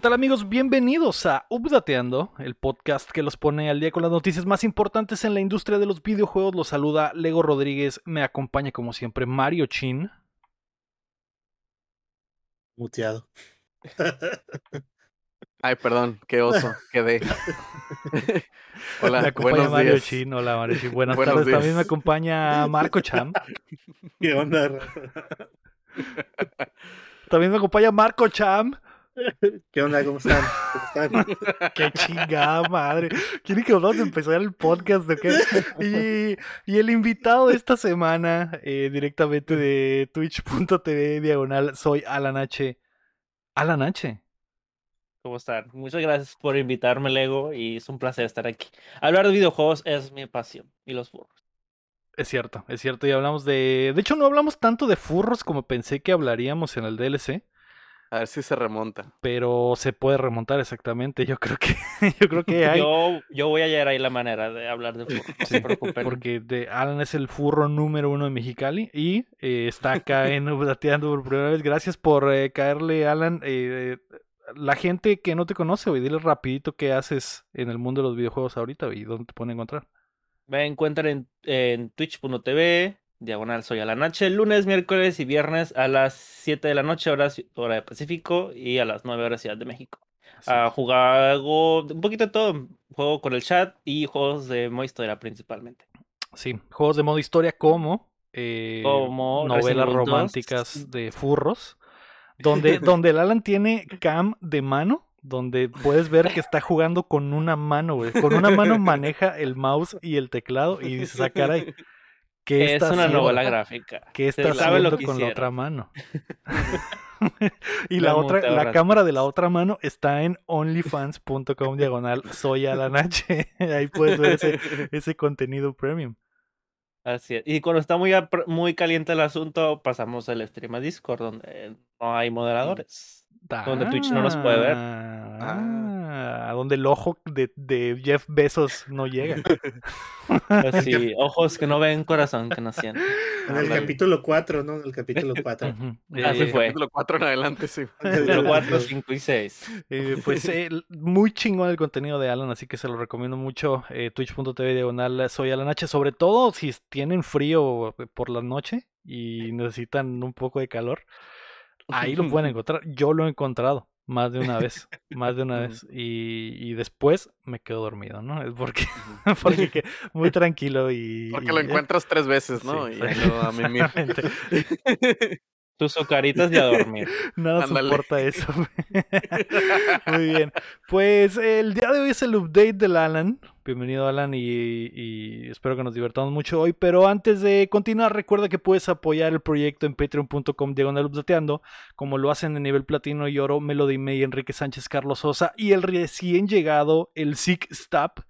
¿Qué tal amigos? Bienvenidos a Updateando, el podcast que los pone al día con las noticias más importantes en la industria de los videojuegos. Los saluda Lego Rodríguez, me acompaña como siempre Mario Chin. Muteado. Ay, perdón, qué oso, quedé. Hola, me acompaña Mario Chin. Hola Mario Chin. Buenas tardes. También me acompaña Marco Cham. ¿Qué onda? También me acompaña Marco Cham. ¿Qué onda? ¿Cómo están? ¿Cómo están? Qué chingada madre. ¿Quieren que vamos a empezar el podcast? ¿de qué? Y, y, el invitado de esta semana, eh, directamente de twitch.tv diagonal, soy Alan H. Alan H. ¿Cómo están? Muchas gracias por invitarme, Lego, y es un placer estar aquí. Hablar de videojuegos es mi pasión, y los furros. Es cierto, es cierto, y hablamos de... De hecho, no hablamos tanto de furros como pensé que hablaríamos en el DLC. A ver si se remonta. Pero se puede remontar exactamente. Yo creo que, yo creo que hay. Yo, yo voy a hallar ahí la manera de hablar de furro. No se preocupen. Porque de Alan es el furro número uno de Mexicali y eh, está acá en Updateando por primera vez. Gracias por eh, caerle, Alan. Eh, la gente que no te conoce, güey, dile rapidito qué haces en el mundo de los videojuegos ahorita y dónde te pueden encontrar. Me encuentran en, en twitch.tv, diagonal soy Alanache, lunes, miércoles y viernes a las 7 de la noche, hora, hora de Pacífico, y a las 9 horas Ciudad de México. Uh, juego un poquito de todo, juego con el chat y juegos de modo historia principalmente. Sí, juegos de modo historia como, eh, como novelas románticas de furros, donde, donde el Alan tiene cam de mano donde puedes ver que está jugando con una mano, güey. Con una mano maneja el mouse y el teclado y dice, ah, caray, es una novela gráfica. ¿Qué está haciendo con la otra mano? y la, otra, la cámara de la otra mano está en onlyfans.com diagonal soy Alanache. Ahí puedes ver ese, ese contenido premium. Así es. Y cuando está muy, muy caliente el asunto, pasamos el stream a Discord, donde no hay moderadores. Donde Twitch no nos puede ver. Ah, a donde el ojo de, de, Jeff Bezos no llega. Así, ojos que no ven, corazón que no siente. En el capítulo 4, ¿no? En el capítulo 4. Así fue. Capítulo 4 en adelante, sí. Capítulo 4, 5 y 6. Eh, pues eh, muy chingón el contenido de Alan, así que se lo recomiendo mucho. Eh, Twitch.tv diagonal soy Alan H. Sobre todo si tienen frío por la noche y necesitan un poco de calor ahí lo pueden encontrar. Yo lo he encontrado más de una vez, más de una vez. Y, y después me quedo dormido, ¿no? Es porque, porque muy tranquilo y... Porque lo encuentras tres veces, ¿no? y luego a mimir. Tus sucaritas y a dormir. Nada soporta eso. Muy bien. Pues el día de hoy es el update del Alan. Bienvenido Alan y, espero que nos divertamos mucho hoy. Pero antes de continuar, recuerda que puedes apoyar el proyecto en patreon.com diagonal como lo hacen en nivel platino y oro Melody May, Enrique Sánchez, Carlos Sosa y el recién llegado, el Sick Stap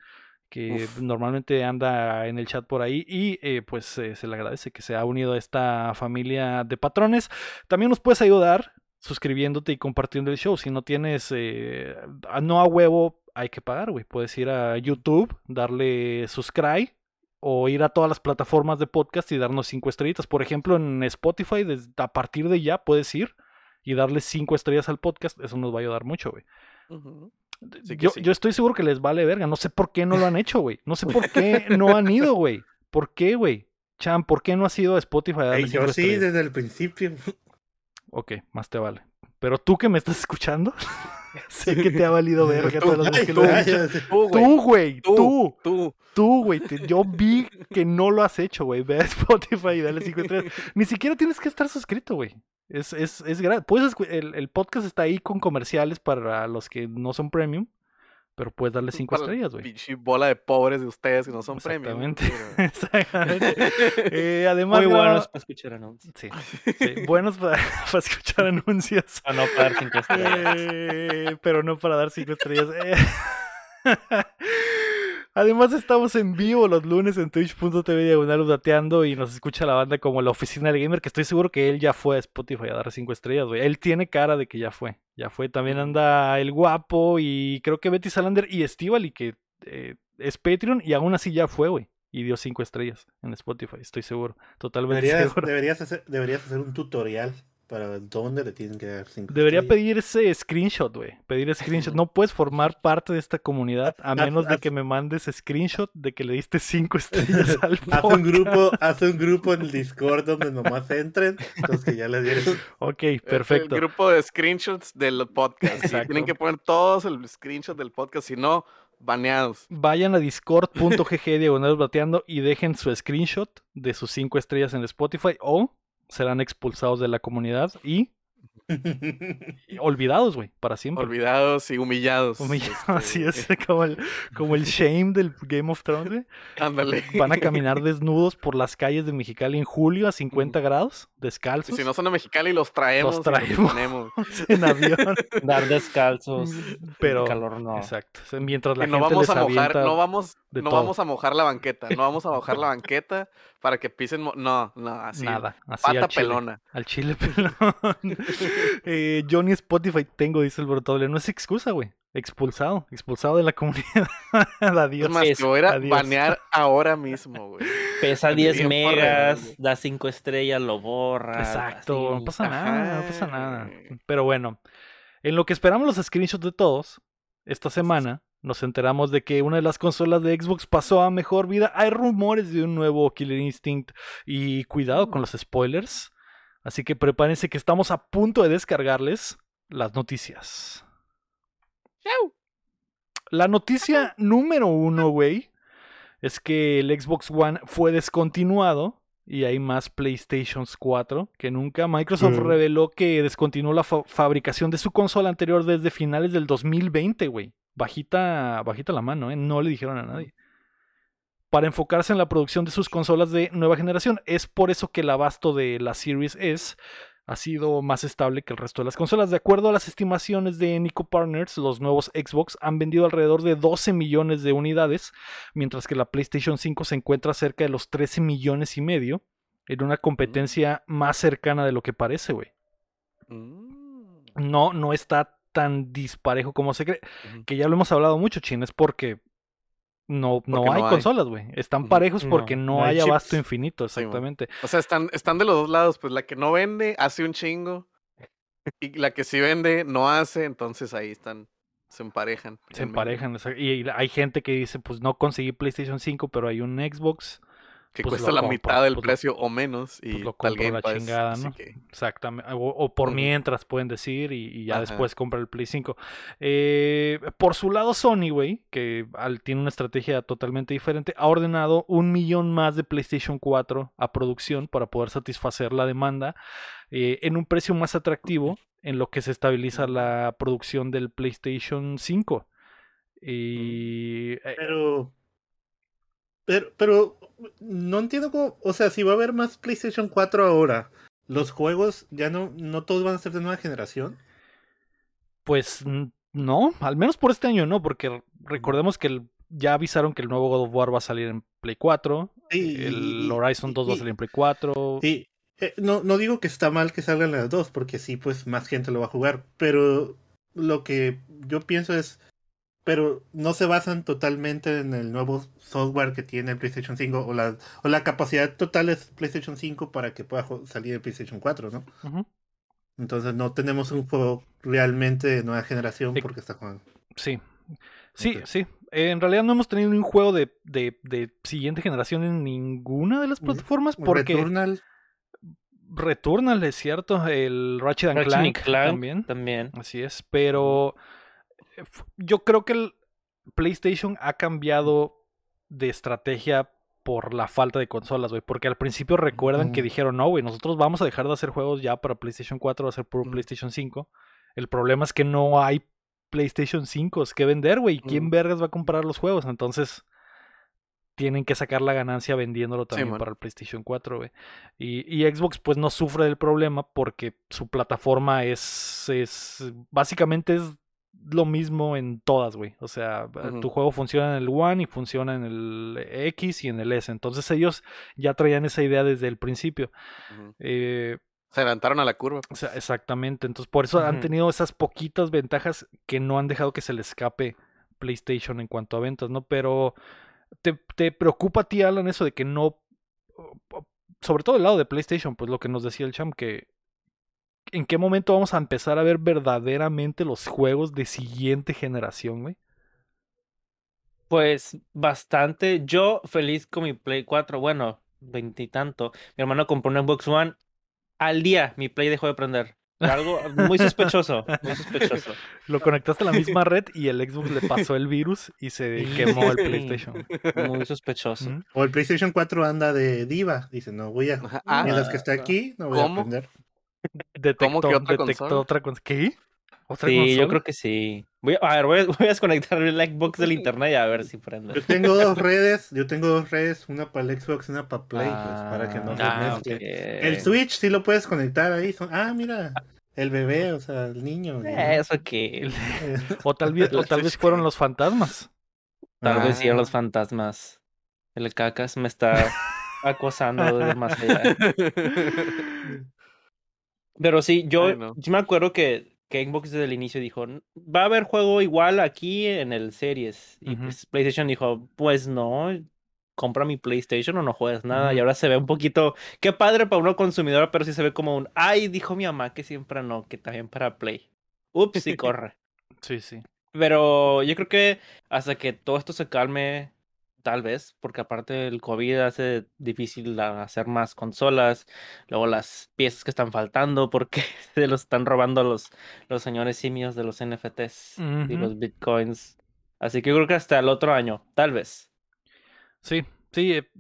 que normalmente anda en el chat por ahí y eh, pues eh, se le agradece que se ha unido a esta familia de patrones. También nos puedes ayudar suscribiéndote y compartiendo el show. Si no tienes, eh, no a huevo, hay que pagar, güey. Puedes ir a YouTube, darle subscribe o ir a todas las plataformas de podcast y darnos cinco estrellitas. Por ejemplo, en Spotify, desde, a partir de ya puedes ir y darle cinco estrellas al podcast. Eso nos va a ayudar mucho, güey yo, yo, estoy seguro que les vale verga. No sé por qué no lo han hecho, güey. No sé por qué no han ido, güey. ¿Por qué, güey? Chan, ¿por qué no has ido a Spotify? A yo sí, desde el principio. Ok, más te vale. Pero tú que me estás escuchando, sé que te ha valido verga todas las veces que lo Tú, güey. Tú, tú. Tú, güey. Yo vi que no lo has hecho, güey. Ve a Spotify y dale cinco estrellas. Ni siquiera tienes que estar suscrito, güey. Es, es, es Puedes, el, el, podcast está ahí con comerciales para los que no son premium. Pero puedes darle cinco estrellas, güey. Pinche bola de pobres de ustedes que no son premium. Exactamente. eh, además, Muy buenos para escuchar anuncios. Sí, sí. buenos para, para, escuchar anuncios. Para no para dar cinco estrellas. Eh, pero no para dar cinco estrellas. Eh. Además estamos en vivo los lunes en twitch.tv diagonal dateando y nos escucha la banda como la oficina del gamer, que estoy seguro que él ya fue a Spotify a dar cinco estrellas, güey. Él tiene cara de que ya fue, ya fue. También anda el guapo y creo que Betty Salander y y que eh, es Patreon y aún así ya fue, güey. Y dio cinco estrellas en Spotify, estoy seguro. Totalmente deberías, seguro. Deberías hacer, deberías hacer un tutorial para dónde le tienen que dar 5 Debería pedir ese screenshot, güey. Pedir screenshot. No puedes formar parte de esta comunidad a menos de que me mandes screenshot de que le diste 5 estrellas al Haz un grupo, haz un grupo en el Discord donde nomás entren los que ya le dieron. Ok, El perfecto. grupo de screenshots del podcast. Tienen que poner todos el screenshot del podcast, si no, baneados. Vayan a discord.gg diagonal bateando y dejen su screenshot de sus 5 estrellas en Spotify o serán expulsados de la comunidad y olvidados, güey, para siempre. Olvidados y humillados. Humillados, así este, es, como el, como el shame del Game of Thrones, güey. Ándale. Van a caminar desnudos por las calles de Mexicali en julio a 50 grados, Y descalzos, si no son de Mexicali, los traemos. Los y traemos. en avión. Dar descalzos. Pero, el calor no. exacto. Mientras la Y no gente vamos les a mojar, no vamos, de no todo. vamos a mojar la banqueta, no vamos a mojar la banqueta para que pisen, no, no, así. nada, así Pata al chile. pelona. Al chile pelón. Eh, Johnny Spotify tengo, dice el brotable. No es excusa, güey. Expulsado, expulsado de la comunidad. Adiós. Es más, es- te voy a banear ahora mismo, güey. Pesa 10 Bien por megas, da 5 estrellas, lo borra. Exacto, no pasa nada, no pasa nada. Pero bueno, en lo que esperamos los screenshots de todos, esta semana nos enteramos de que una de las consolas de Xbox pasó a mejor vida. Hay rumores de un nuevo Killer Instinct y cuidado con los spoilers. Así que prepárense que estamos a punto de descargarles las noticias. La noticia número uno, güey, es que el Xbox One fue descontinuado y hay más PlayStations 4 que nunca. Microsoft Mm. reveló que descontinuó la fa- fabricación de su consola anterior desde finales del 2020, güey. Bajita, bajita la mano, ¿eh? No le dijeron a nadie. Para enfocarse en la producción de sus consolas de nueva generación. Es por eso que el abasto de la Series S ha sido más estable que el resto de las consolas. De acuerdo a las estimaciones de Nico Partners, los nuevos Xbox han vendido alrededor de 12 millones de unidades, mientras que la PlayStation 5 se encuentra cerca de los 13 millones y medio, en una competencia más cercana de lo que parece, güey. Mm. No, no está tan disparejo como se cree. Que ya lo hemos hablado mucho, Chin, es porque no, no hay no hay. consolas, güey. Están parejos porque no, no hay hay abasto infinito, Sí, exactamente. O sea, están, están de los dos lados, pues la que no vende hace un chingo y la que sí vende no hace, entonces ahí están, se emparejan. Se emparejan. o sea, Y hay gente que dice, pues no conseguí PlayStation 5, pero hay un Xbox. Que pues, cuesta la compro, mitad del pues, lo- precio o menos y pues, lo tal compro Game la Pass, chingada, ¿no? que- Exactamente. O, o por mientras pueden decir y, y ya Ajá. después compra el Play 5. Eh, por su lado, Sony, güey, que al- tiene una estrategia totalmente diferente, ha ordenado un millón más de PlayStation 4 a producción para poder satisfacer la demanda eh, en un precio más atractivo en lo que se estabiliza la producción del PlayStation 5. Y eh, Pero, pero, pero no entiendo cómo, o sea, si va a haber más PlayStation 4 ahora, los juegos ya no, no todos van a ser de nueva generación. Pues no, al menos por este año no, porque recordemos que el- ya avisaron que el nuevo God of War va a salir en Play 4, Sí, y- el y- Horizon 2 va a salir en Play 4. Sí, eh, no, no digo que está mal que salgan las dos, porque sí, pues más gente lo va a jugar, pero lo que yo pienso es, pero no se basan totalmente en el nuevo software que tiene el PlayStation 5 o la, o la capacidad total de PlayStation 5 para que pueda salir el PlayStation 4, ¿no? Entonces no tenemos un juego realmente de nueva generación Sí. porque está jugando. Sí, sí, sí. Eh, en realidad no hemos tenido un juego de, de, de siguiente generación en ninguna de las plataformas porque Returnal, Returnal es cierto, el Ratchet and Ratchet Clank, Clank también. También. Así es, pero yo creo que el PlayStation ha cambiado de estrategia por la falta de consolas, güey. Porque al principio recuerdan que dijeron, no, güey, nosotros vamos a dejar de hacer juegos ya para PlayStation 4, va a ser puro Ujú. PlayStation 5. El problema es que no hay PlayStation 5 que vender, güey. ¿Quién Ujú. vergas va a comprar los juegos? Entonces tienen que sacar la ganancia vendiéndolo también para el PlayStation 4, güey. Y, y Xbox pues no sufre del problema porque su plataforma es, es básicamente es lo mismo en todas, güey. O sea, Ujú. tu juego funciona en el One y funciona en el X y en el S. Entonces ellos ya traían esa idea desde el principio. Eh, Se adelantaron a la curva. o sea, exactamente. Entonces por eso han tenido esas poquitas ventajas que no han dejado que se le escape PlayStation en cuanto a ventas, ¿no? Pero te, te preocupa a ti, Alan, eso de que no, sobre todo del lado de PlayStation, pues lo que nos decía el champ, que ¿En qué momento vamos a empezar a ver verdaderamente los juegos de siguiente generación, güey? Pues bastante. Yo feliz con mi Play 4. Bueno, veintitanto. Mi hermano compró un Xbox One. Al día mi Play dejó de prender. Algo muy sospechoso. Muy sospechoso. Lo conectaste a la misma red y el Xbox le pasó el virus y se quemó el. PlayStation. Muy sospechoso. O el PlayStation 4 anda de diva. Dice, no voy a. Ah, mientras que esté aquí, no voy a aprender. Detectó, ¿Cómo que otra detectó consola? otra consola. ¿Qué? ¿Otra Sí, yo creo que sí. Voy a, a ver, voy a, voy a desconectar el Xbox del internet y a ver si prende. Yo tengo dos redes, yo tengo dos redes, una para el Xbox y una para Play, pues, para que no se Ah, mezcle. ok. El Switch sí lo puedes conectar ahí. son- Ah, mira, el bebé, o sea, el niño. Eh, Eso que O tal vez, o tal vez fueron los fantasmas. tal vez sí eran Ah. los fantasmas. El cacas me está acosando desde más allá. Pero sí, yo, me acuerdo que, que Xbox desde el inicio dijo, "N- va a haber juego igual aquí en el Series. Y pues PlayStation dijo, pues no, compra mi PlayStation o no juegues nada. Y ahora se ve un poquito, qué padre para uno consumidor, pero sí se ve como un, ay, dijo mi mamá que siempre no, que también para Play. Ups, y corre. Sí, sí. Pero yo creo que hasta que todo esto se calme, tal vez, porque aparte el COVID hace difícil hacer más consolas, luego las piezas que están faltando porque se los están robando los, los señores simios de los NFTs y los bitcoins. Así que yo creo que hasta el otro año, tal vez. Sí, sí. eh.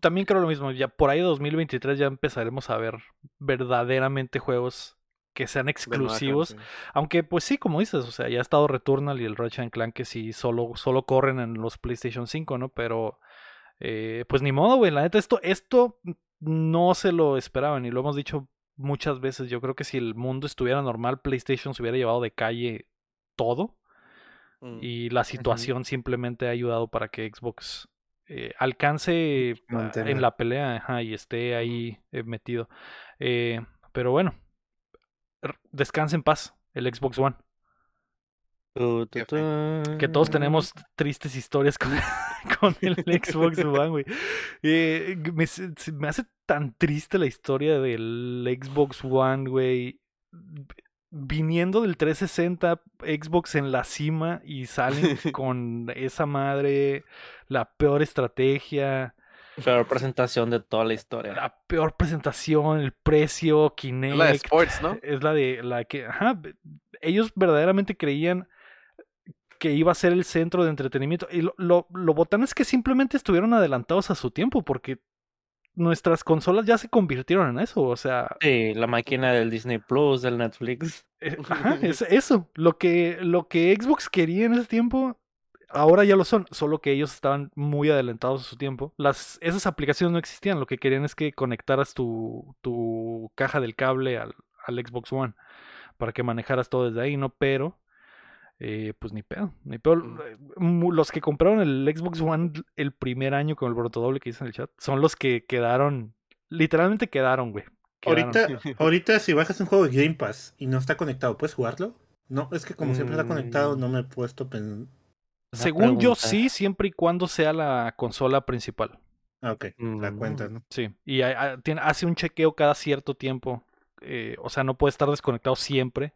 También creo lo mismo. Ya por ahí de 2023 ya empezaremos a ver verdaderamente juegos que sean exclusivos. Aunque, pues sí, como dices, o sea, ya ha estado Returnal y el Ratchet Clank que sí solo, solo corren en los PlayStation 5, ¿no? Pero, eh, pues ni modo, güey. La neta, esto, esto no se lo esperaban y lo hemos dicho muchas veces. Yo creo que si el mundo estuviera normal, PlayStation se hubiera llevado de calle todo Mm. y la situación simplemente ha ayudado para que Xbox eh, alcance Mantener. en la pelea ajá, y esté ahí eh, metido. Eh, pero bueno, descanse en paz el Xbox One. Que todos tenemos tristes historias con, con el Xbox One, güey. Eh, me, me hace tan triste la historia del Xbox One, güey. Viniendo del 360, Xbox en la cima y salen con esa madre, la peor estrategia, Peor presentación de toda la historia. la peor presentación, el precio, Kinect. Es la de Sports, ¿no? Es la de la que, ajá, ellos verdaderamente creían que iba a ser el centro de entretenimiento. Y lo, lo, lo botán es que simplemente estuvieron adelantados a su tiempo, porque nuestras consolas ya se convirtieron en eso. O sea, Sí, la máquina del Disney Plus, del Netflix. eh, ajá, es eso. Lo que, lo que Xbox quería en ese tiempo, ahora ya lo son. Solo que ellos estaban muy adelantados a su tiempo. Las, esas aplicaciones no existían. Lo que querían es que conectaras tu, tu caja del cable al, al Xbox One para que manejaras todo desde ahí, ¿no? Pero, eh, pues ni pedo, ni pedo. Mm. Eh, Los que compraron el Xbox One el primer año con el brotodoble que dice en el chat, son los que quedaron, literalmente quedaron, güey. Quedaron. Ahorita, ahorita si bajas un juego de Game Pass y no está conectado, ¿puedes jugarlo? No, es que como siempre está conectado, Mm. no me he puesto pen... Según yo sí, siempre y cuando sea la consola principal. Ah, ok, la Mm. cuenta, ¿no? Sí, y ha- tiene- hace un chequeo cada cierto tiempo. eh, o sea, no puede estar desconectado siempre.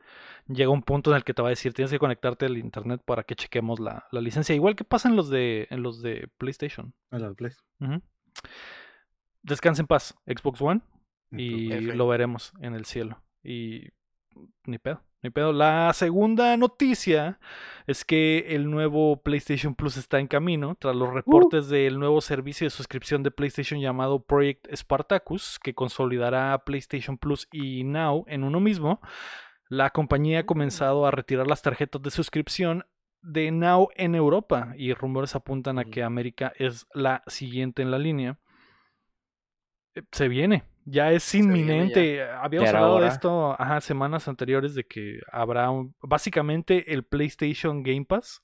Llega un punto en el que te va a decir, tienes que conectarte al internet para que chequemos la, la licencia. Igual que pasa en los de, en los de PlayStation. A la Play. Ujú. Descansa en paz, Xbox One. Y F. lo veremos en el cielo. Y ni pedo, ni pedo. La segunda noticia es que el nuevo PlayStation Plus está en camino tras los reportes del nuevo servicio de suscripción de PlayStation llamado Project Spartacus, que consolidará PlayStation Plus y Now en uno mismo. La compañía ha comenzado a retirar las tarjetas de suscripción de Now en Europa y rumores apuntan a que América es la siguiente en la línea. Eh, Se viene, ya es inminente. Habíamos hablado de esto ajá, semanas anteriores de que habrá un- básicamente el PlayStation Game Pass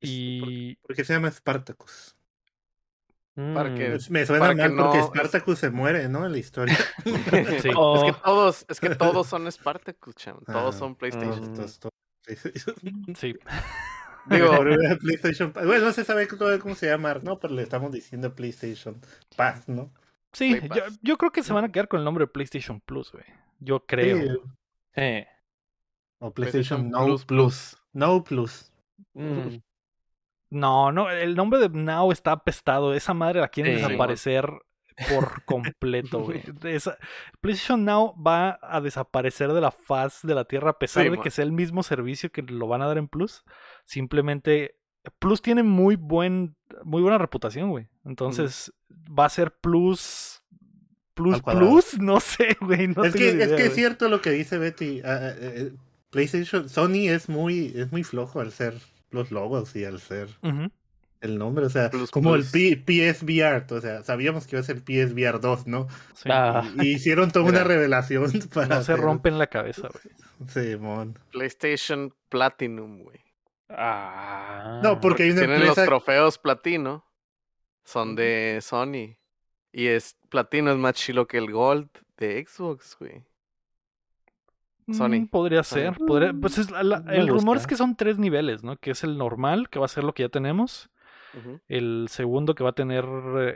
y Porque se llama Spartacus. Para que- Mm. Me suena para que mal porque no- Spartacus se muere, ¿no? En la historia. Sí. Oh. Es que todos, es que todos son Spartacus, cham. Todos Ah. son PlayStation. Mm. Estos- estos- sí, Digo, PlayStation Pass. Bueno, no se sabe todavía cómo se llama, ¿no? Pero le estamos diciendo PlayStation Pass, ¿no? Sí, yo, creo que se van a quedar con el nombre de PlayStation Plus, güey. Yo creo. Sí, o PlayStation, PlayStation No Plus Plus. No Plus. Mm. No, no, el nombre de Now está apestado. Esa madre la quieren Sí. desaparecer por completo, güey. Esa- PlayStation Now va a desaparecer de la faz de la Tierra a pesar Sí, de man. que sea el mismo servicio que lo van a dar en Plus. Simplemente Plus tiene muy buen muy buena reputación, güey. Entonces va a ser Plus Plus. Plus, no sé, güey, no es que, es que es cierto lo que dice Betty. ah, ah, eh, PlayStation, Sony es muy, es muy flojo al ser los logos y al ser el nombre. O sea, Plus, como plus. el P- PSVR. O sea, sabíamos que iba a ser PSVR 2, ¿no? Sí. Ah. Y, y hicieron toda una revelación para. No se hacer- rompen la cabeza, güey. Simón. PlayStation Platinum, güey. Ah. No, porque hay una Tienen los empresa. trofeos platino. Son de Sony. Y es platino es más chilo que el gold de Xbox, güey. Sony. Mm, podría Sony. ser. podría- pues es la- la- Me el rumor es que son tres niveles, ¿no? Que es el normal, que va a ser lo que ya tenemos. El segundo que va a tener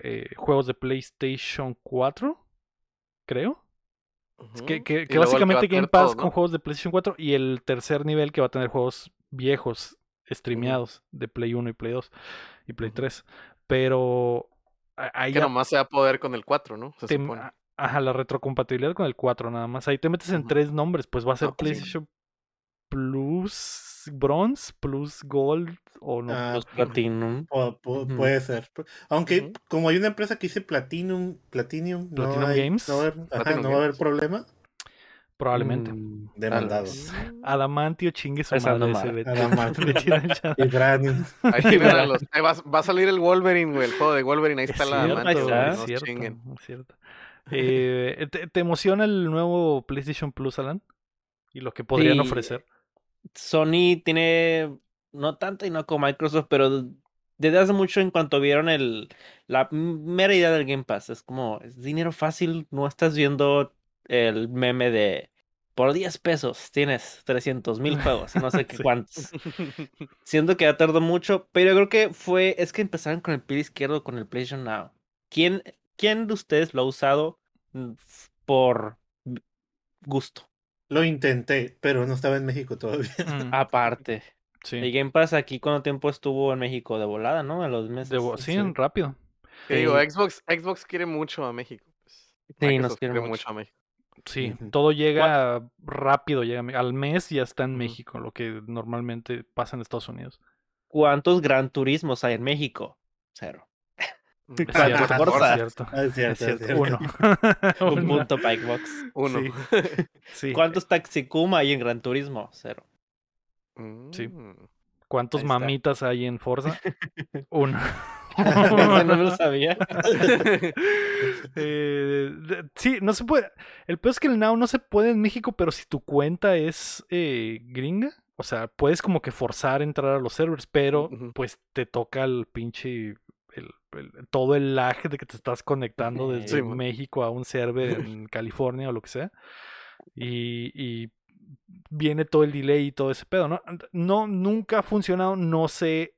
eh, juegos de PlayStation 4, creo. Es que, que- básicamente Game Pass todo, ¿no? con juegos de PlayStation 4. Y el tercer nivel que va a tener juegos viejos, streameados, de Play 1 y Play 2 y Play Ujú. 3. Pero ahí Que ya nomás se va a poder con el 4, ¿no? Se te- supone. ajá, la retrocompatibilidad con el 4 nada más. Ahí te metes en Ujú. tres nombres, pues va a ser Ah, pues sí. PlayStation Plus Bronze, Plus Gold o no. ah, Los Platinum. pu- Ujú. Puede ser. Aunque, Ujú. como hay una empresa que dice Platinum, Platinum, Platinum no, hay- Games. no va a haber, ajá, Platinum no va a haber problema. Probablemente. Mm, tal Demandado. vez. Adamantio chingue su madre ese. Adamantio. Vibranium. Ahí tienen a los- ahí va, va a salir el Wolverine, güey. El juego de Wolverine. Ahí Es está la mancha, está. güey, es no cierto, chinguen. es cierto. Eh, ¿te, te emociona el nuevo PlayStation Plus, Alan? Y lo que podrían Sí. ofrecer. Sony tiene, no tanto y no como Microsoft, pero desde hace mucho en cuanto vieron el, la mera idea del Game Pass, es como, es dinero fácil, no estás viendo el meme de, por 10 pesos tienes 300 mil juegos, no sé qué Sí. cuántos. Siento que ya tardó mucho, pero yo creo que fue, es que empezaron con el pie izquierdo con el PlayStation Now. ¿Quién, quién de ustedes lo ha usado mm, por gusto? Lo intenté, pero no estaba en México todavía. Mm, Aparte. sí. El Game Pass aquí cuánto tiempo estuvo en México de volada, ¿no? A los meses. De sí, rápido. Te digo. Xbox, Xbox quiere mucho a México. pues. Sí, nos Microsoft quiere mucho. a México. Sí, todo llega rápido, llega al mes ya está en. México, lo que normalmente pasa en Estados Unidos. ¿Cuántos gran turismos hay en México? Cero. Mm. Es ¿Cuántos cierto, Forza? es cierto, es es cierto, es cierto, cierto. uno. Un punto para Xbox. Uno. Sí. Sí. ¿Cuántos Taxicuma hay en Gran Turismo? Cero. Sí. ¿Cuántos mamitas hay en Forza? Uno. No lo sabía. Eh, sí, no se puede. El peor es que el Now no se puede en México, pero si tu cuenta es eh, gringa, o sea, puedes como que forzar a entrar a los servers, pero pues te toca el pinche. el- el- todo el lag de que te estás conectando desde. México a un server en California o lo que sea. Y, y viene todo el delay y todo ese pedo, ¿no? No, nunca ha funcionado, no sé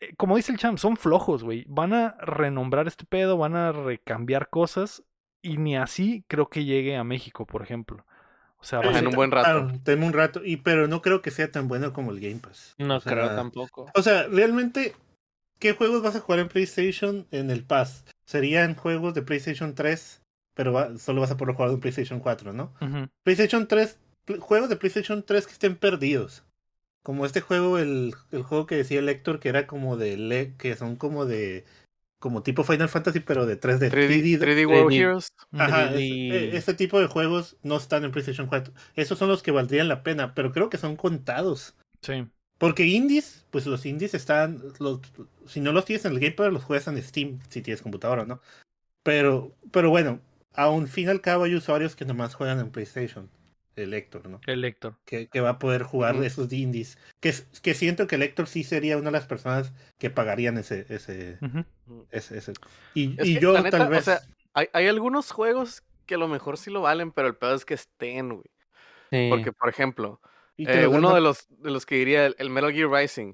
eh, como dice el champ, son flojos, güey. Van a renombrar este pedo, van a recambiar cosas y ni así creo que llegue a México, por ejemplo. O sea, va a en ser- un buen rato. Tengo un rato, y, pero no creo que sea tan bueno como el Game Pass. No O sea, creo tampoco. O sea, realmente, ¿qué juegos vas a jugar en PlayStation en el Pass? Serían juegos de PlayStation 3, pero va- solo vas a poder jugar en PlayStation 4, ¿no? PlayStation 3, pl- juegos de PlayStation 3 que estén perdidos. Como este juego, el, el juego que decía el Héctor, que era como de, le- que son como de, como tipo Final Fantasy, pero de 3D. 3D, 3D World 3D. Heroes. Ajá, 3D. es- e- este tipo de juegos no están en PlayStation 4. Esos son los que valdrían la pena, pero creo que son contados. Sí. Porque indies, pues los indies están, los, si no los tienes en el Game Pass, los juegas en Steam, si tienes computadora, ¿no? Pero, pero bueno, a un fin y al cabo hay usuarios que nomás juegan en PlayStation, el Héctor, ¿no? El Héctor. Que, que va a poder jugar Ujú. esos indies. Que, es- que siento que el Héctor sí sería una de las personas que pagarían ese, ese, ese, ese. Y, Es y que, yo neta, tal o vez. sea, Hay, hay algunos juegos que a lo mejor sí lo valen, pero el peor es que estén, güey. Sí. Porque, por ejemplo, eh, uno a- de los, de los que diría el, el Metal Gear Rising.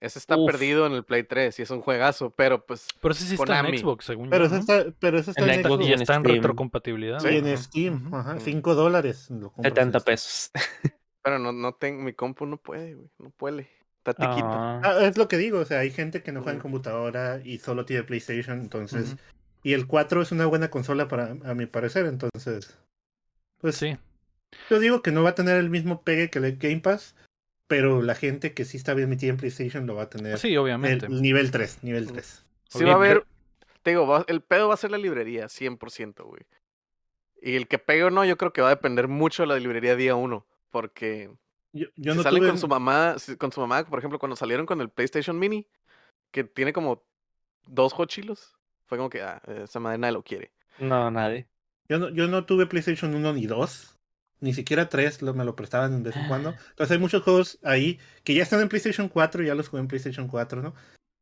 Ese está Uf. perdido en el Play 3 y es un juegazo, pero pues Pero ese sí está en. Xbox, según Pero yo. eso ¿no? está, pero eso está En en, Xbox Y está en Steam. retrocompatibilidad. y en. Steam. Ajá, Ujú. 5 dólares. lo compras en 70 Steam. pesos. Pero no, no tengo, mi compu no puede, güey. No puede. Está tiquita. Ah, Ah, es lo que digo, o sea, hay gente que no juega en computadora y solo tiene PlayStation, entonces... Y el 4 es una buena consola para a mi parecer, entonces... Pues Sí. yo digo que no va a tener el mismo pegue que el Game Pass, pero la gente que sí está bien metida en PlayStation lo va a tener Sí, el obviamente. nivel 3, nivel Ujú. 3. Sí va a haber, te digo, va- el pedo va a ser la librería, 100%, güey. Y el que pegue o no, yo creo que va a depender mucho de la librería día uno, porque Yo, yo si no tuve... con su mamá, si- con su mamá, por ejemplo, cuando salieron con el PlayStation Mini, que tiene como dos hochilos, fue como que, ah, esa madre nadie lo quiere. no, nadie. Yo no, yo no tuve PlayStation 1 ni 2. Ni siquiera 3 lo, me lo prestaban de vez en cuando. Entonces hay muchos juegos ahí que ya están en PlayStation 4 y ya los jugué en PlayStation 4, ¿no?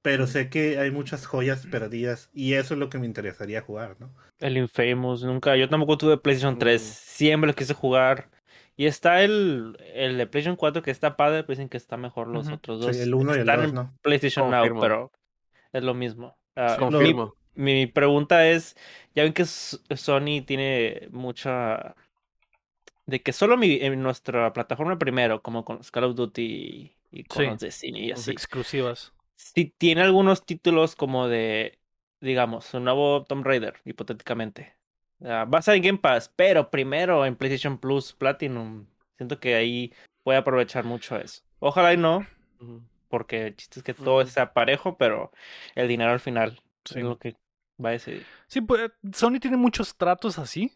Pero sé que hay muchas joyas perdidas y eso es lo que me interesaría jugar, ¿no? El Infamous, nunca. Yo tampoco tuve PlayStation 3. Mm. Siempre lo quise jugar. Y está el, el de PlayStation 4 que está padre, pero dicen que está mejor los otros Sí, dos. el 1 y el Están 2, en ¿no? PlayStation Confirmo. Now, pero es lo mismo. Ah, mi, Confirmo. mi pregunta es, ya ven que Sony tiene mucha... De que solo mi, en nuestra plataforma primero, como con los Call of Duty y con Sí. los Destiny y así. exclusivas. Si tiene algunos títulos como de, digamos, un nuevo Tomb Raider, hipotéticamente. Ah, va a ser en Game Pass, pero primero en PlayStation Plus Platinum. Siento que ahí puede aprovechar mucho eso. Ojalá y no, porque el chiste es que todo sea parejo, pero el dinero al final Sí. es lo que va a decidir. Sí, pues Sony tiene muchos tratos así,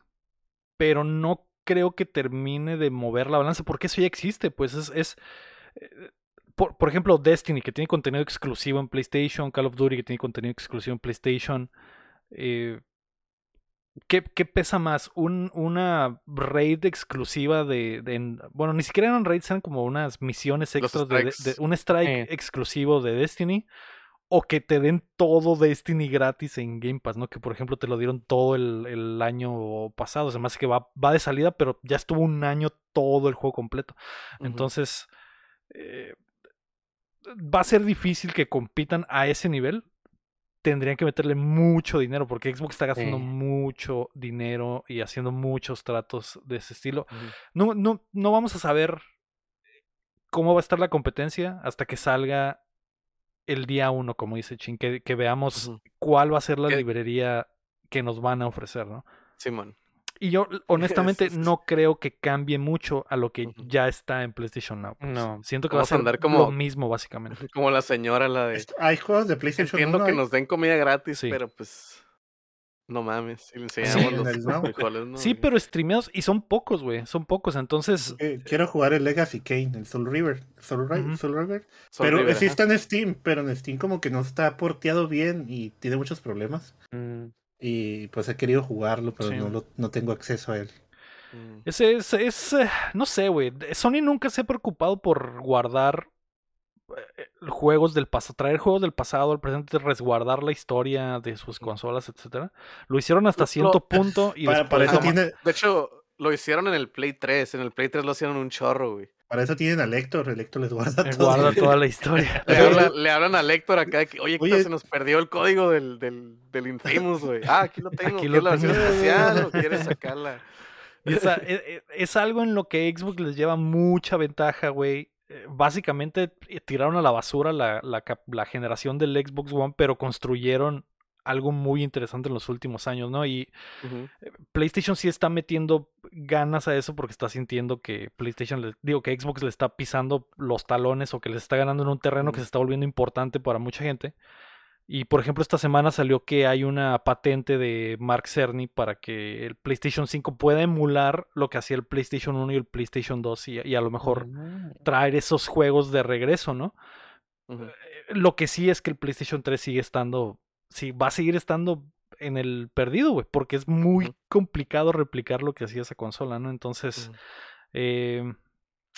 pero no creo que termine de mover la balanza porque eso ya existe, pues es... es eh, por, por ejemplo, Destiny, que tiene contenido exclusivo en PlayStation, Call of Duty, que tiene contenido exclusivo en PlayStation. eh, ¿qué, qué pesa más? Un, ¿Una raid exclusiva de, de- en- Bueno, ni siquiera eran raids, eran como unas misiones extras de, un strike exclusivo de Destiny o que te den todo Destiny gratis en Game Pass, ¿no? Que por ejemplo te lo dieron todo el, el año pasado. Se me hace que va, va de salida, pero ya estuvo un año todo el juego completo. Entonces, eh, va a ser difícil que compitan a ese nivel. Tendrían que meterle mucho dinero porque Xbox está gastando Sí. mucho dinero y haciendo muchos tratos de ese estilo. No, no, no vamos a saber cómo va a estar la competencia hasta que salga el día uno, como dice Chin, que, que veamos cuál va a ser la librería que nos van a ofrecer, ¿no? Simón. Y yo, honestamente, es- no creo que cambie mucho a lo que ya está en PlayStation Now. pues. No. Siento que va a Vamos a ser andar lo como- mismo, básicamente. Como la señora, la de. Hay juegos de PlayStation Entiendo 1 que nos den comida gratis, Sí. pero pues. No mames. Sí, enseñamos en los frijoles, ¿no? Sí, pero streameados, y son pocos, güey, son pocos, entonces... Eh, quiero jugar el Legacy Kane, el Soul River. Soul, River. Soul pero River, sí ajá. está en Steam, pero en Steam como que no está porteado bien y tiene muchos problemas. Mm, Y pues he querido jugarlo, pero Sí. no, lo- no tengo acceso a él. Mm. Ese es, es, eh, no sé, güey. Sony nunca se ha preocupado por guardar juegos del pasado, traer juegos del pasado al presente, resguardar la historia de sus consolas, etcétera. Lo hicieron hasta Lo- cierto punto y Para, eso tiene, De hecho, lo hicieron en el Play 3. En el Play 3 lo hicieron un chorro, güey. para eso tienen a Lector, el Lector les guarda eh, todo. guarda toda la historia. Le, habla- le hablan a Lector acá de que, oye, Héctor, Oye. se nos perdió el código del, del, del Infamous, güey. Ah, aquí lo tengo. Aquí ¿Quieres lo la versión especial o quieres sacarla? Y esa- e- e- es, algo en lo que Xbox les lleva mucha ventaja, güey. Eh, Básicamente eh, tiraron a la basura la, la la generación del Xbox One, pero construyeron algo muy interesante en los últimos años, ¿no? Y Ujú. PlayStation sí está metiendo ganas a eso porque está sintiendo que PlayStation, le- digo que Xbox le está pisando los talones o que les está ganando en un terreno que se está volviendo importante para mucha gente. Y por ejemplo, esta semana salió que hay una patente de Mark Cerny para que el PlayStation 5 pueda emular lo que hacía el PlayStation 1 y el PlayStation 2 y, y a lo mejor mm. traer esos juegos de regreso, ¿no? Eh, Lo que sí es que el PlayStation 3 sigue estando, sí, va a seguir estando en el perdido, güey, porque es muy complicado replicar lo que hacía esa consola, ¿no? Entonces, eh,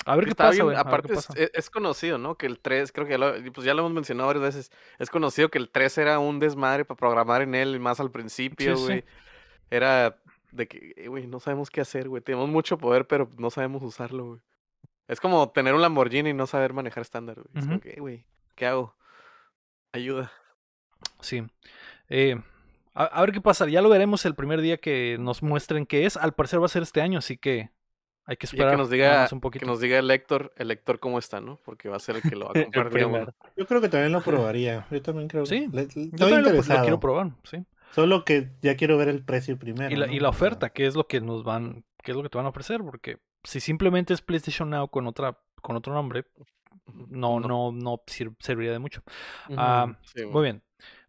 a ver qué Está pasa, bien, aparte es, pasa. es- es conocido, ¿no? Que el 3, creo que ya lo, pues ya lo hemos mencionado varias veces, es conocido que el 3 era un desmadre para programar en él, más al principio, Sí, sí. güey. Era de que, eh, güey, no sabemos qué hacer, güey. Tenemos mucho poder, pero no sabemos usarlo, güey. Es como tener un Lamborghini y no saber manejar estándar, güey. Es como que, eh, güey. ¿Qué hago? Ayuda. Sí. Eh, a, a ver qué pasa. Ya lo veremos el primer día que nos muestren qué es. Al parecer va a ser este año, así que hay que esperar que nos diga, un que poquito. nos diga el lector, el lector cómo está, ¿no? Porque va a ser el que lo va a comprar. Yo creo que también lo probaría. Yo también creo. Sí, le- le- Yo también lo- quiero probar, sí. Solo que ya quiero ver el precio primero. Y la, ¿no? y la O sea, oferta, qué es lo que nos van, qué es lo que te van a ofrecer, porque si simplemente es PlayStation Now con otra, con otro nombre, no, no, no sir- serviría de mucho. Ah, Sí, Muy bien.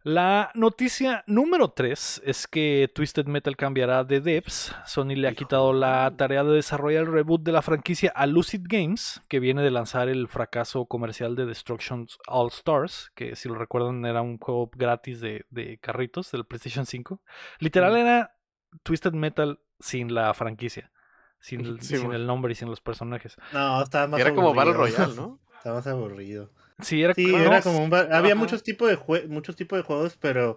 La noticia número 3 es que Twisted Metal cambiará de devs. Sony le ha quitado la tarea de desarrollar el reboot de la franquicia a Lucid Games, que viene de lanzar el fracaso comercial de Destruction All Stars, que si lo recuerdan era un juego gratis de, de carritos del PlayStation 5. Literal era Twisted Metal sin la franquicia, sin el, Sí, sin man. el nombre y sin los personajes. No, estaba más Era como Battle. Royale, ¿no? Estaba más aburrido. Sí, era, Sí, era como un había Ajá. muchos tipos de jue- muchos tipos de juegos, pero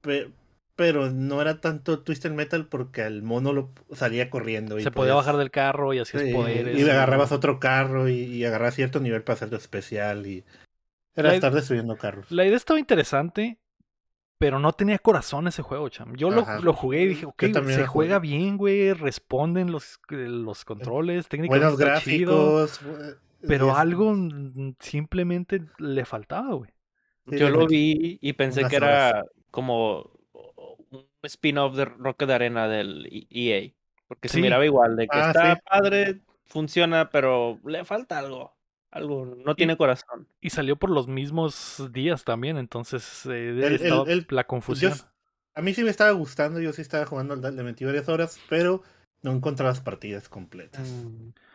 pe- pero no era tanto Twisted Metal porque el mono lo salía corriendo y se podía bajar del carro y hacías sí, poderes. y agarrabas otro carro y, y agarrabas cierto nivel para hacerlo especial y era La- estar destruyendo carros. La idea estaba interesante, pero no tenía corazón ese juego, cham. Yo lo, lo jugué y dije, ok, se juega bien, güey, responden los, eh, los controles, técnicamente Buenos chido, gráficos. eh, pero es- algo simplemente le faltaba, güey. sí, Yo lo vi y pensé que era como un spin-off de Rocket Arena del E- EA. Porque Sí. se miraba igual, de que Ah, está sí. padre, funciona, pero le falta algo. Algo, no tiene corazón. Y salió por los mismos días también, entonces eh, El- el- estaba el- la Yo- confusión. a mí sí me estaba gustando, yo sí estaba jugando, le metí varias horas, pero no encontré las partidas completas.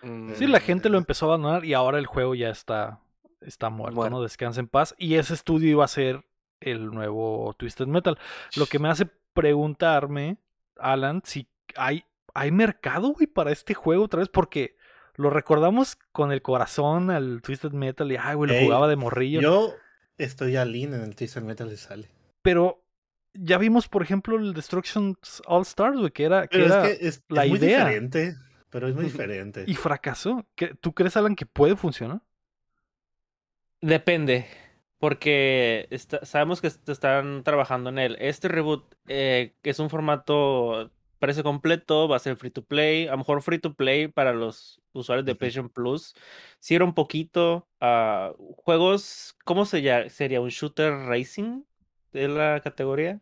Mm, Sí, la gente lo empezó a abandonar y ahora el juego ya está, está muerto. ¿no? Descansa en paz. Y ese estudio iba a ser el nuevo Twisted Metal. Lo que me hace preguntarme, Alan, si hay, hay mercado, güey, para este juego otra vez, porque lo recordamos con el corazón al Twisted Metal y, ay, güey, lo Ey, jugaba de morrillo. Yo estoy a lean en el Twisted Metal y sale. Pero ya vimos, por ejemplo, el Destruction All Stars, güey, que era, que Pero era es que es, la es muy idea. diferente. Pero es muy diferente. y fracasó. ¿Qué- ¿Tú crees, Alan, que puede funcionar? Depende, porque está- sabemos que est- están trabajando en él. Este reboot, eh, que es un formato, parece completo, va a ser free to play, a lo mejor free to play para los usuarios de. PlayStation Plus. Si era un poquito, ah, juegos, ¿cómo se? ¿Sería un shooter racing de la categoría?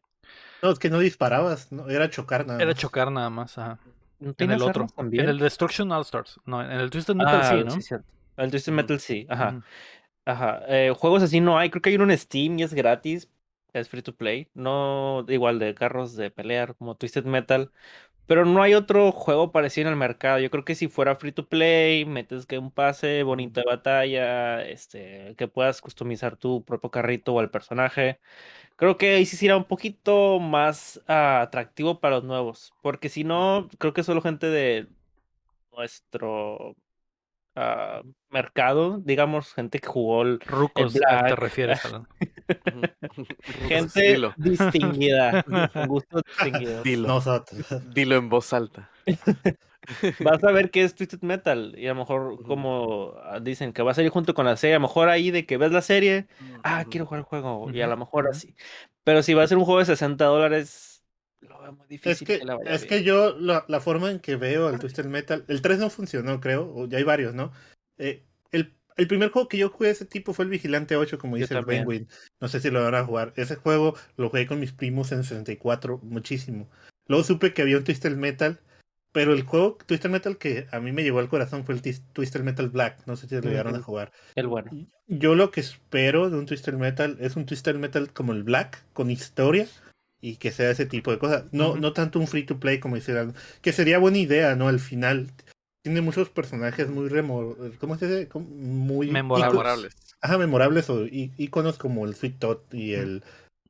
No, es que no disparabas, no, era chocar nada Era más. chocar nada más, ajá. ¿No En el otro. también? En el Destruction All Stars. No, en el Twisted Metal Ah, sí, ¿no? cierto. El Twisted. Metal sí, ajá. Ajá, eh, juegos así no hay, creo que hay uno en Steam y es gratis, es free to play, no igual de carros de pelear como Twisted Metal, pero no hay otro juego parecido en el mercado. Yo creo que si fuera free to play, metes que un pase bonito de batalla, este, que puedas customizar tu propio carrito o al personaje. Creo que ahí sí será un poquito más ah, atractivo para los nuevos, porque si no, creo que solo gente de nuestro ah, mercado, digamos, gente que jugó el, Rucos, El a- te Black. refieres, gente Dilo, distinguida, con gusto distinguido. dilo, Nosotros. dilo en voz alta. Vas a ver que es Twisted Metal y a lo mejor como ah, dicen que va a salir junto con la serie, a lo mejor ahí de que ves la serie, ah, Ujú. quiero jugar el juego y a lo mejor así. Pero si va a ser un juego de 60 dólares, lo veo muy Es difícil que, que, le vaya es bien. que yo, la, la forma en que veo el Twisted Metal, el 3 no funcionó, creo, o ya hay varios, ¿no? Eh, el, el primer juego que yo jugué de ese tipo fue el Vigilante 8, como Yo dice el. Penguin. No sé si lo van a jugar. Ese juego lo jugué con mis primos en 64, muchísimo. Luego supe que había un Twisted Metal, pero el juego Twisted Metal que a mí me llegó al corazón fue el Twisted Metal Black. No sé si lo llegaron a jugar. El bueno. Yo lo que espero de un Twisted Metal es un Twisted Metal como el Black, con historia y que sea ese tipo de cosas. No, no tanto un free to play como hicieran. Que sería buena idea, ¿no? Al final tiene muchos personajes muy remo ¿cómo se dice? Muy Memorables. Ajá, memorables o í- iconos como el Sweet Tot y el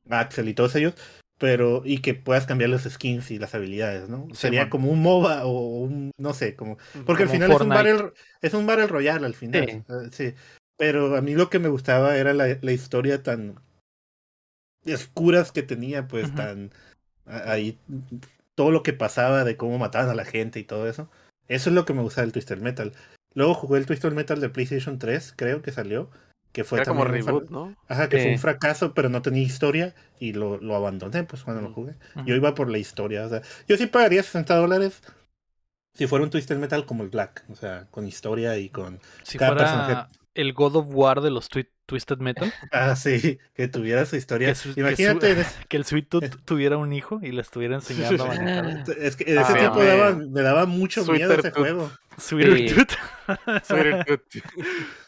Axel y todos ellos. Pero, y que puedas cambiar los skins y las habilidades, ¿no? Sí, Sería man. como un MOBA o un, no sé, como porque al final es un, battle, es un Battle Royale al final. Sí. eh, sí. Pero a mí lo que me gustaba era la, la historia tan oscuras que tenía, pues tan ahí todo lo que pasaba de cómo mataban a la gente y todo eso. Eso es lo que me gustaba del Twister Metal. Luego jugué el Twister Metal de PlayStation 3, creo que salió. Que fue Era como reboot, ¿no? Ajá, que fue un fracaso, pero no tenía historia y lo, lo abandoné pues cuando lo jugué. Yo iba por la historia, o sea, yo sí pagaría 60 dólares si fuera un Twisted Metal como el Black, o sea, con historia y con... Si cada fuera personaje- el God of War de los twi- Twisted Metal, Ah, sí, que tuviera su historia. Que su- que Imagínate, su- que el Sweet Tooth tuviera un hijo y le estuviera enseñando a manejar. es que en ese Ah, tiempo me- daba- me daba mucho Sweeter miedo ese juego. Sweeter Sí. Tooth. Sweeter Tooth.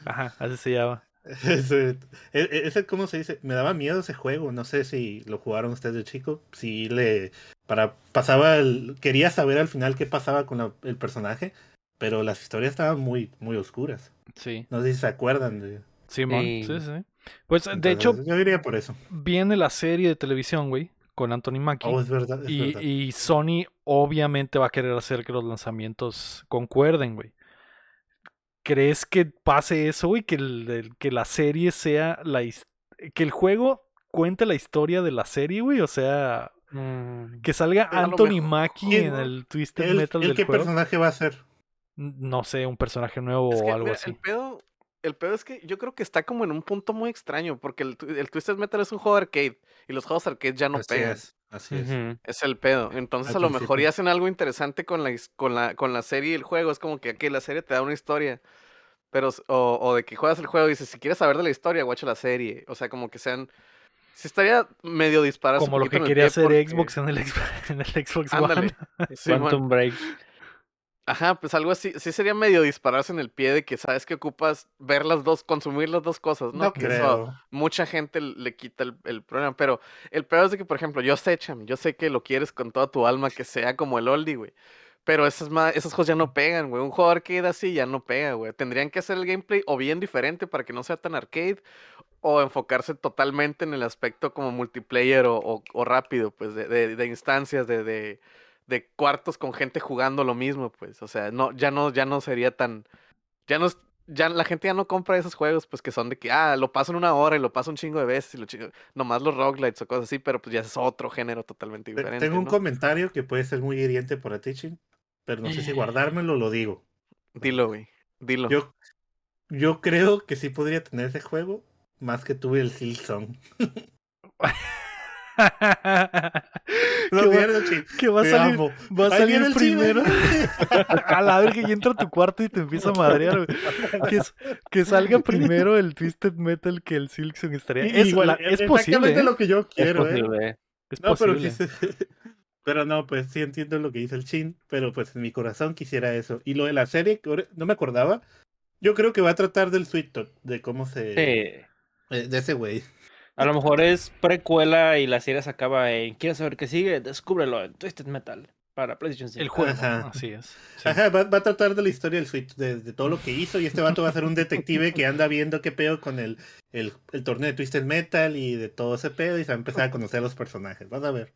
Ajá, así se llama. Ese, e- ese, ¿cómo se dice? Me daba miedo ese juego. No sé si lo jugaron ustedes de chico. Si le. Para. Pasaba el. Quería saber al final qué pasaba con la- el personaje. Pero las historias estaban muy, muy oscuras. Sí, No sé si se acuerdan de. Simón. Sí. Sí, sí. Pues de hecho, Yo diría por eso. viene la serie de televisión, güey, con Anthony Mackie. Oh, es verdad. Es y, verdad. y Sony obviamente va a querer hacer que los lanzamientos concuerden, güey. ¿Crees que pase eso, güey? Que, el- el- que la serie sea la... Que el juego cuente la historia de la serie, güey. O sea, Mm, que salga Pero lo Anthony Mackie en ¿Quién- el Twisted ¿El, Metal el del qué juego. personaje va a ser? No sé, un personaje nuevo Es que, o algo mira, así. El pedo, el pedo es que yo creo que está como en un punto muy extraño, porque el, Twisted Metal es un juego arcade, y los juegos arcade ya no así es. Así es. Es el pedo. Entonces, Al a lo mejor principio. y hacen algo interesante con la, con la, con la serie y el juego. Es como que aquí la serie te da una historia. Pero, o, o de que juegas el juego y dices, si quieres saber de la historia, guacha la serie. O sea, como que sean. Si estaría medio dispararse un Como lo que quería hacer porque- Xbox en el, Xbox- en el Xbox One. Ándale. Simón. Quantum Break. Ajá, pues algo así. Sí sería medio dispararse en el pie de que sabes que ocupas ver las dos, consumir las dos cosas, ¿no? No Que eso creo. mucha gente le quita el, el problema. Pero el peor es de que, por ejemplo, yo sé, Cham, yo sé que lo quieres con toda tu alma, que sea como el oldie, güey. Pero esas, esos juegos ya no pegan, güey. Un juego arcade así ya no pega, güey. Tendrían que hacer el gameplay o bien diferente para que no sea tan arcade, o enfocarse totalmente en el aspecto como multiplayer o, o- o rápido, pues, de, de- de instancias, de, de, de cuartos con gente jugando lo mismo, pues. O sea, no, ya no, ya no sería tan. Ya no ya la gente ya no compra esos juegos, pues que son de que, ah, lo paso en una hora y lo paso un chingo de veces y lo chingo. Nomás los roguelites o cosas así, pero pues ya es otro género totalmente Te- diferente. Tengo un ¿no? comentario que puede ser muy hiriente para Teaching, pero no sé si guardármelo o lo digo. Dilo, güey. Dilo. Yo, yo creo que sí podría tener ese juego más que tuve el Silksong. No, que, va, que a salir, amo. va a salir el primero. a la verga, y entra a tu cuarto y te empieza a madrear. Que, que salga primero el Twisted Metal que el Silksong estaría. Es, Igual, la- es es posible. exactamente ¿eh? lo que yo Es quiero, ¿eh? posible. Es No, pero, posible. quise- pero no, pues sí entiendo lo que dice el Chin, pero pues en mi corazón quisiera eso. Y lo de la serie, no me acordaba, yo creo que va a tratar del Sweet Tooth, de cómo se... Sí. eh, de ese güey. A lo mejor es precuela y la serie se acaba en ¿Quieres saber qué sigue? Descúbrelo en Twisted Metal para PlayStation 5. El juego, Ajá. así es. sí. Ajá, va, va a tratar de la historia del Sweet, de, de todo lo que hizo, y este vato va a ser un detective que anda viendo qué pedo con el, el, el torneo de Twisted Metal y de todo ese pedo, y se va a empezar a conocer a los personajes. Vas a ver.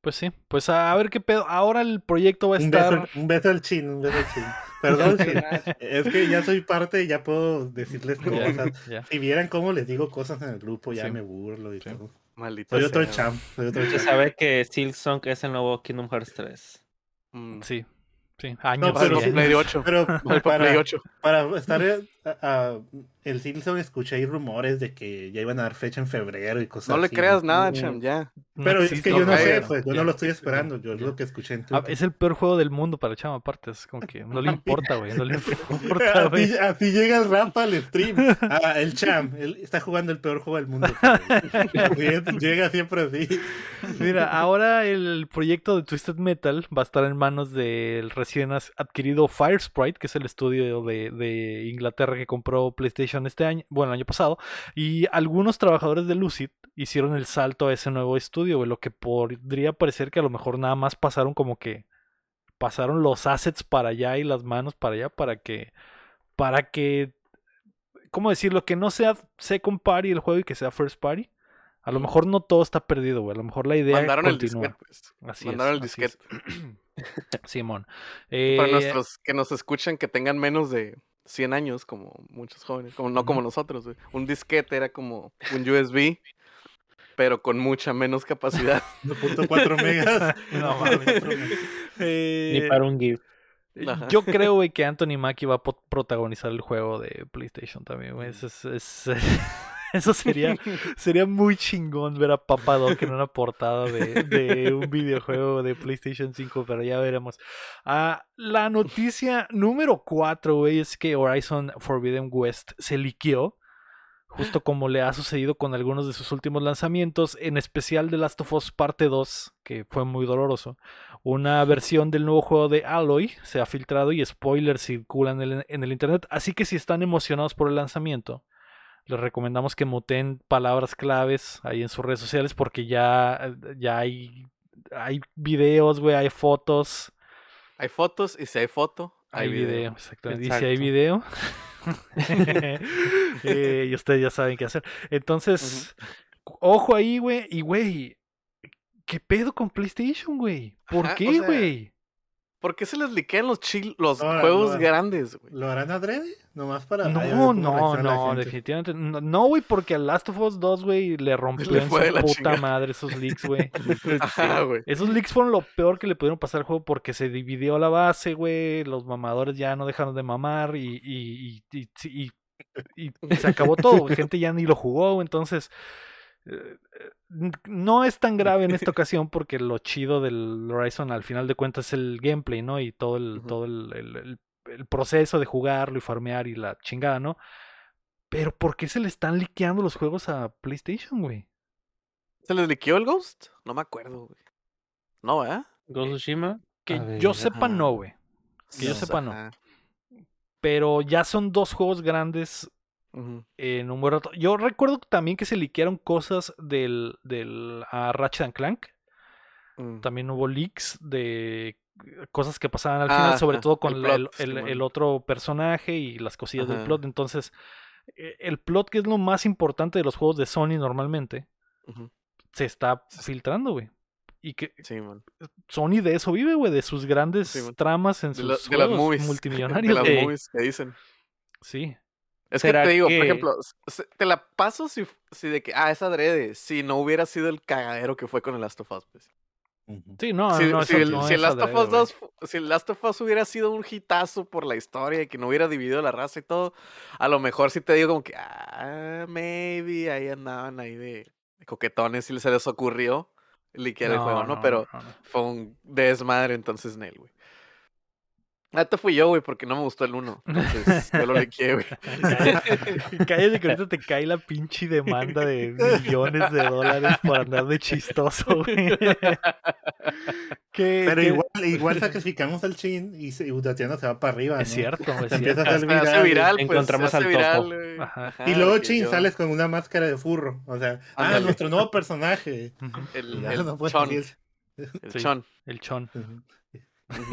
Pues sí, pues a ver qué pedo. Ahora el proyecto va a Un estar. beso, un beso al Chin, un beso al Chin. Perdón. Es que ya soy parte y ya puedo decirles cosas. Si vieran cómo les digo cosas en el grupo, ya Sí. me burlo y Sí. todo. Maldito Soy otro champ, soy otro Se champ. sabe que Silksong es el nuevo Kingdom Hearts 3. Mm. Sí, sí. Años. pero Para sí- el Play 8. Pero Para el Play para, 8. para estar a- a- el Silson escuché ahí rumores de que ya iban a dar fecha en febrero y cosas No le así. creas nada, Mm. Cham, ya. No Pero es que yo no sé, pues yo Ya. no lo estoy esperando, yo es Ya. lo que escuché en Ah, Twitter. es el peor juego del mundo para Chama, aparte. Es como que no le importa, güey. No le importa, güey. Así, así llega el rap al stream. Ah, el Cham, él está jugando el peor juego del mundo. Así llega siempre así. Mira, ahora el proyecto de Twisted Metal va a estar en manos del recién adquirido Firesprite, que es el estudio de, de Inglaterra que compró PlayStation este año, bueno, el año pasado, y algunos trabajadores de Lucid hicieron el salto a ese nuevo estudio, güey, lo que podría parecer que a lo mejor nada más pasaron como que pasaron los assets para allá y las manos para allá para que para que ¿cómo decirlo? que no sea second party el juego y que sea first party. A lo mejor no todo está perdido, güey. A lo mejor la idea Mandaron el disquete, pues. Así Mandaron es, el disquete. Simón. Para Eh, nuestros que nos escuchan que tengan menos de 100 años, como muchos jóvenes, como no como nosotros, güey. Un disquete era como un USB, pero con mucha menos capacidad. 1.4 megas. No mames. Ni eh, para un GIF. Ajá. Yo creo, güey, que Anthony Mackie va a protagonizar el juego de PlayStation también, güey. Es- eso sería, sería muy chingón ver a Papa Doc en una portada de, de un videojuego de PlayStation 5, pero ya veremos. Ah, la noticia número 4, güey, es que Horizon Forbidden West se liqueó. Justo como le ha sucedido con algunos de sus últimos lanzamientos, en especial The Last of Us Parte 2, que fue muy doloroso. Una versión del nuevo juego de Alloy se ha filtrado y spoilers circulan en el, en el internet. Así que si están emocionados por el lanzamiento, les recomendamos que muten palabras claves ahí en sus redes sociales porque ya, ya hay, hay videos, güey, hay fotos. Hay fotos y si hay foto, Hay, hay, video, video. exactamente. Y si hay Exacto. video, eh, y ustedes ya saben qué hacer. Entonces, ojo ahí, güey. Y, güey, ¿qué pedo con PlayStation, güey? ¿Por Ajá, o qué, sea, güey? ¿Por qué se les liquean los, chil- los juegos no, grandes, güey? ¿Lo harán adrede? Nomás para. No, no, no, definitivamente. No, no, güey, porque al Last of Us 2, güey, le rompió Le en su la puta chingada. madre esos leaks, güey. Ajá, güey. Esos leaks fueron lo peor que le pudieron pasar al juego porque se dividió la base, güey. Los mamadores ya no dejaron de mamar y, y, y, y- y- y se acabó todo. güey. Gente ya ni lo jugó, entonces. Eh, eh, No es tan grave en esta ocasión porque lo chido del Horizon al final de cuentas es el gameplay, ¿no? Y todo el, todo el, el- el- el proceso de jugarlo y farmear y la chingada, ¿no? Pero ¿por qué se le están liqueando los juegos a PlayStation, güey? ¿Se les liqueó el Ghost? No me acuerdo, güey. No, ¿eh? Ghost of Tsushima. Que yo sepa, no, güey. Que yo sepa, no. Pero ya son dos juegos grandes En un buen rato. Yo recuerdo también que se liquearon cosas del, del ah, Ratchet and Clank. Mm. También hubo leaks de cosas que pasaban al Ah, final, sobre ajá, todo con el la- el, plot, el- Simón. el otro personaje y las cosillas del plot. Entonces, eh, el plot, que es lo más importante de los juegos de Sony normalmente, se está filtrando, güey. Y que Sí. Sony de eso vive, güey, de sus grandes tramas en De, sus la- de las movies. De multimillonarios. las güey. movies que dicen. Sí. Es que ¿Será te digo, que- por ejemplo, te la paso si, si de que, ah, es adrede, si no hubiera sido el cagadero que fue con el Last of Us, pues. Sí, no, si, no, el, no si el es Last of Us güey. 2, fu- si el Last of Us hubiera sido un hitazo por la historia y que no hubiera dividido la raza y todo, a lo mejor sí te digo como que, ah, maybe ahí andaban ahí de, de coquetones y se les ocurrió liquear el juego, ¿no? Pero no, no. fue un desmadre entonces Nel, güey. Neta fui yo, güey, porque no me gustó el 1. Entonces, yo lo liqueé, güey. Cállate, que ahorita te cae la pinche demanda de millones de dólares por andar de chistoso, güey. Pero que- igual, igual sacrificamos al Chin y, se, y Tatiana se va para arriba. ¿no? Es cierto, güey, es Se empieza cierto. a Se viral. viral, pues, Encontramos se al viral, güey. Ajá. Ajá, Y luego Chin yo- sales con una máscara de furro. O sea, ah, Ándale. nuestro nuevo personaje. El, el chon, el Sí. chon. El chon.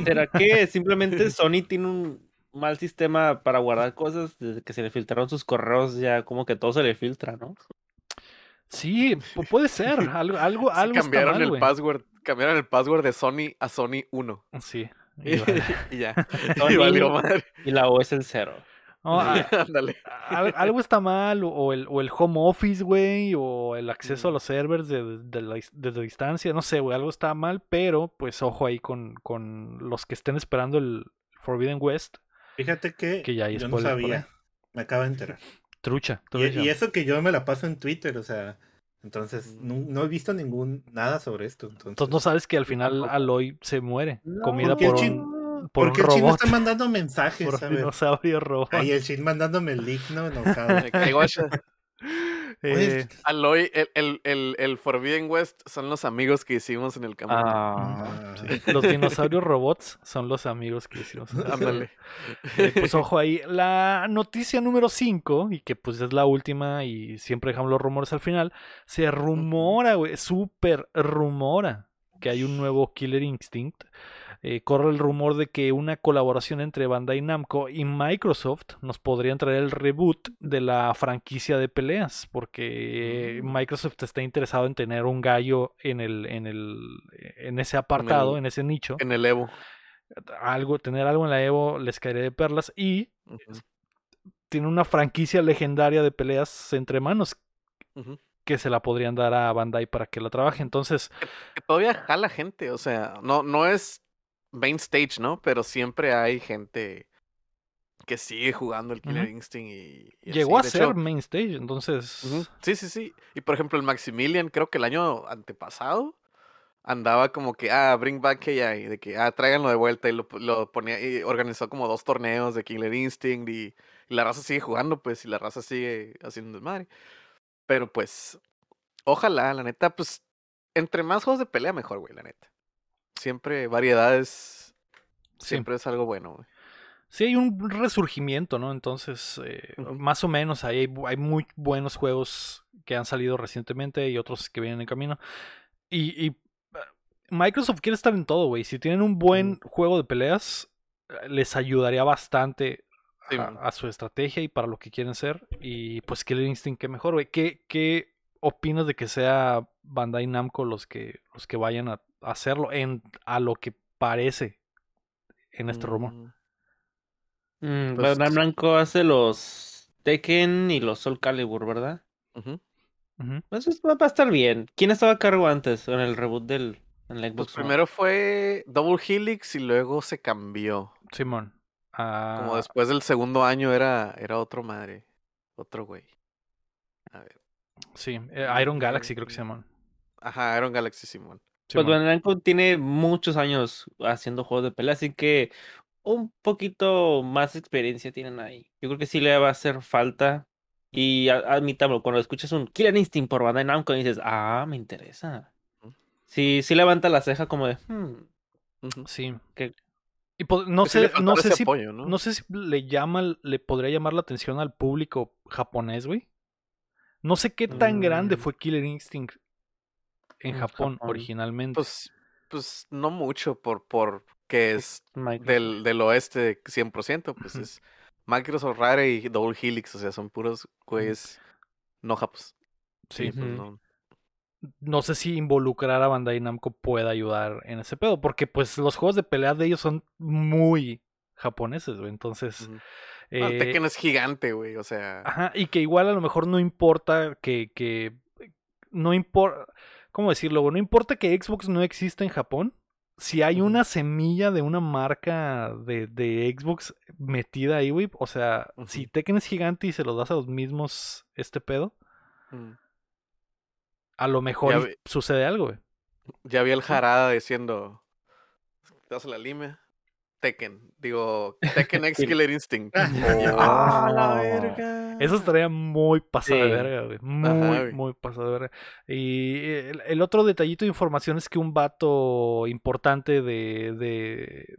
¿Será que simplemente Sony tiene un mal sistema para guardar cosas? Desde que se le filtraron sus correos, ya como que todo se le filtra, ¿no? Sí, pu- puede ser. Algo, algo, Sí, algo está cambiaron mal, el password, cambiaron el password de Sony a Sony 1. Sí. Y, ya. Sony- Y valió madre. Y la O es el cero. No, a- Ándale. al- algo está mal, o- o el, o el home office, güey, o el acceso a los servers de, de la dis- desde distancia, no sé, güey, algo está mal, pero pues ojo ahí con, con los que estén esperando el Forbidden West, Fíjate que, Que ya hay yo no sabía. Me acabo de enterar. trucha. Y, trucha. y eso que yo me la paso en Twitter, o sea, entonces no, no he visto ningún nada sobre esto. Entonces, Entonces no sabes que al final. Aloy se muere, No, comida por un, por un ¿Por qué el chino está mandando mensajes? por dinosaurio robot. Ahí el chin mandándome el link, no. Oye, Eh, Aloy, el, el, el, el Forbidden West son los amigos que hicimos en el campo. Ah, ah, los dinosaurios robots son los amigos que hicimos. Ándale. Eh, pues ojo ahí. La noticia número 5, y que pues es la última y siempre dejamos los rumores al final, se rumora, güey, súper rumora que hay un nuevo Killer Instinct. Eh, corre el rumor de que una colaboración entre Bandai Namco y Microsoft nos podrían traer el reboot de la franquicia de peleas, porque Mm. Microsoft está interesado en tener un gallo en el, en el, en ese apartado, en ese nicho. En el Evo. Algo, tener algo en la Evo les caería de perlas y tiene una franquicia legendaria de peleas entre manos que se la podrían dar a Bandai para que la trabaje. Entonces, Que todavía jala gente, o sea, no, no es main stage, ¿no? Pero siempre hay gente que sigue jugando el Killer. Instinct y, y Llegó a así. De hecho, ser main stage, entonces. Sí, sí, sí. Y por ejemplo, el Maximilian, creo que el año antepasado, andaba como que, ah, bring back KI, de que, ah, tráiganlo de vuelta. Y lo, lo ponía, y organizó como dos torneos de Killer Instinct y, y la raza sigue jugando, pues, y la raza sigue haciendo desmadre. Pero pues, ojalá, la neta, pues, entre más juegos de pelea, mejor, güey, la neta. Siempre variedades, Sí. siempre es algo bueno, güey. Sí, hay un resurgimiento, ¿no? Entonces, eh, más o menos, ahí hay, hay muy buenos juegos que han salido recientemente y otros que vienen en camino. Y, y, Microsoft quiere estar en todo, güey. Si tienen un buen juego de peleas, les ayudaría bastante Sí, a, man. a su estrategia y para lo que quieren ser. Y pues Killer Instinct, qué mejor, güey. ¿Qué, ¿Qué opinas de que sea Bandai Namco los que, los que vayan a hacerlo en, a lo que parece en este rumor? Mm, Mm, Pues- Blanco hace los Tekken y los Soul Calibur, ¿verdad? ujú. Ujú. Eso es- va va a estar bien. ¿Quién estaba a cargo antes en el reboot del en la Pues Xbox One? primero fue Double Helix y luego se cambió. Simón. Como Ah, después del segundo año era, era otro madre. Otro güey. A ver. Sí, eh, Iron Galaxy creo que se llaman. Ajá, Iron Galaxy Simón. Pues Simón. Bandai Namco tiene muchos años haciendo juegos de pelea, así que un poquito más experiencia tienen ahí. Yo creo que sí le va a hacer falta. Y a- admítalo, cuando escuchas un Killer Instinct por Bandai Namco dices, ah, me interesa. Sí, sí levanta la ceja como de, hmm. Sí. que- Y no Que sí sé, no sé si apoyo, ¿no? no sé si le llama, le podría llamar la atención al público japonés, güey. No sé qué tan grande Mm. fue Killer Instinct en Japón, Japón. originalmente. Pues, pues no mucho por, por que es del, del oeste 100%. Pues es Microsoft Rare y Double Helix. O sea, son puros güeyes no japos. sí. pues, no. No sé si involucrar a Bandai Namco pueda ayudar en ese pedo, porque pues los juegos de pelea de ellos son muy japoneses, güey. Entonces. No, el eh, Tekken es gigante, güey. O sea, Ajá, y que igual a lo mejor no importa que, que no importa, ¿cómo decirlo? güey? No importa que Xbox no exista en Japón, si hay una semilla de una marca de, de Xbox metida ahí, güey, o sea, si. Tekken es gigante y se los das a los mismos este pedo, mm. a lo mejor sucede algo, güey. ya vi el Jarada diciendo. ¿Te das la lime? Tekken. Digo, Tekken X Kill- Killer Instinct. Ah. Yo, ¡Ah, la Oh. verga! Eso estaría muy pasado de verga, güey. Muy, güey. muy pasado de verga. Y el, el otro detallito de información es que un vato importante de, de,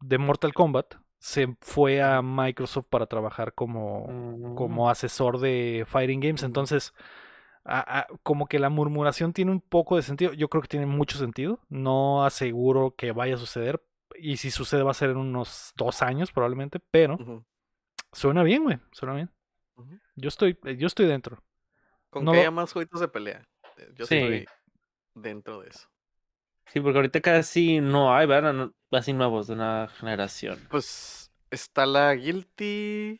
de Mortal Kombat se fue a Microsoft para trabajar como, Mm. como asesor de Fighting Games. Entonces, a- a- como que la murmuración tiene un poco de sentido. Yo creo que tiene mucho sentido. No aseguro que vaya a suceder. Y si sucede va a ser en unos dos años probablemente. Pero suena bien, güey. Suena bien. Yo estoy, eh, yo estoy dentro. Con No que lo- haya más jueguitos de pelea. eh, Yo Sí. estoy dentro de eso. Sí, porque ahorita casi no hay, ¿verdad? No- Así nuevos de una generación. Pues está la Guilty.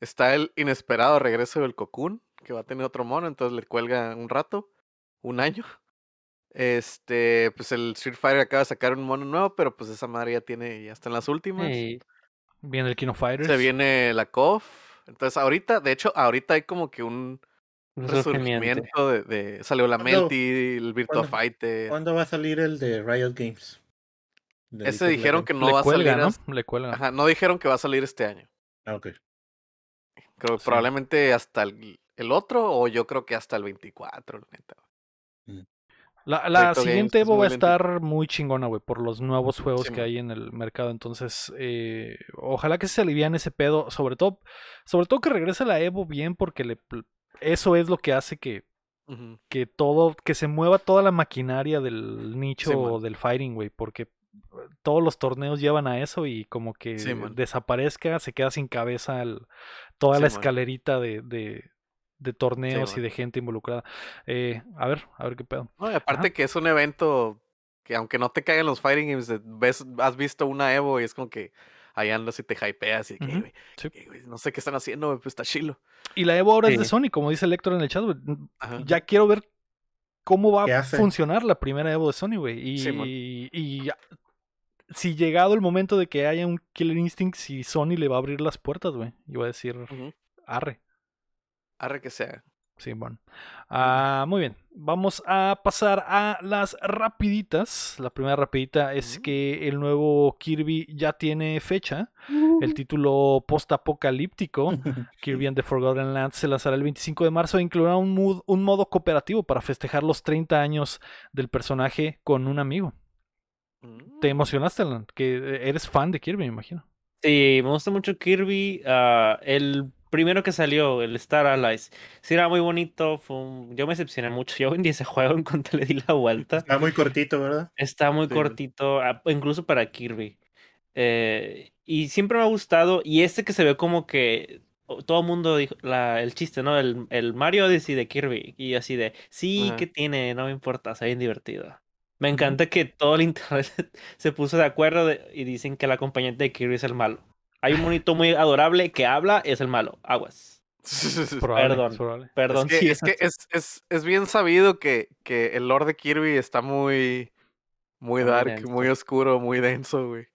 Está el inesperado regreso del Cocoon, que va a tener otro mono, entonces le cuelga un rato, un año. Este, pues el Street Fighter acaba de sacar un mono nuevo, pero pues esa madre ya tiene, ya está en las últimas. Viene el King of Fighters. Se viene la KOF. Entonces ahorita, de hecho, ahorita hay como que un Resurgimiento. de, de- salió la. Melty, el Virtua ¿Cuándo? Fighter. ¿Cuándo va a salir el de Riot Games? De Ese dijeron que no va a salir. ¿no? Le cuelga. Ajá, no dijeron que va a salir este año. Ah, ok. Creo Sí. probablemente hasta el, el otro, o yo creo que hasta el 24, la neta. La, la siguiente Evo va a 2020. estar muy chingona, güey, por los nuevos juegos Sí, que man. hay en el mercado. Entonces, eh, ojalá que se alivian ese pedo. Sobre todo, sobre todo que regrese la Evo bien, porque le, eso es lo que hace que, que todo, que se mueva toda la maquinaria del nicho Sí, del fighting, güey, porque todos los torneos llevan a eso y como que Sí, desaparezca, se queda sin cabeza el- toda Sí, la escalerita de, de, de torneos y de gente involucrada. Eh, a ver, a ver qué pedo. No, y aparte Ajá. que es un evento que aunque no te caigan los fighting games, ves, has visto una Evo y es como que ahí andas y te hypeas y que, sí. no sé qué están haciendo, güey, pues está chilo. Y la Evo ahora es de Sí. Sony, como dice el Héctor en el chat. Ya quiero ver cómo va ¿Qué a funcionar la primera Evo de Sony, güey. Y, Sí, man. y si llegado el momento de que haya un Killer Instinct, si Sony le va a abrir las puertas, güey. Y va a decir, arre. Arre que sea. Sí, bueno. Ah, muy bien. Vamos a pasar a las rapiditas. La primera rapidita es que el nuevo Kirby ya tiene fecha. El título post-apocalíptico, Kirby and the Forgotten Lands, se lanzará el 25 de marzo e incluirá un, mood- un modo cooperativo para festejar los 30 años del personaje con un amigo. ¿Te Mm. emocionaste, Alan? Que eres fan de Kirby, me imagino. Sí, me gusta mucho Kirby. ah, el primero que salió, el Star Allies, sí era muy bonito. Fue un- Yo me decepcioné mucho. Yo vendí ese juego en cuanto le di la vuelta. Está muy cortito, ¿verdad? Está muy Sí. cortito, ah, incluso para Kirby. Eh, y siempre me ha gustado. Y este que se ve como que o- todo el mundo dijo la, el chiste, ¿no? El, el Mario Odyssey de Kirby. Y así de, sí, Ajá. que tiene? No me importa, está bien divertido. Me encanta que todo el internet se puso de acuerdo de- y dicen que el acompañante de Kirby es el malo. Hay un monito muy adorable que habla, es el malo. Aguas. Probable, Perdón. probable. Perdón, es que, sí, es, que es, es, es bien sabido que, que el lore de Kirby está muy, muy dark, muy oscuro, muy denso, güey.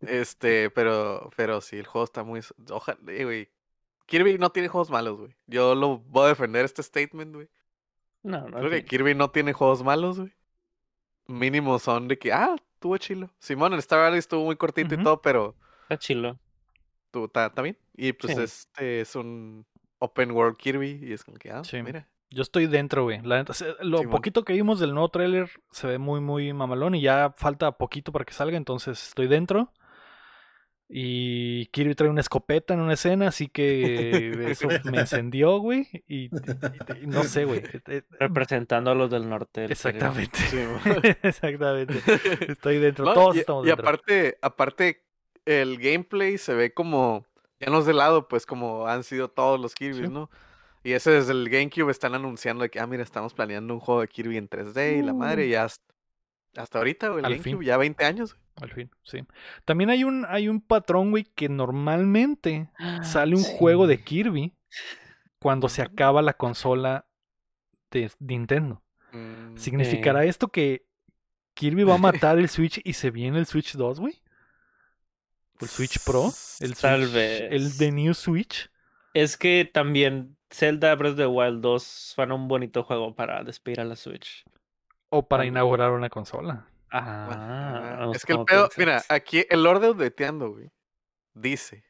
Este, pero, pero sí, el juego está muy. Ojalá, eh, güey. Kirby no tiene juegos malos, güey. Yo lo voy a defender este statement, güey. No, no Creo que tiene. Kirby no tiene juegos malos, güey. Mínimo son de que, ah, estuvo chilo. Simón, el Star Valley estuvo muy cortito y todo, pero Está chilo. Tú, está bien. Y pues Sí. este es un open world Kirby y es como que, ah, Sí. mira. Yo estoy dentro, güey. La lo poquito que vimos del nuevo tráiler se ve muy, muy mamalón y ya falta poquito para que salga, entonces estoy dentro. Y Kirby trae una escopeta en una escena, así que eso me encendió, güey. Y, y- y no sé, güey. Eh, eh, Representando a los del norte. del Exactamente. Exactamente. Estoy dentro. No, Todos y, estamos y dentro. aparte, aparte, el gameplay se ve como, ya no es de lado, pues como han sido todos los Kirby, Sí. ¿no? Y ese desde el GameCube están anunciando de que, ah, mira, estamos planeando un juego de Kirby en 3D y la madre, ya hasta, hasta ahorita, güey, el Al GameCube, fin. ya 20 años. güey. Al fin, sí. También hay un, hay un patrón, güey, que normalmente Ah, sale un juego de. Kirby cuando se acaba la consola de Nintendo. Mm, ¿Significará esto que Kirby va a matar el Switch y se viene el Switch 2, güey? ¿El Switch Pro? ¿El Tal Switch- ¿El de New Switch? Es que también Zelda Breath of the Wild 2 fue un bonito juego para despedir a la Switch. ¿O para inaugurar una consola? Ah, Ajá. vamos es que el pedo, mira, aquí el orden de updateando, güey, dice.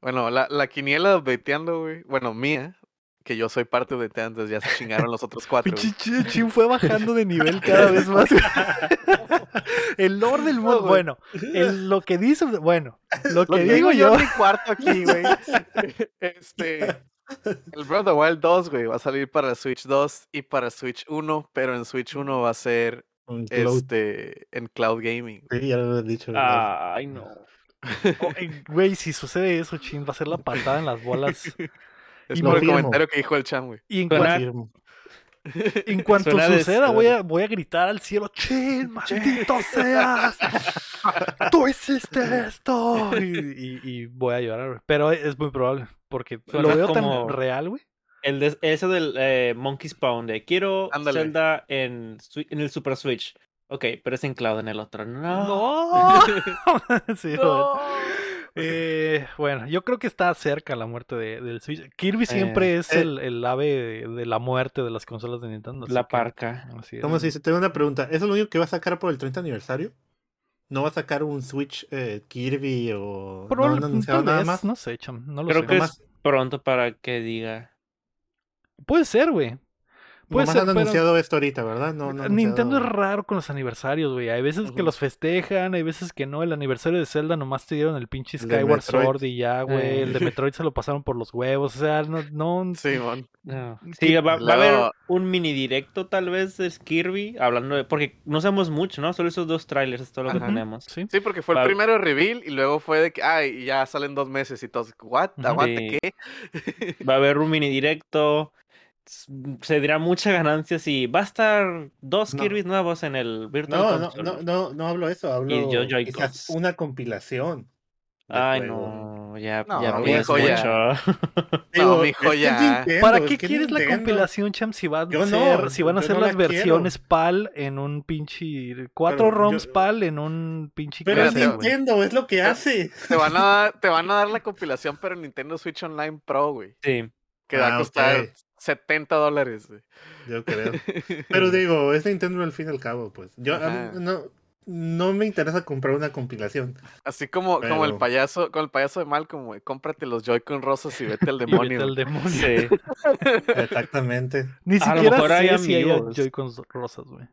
Bueno, la, la quiniela de updateando, güey, bueno, mía, que yo soy parte de updateando, ya se chingaron los otros cuatro. Chin fue bajando de nivel cada vez más. el lore del mundo. Bueno, el- lo que dice. Bueno, lo que Lo digo yo. mi cuarto aquí, güey. este. El Breath of the Wild 2, güey, va a salir para Switch 2 y para Switch 1, pero en Switch 1 va a ser cloud. este en Cloud Gaming. Sí, ya lo he dicho. Ay, no. Oh, Güey, si sucede eso, Chin, va a ser la patada en las bolas. Es Y por el comentario que dijo el Cham, güey. Y en, cuanto suena suceda, voy a, voy a gritar al cielo: ¡Chin, maldito seas! ¡Tú hiciste esto! Y, y- y voy a llorar, güey. Pero es muy probable, porque lo veo como- tan real, güey. El de, ese del eh, Monkey Spawn de quiero Ándale. Zelda en, en el Super Switch. Ok, pero es en cloud en el otro. No. ¡No! Sí. No. Eh, bueno, yo creo que está cerca la muerte de- del Switch. Kirby siempre es eh. el, el ave de, de la muerte de las consolas de Nintendo. La que- parca. así es. ¿Cómo se dice? Tengo una pregunta. ¿Eso es lo único que va a sacar por el 30 aniversario? ¿No va a sacar un Switch eh, Kirby o no Probable- han anunciado tal nada vez, más? No sé, cham, no lo Creo sé. que Nomás- es pronto para que diga. Puede ser, güey. Puede Nomás ser, han pero- anunciado esto ahorita, ¿verdad? No, Nintendo es raro con los aniversarios, güey. Hay veces que los festejan, hay veces que no. El aniversario de Zelda nomás te dieron el pinche Skyward. Sword y ya, güey. Eh. El de Metroid se lo pasaron por los huevos. O sea, no, no. No. Que- Sí, va, va a haber un mini directo tal vez de Kirby, hablando de... Porque no sabemos mucho, ¿no? Solo esos dos trailers es todo lo que Ajá. tenemos. Sí. Sí, porque fue el primero reveal y luego fue de que, ay, ya salen dos meses y todos, ¿what? Ujú. ¿Aguante Sí. qué? Va a haber un mini directo. Se dirá mucha ganancia si va a estar dos No. Kirby nuevos en el Virtual No, no, Console. no, no, no hablo eso, hablo Y yo- quizás una compilación. Ay, juego. no. No, ya, No, ya no, pides ya. mucho. No, ya. Nintendo, ¿Para es qué quieres la Nintendo. compilación, Champ? Si van a Yo no, ser, si van a no las la quiero. versiones PAL en un pinche. Cuatro Pero ROMs yo- PAL en un pinche. Pero es. Nintendo, es lo que hace. Te van, a dar, te van a dar la compilación, pero en Nintendo Switch Online Pro, güey. Sí. Que va Ah, a costar ok. 70 dólares. Yo creo. Pero digo, es Nintendo al fin y al cabo, pues. Yo a mí Ajá. no, no me interesa comprar una compilación. Así como, como el payaso, como el payaso de Malcolm, güey. Cómprate los Joy-Con rosas y vete al Y vete demonio. al demonio. Sí. Exactamente. Ni A lo siquiera mejor hay sé si hay amigos. Joy-Cons rosas, güey.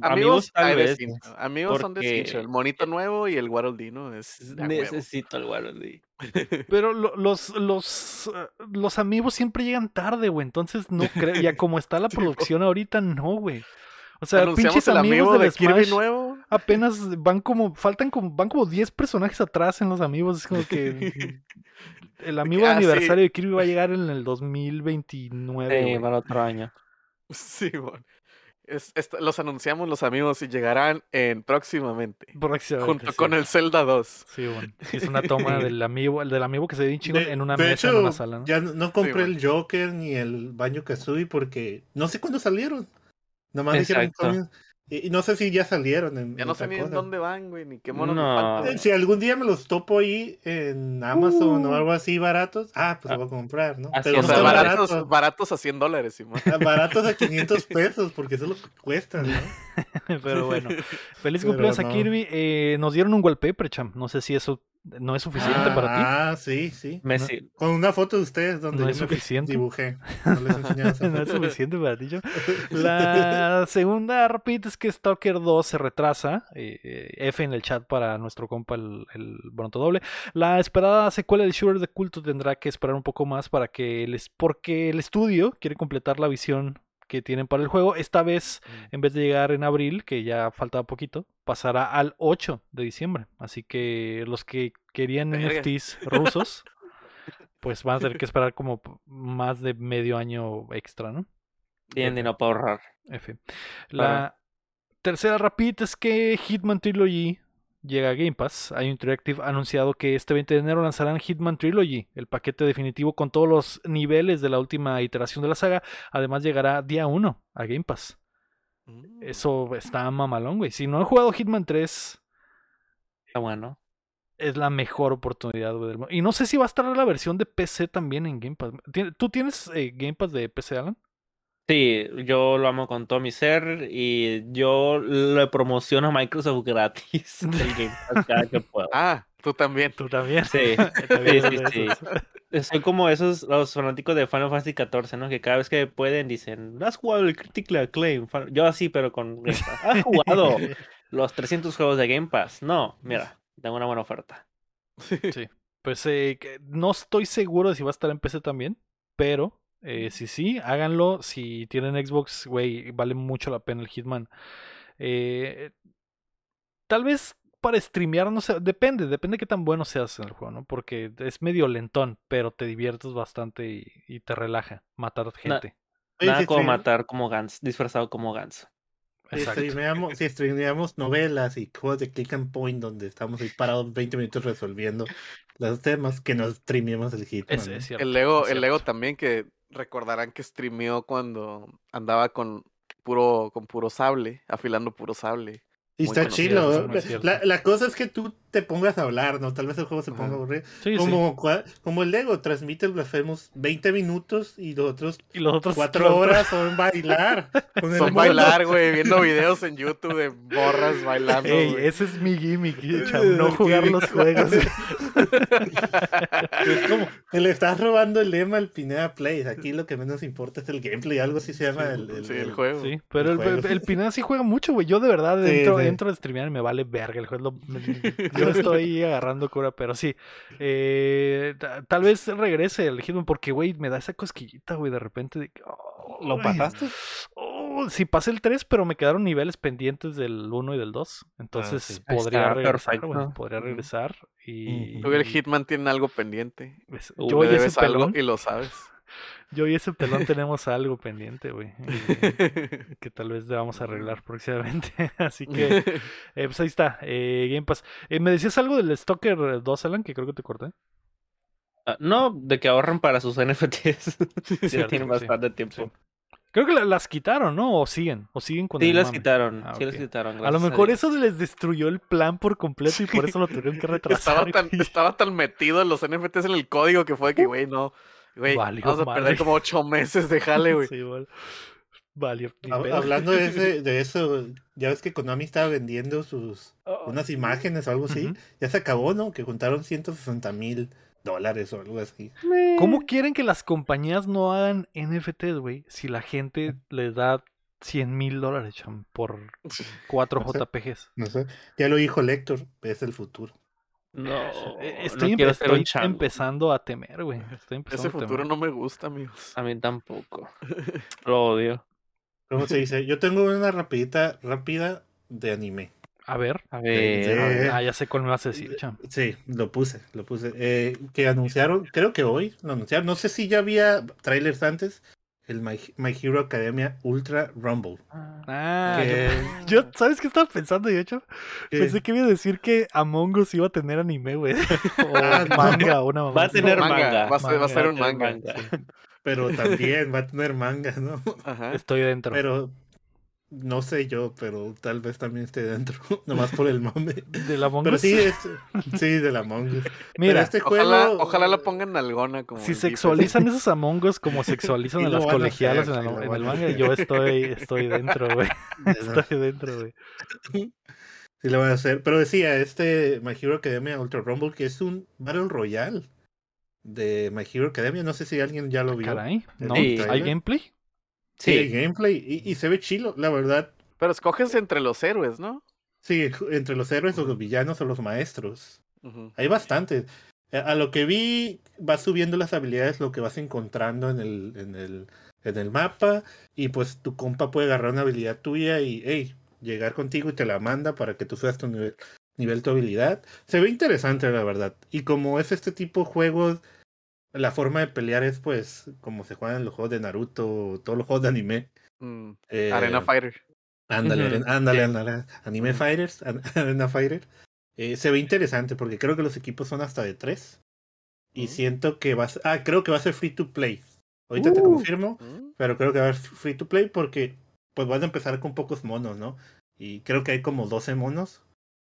Amigos, tal de vez. cincho. Amigos son de. El monito nuevo y el Waddle Dino es. Necesito el Waddle Pero lo- los, los, eh, los amigos siempre llegan tarde, güey. Entonces no creo. Ya como está la producción ahorita, no, güey. O sea, Anunciamos pinches el amigos amigo de del Kirby Smash nuevo. apenas van como. Faltan como. Van como 10 personajes atrás en los amigos. Es como que. El amigo de ah, sí. aniversario de Kirby va a llegar en el 2029. Sí, güey. para otro año. Sí, bueno. Es- los anunciamos los amigos y llegarán en próximamente. Próximamente, Junto sí. con el Zelda 2. Sí, bueno. Es una toma del amigo, el del amigo que se ve chingón en una de mesa hecho, en una sala, ¿no? Ya no, compré bueno. el Joker ni el Banjo Kazooie porque no sé cuándo salieron. Nomás dijeron Exacto. "Coño", y, y no sé si ya salieron. En, Ya en no sé ni en dónde van, güey, ni qué monos No. nos faltan. Eh, Si algún día me los topo ahí en Amazon Uh. o algo así baratos, ah, pues Ah. lo voy a comprar, ¿no? Así Pero O no sea, baratos, baratos. baratos a 100 dólares, Simón. Ah, Baratos a 500 pesos, porque eso es lo que cuestan, ¿no? Pero bueno, feliz cumpleaños a. Kirby. Eh, nos dieron un wallpaper, champ. No sé si eso no es suficiente para ti. Ah, sí, sí. Messi. Con una foto de ustedes donde No yo es me suficiente. dibujé. No les enseñé esa no es suficiente para ti, champ. La segunda rapidita es que Stalker 2 se retrasa. Eh, F en el chat para nuestro compa el, el Bronto Doble. La esperada secuela del Shooter de culto tendrá que esperar un poco más para que les, porque el estudio quiere completar la visión que tienen para el juego. Esta vez en vez de llegar en abril, que ya faltaba poquito, pasará al 8 de diciembre. Así que los que querían Verga. NFTs rusos, pues van a tener que esperar como más de medio año extra, ¿no? Tienen dinero para ahorrar. F. La tercera rapidita es que Hitman Trilogy llega a Game Pass. Hay Interactive anunciado que este 20 de enero lanzarán Hitman Trilogy, el paquete definitivo con todos los niveles de la última iteración de la saga. Además llegará día 1 a Game Pass. Mm. Eso está mamalón, güey. Si no han jugado Hitman 3, Está bueno. es la mejor oportunidad, güey. del mundo. Y no sé si va a estar la versión de PC también en Game Pass. ¿Tien- ¿Tú tienes eh, Game Pass de PC, Alan? Sí, yo lo amo con todo mi ser y yo le promociono a Microsoft gratis el Game Pass cada que puedo. Ah, tú también. Tú también. Sí, También sí, sí. Soy como esos, los fanáticos de Final Fantasy XIV, ¿no? Que cada vez que pueden dicen, ¿has jugado el Critical Acclaim? Fan-?" Yo así, pero con Game Pass. ¿Has jugado los 300 juegos de Game Pass? No, mira, tengo una buena oferta. Sí. Pues eh, que no estoy seguro de si va a estar en PC también, pero eh, si sí, háganlo. Si tienen Xbox, güey, vale mucho la pena el Hitman. Eh, tal vez para streamear, no sé, depende, depende de qué tan bueno seas en el juego, ¿no? Porque es medio lentón, pero te diviertes bastante y, y te relaja matar gente. Nada como stream- matar como Gans, disfrazado como Gans. Si Exacto. streameamos, si streameamos novelas y juegos de click and point donde estamos ahí parados 20 minutos resolviendo los temas, que nos streameemos el Hitman. Es, ¿no? es cierto. El Lego, el Lego también que recordarán que streameó cuando andaba con puro, con puro sable, afilando puro sable. Y muy está conocido, es. La, la cosa es que tú te pongas a hablar, ¿no? Tal vez el juego se ponga Ajá. aburrido. Sí, sí. Como, cua- como el Lego, transmite el Blasphemous 20 minutos y los otros Y los otros 4 los- horas son bailar. Son mono. bailar, güey, viendo videos en YouTube de borras bailando. Ey, ese es mi gimmick, cham, no jugar los juegos. Es como, le estás robando el lema al Pineda Play. Aquí lo que menos importa es el gameplay, algo así se llama el, el- sí, el el- juego. Sí, pero el, juego. el, el Pineda sí juega mucho, güey. Yo de verdad Sí, entro, sí. entro a streamear y me vale verga el juego. es lo- yo estoy agarrando cura, pero sí. Eh, ta- tal vez regrese el Hitman porque, güey, me da esa cosquillita, güey, de repente. de que, ¿Lo "Ay, pasaste? oh, sí, pasé el 3, pero me quedaron niveles pendientes del 1 y del 2. Entonces sí. Ahí podría está, regresar, güey. perfecto. Podría regresar. Y. Tú el Hitman tiene algo pendiente. pues, yo Le y ese debes algo y lo sabes. Yo y ese pelón tenemos algo pendiente, güey. que tal vez vamos a arreglar próximamente. Así que, eh, pues ahí está, eh, Game Pass. Eh, ¿Me decías algo del Stalker 2, Alan? Que creo que te corté. Ah, no, de que ahorran para sus NFTs. sí, tienen sí, bastante tiempo. sí. Creo que la- las quitaron, ¿no? O siguen, o siguen con Sí, el las mame. quitaron. Ah, sí, las quitaron. A lo mejor eso les destruyó el plan por completo y por eso lo tuvieron que retrasar. Estaba tan, estaba tan metido los NFTs en el código que fue que, güey, no. Güey, Valió vamos a madre. perder como ocho meses de jale, güey. Sí, igual. Valió. Hablando de, ese, de eso, ya ves que Konami estaba vendiendo sus Oh, unas imágenes o algo así. Ya se acabó, ¿no? Que juntaron 160 mil dólares o algo así. ¿Cómo quieren que las compañías no hagan NFTs, güey? Si la gente les da 100 mil dólares por 4 No sé. JPGs. No sé. Ya lo dijo Lector, es el futuro. No, Eh, Estoy, no empe- estoy empezando a temer, güey. Estoy empezando Ese a futuro temer. no me gusta, amigos. A mí tampoco. Lo odio. ¿Cómo se dice? Yo tengo una rapidita, rápida de anime. A ver. A ver. a ver. Ah, ya sé cuál me vas a decir, cham. Sí, lo puse, lo puse. Eh, que anunciaron, creo que hoy lo anunciaron. No sé si ya había trailers antes. El My, My Hero Academia Ultra Rumble. Ah, Que- yo, yo- ¿sabes qué estaba pensando yo, que- Pensé que iba a decir que Among Us iba a tener anime, güey. o Ah, manga, o una mamá Va a tener Manga, manga. va a ser- va a ser un manga. Pero también va a tener manga, ¿no? Ajá. Estoy dentro. Pero no sé yo, pero tal vez también esté dentro. Nomás por el mame. ¿Del Among Pero Us? sí, es, sí, de la Among Us. Pero Mira, este juego. Ojalá, la pongan nalgona como si sexualizan esos Among Us como sexualizan a las colegialas en, el, lo en van el a manga, yo estoy, estoy dentro, güey. Estoy dentro, güey. Sí lo van a hacer. Pero decía, este My Hero Academia Ultra Rumble, que es un Battle Royale de My Hero Academia. No sé si alguien ya lo vio. Caray, ¿no? ¿Hay gameplay? Sí, Sí, gameplay y, y se ve chilo, la verdad. Pero escoges entre los héroes, ¿no? Sí, entre los héroes o los villanos o los maestros. Hay bastantes. A a lo que vi, vas subiendo las habilidades, lo que vas encontrando en el, en el, en el mapa. Y pues tu compa puede agarrar una habilidad tuya y hey, llegar contigo y te la manda para que tú subas tu nivel, nivel tu habilidad. Se ve interesante, la verdad. Y como es este tipo de juegos, la forma de pelear es pues como se juegan en los juegos de Naruto, todos los juegos de anime. Mm, Eh, Arena Fighter. Ándale, ándale, ándale. Anime. Fighters, Arena Fighter. Eh, se ve interesante porque creo que los equipos son hasta de tres. Y siento que va a ser, ah, creo que va a ser free to play. Ahorita te Uh. confirmo, Mm, pero creo que va a ser free to play porque pues van a empezar con pocos monos, ¿no? Y creo que hay como 12 monos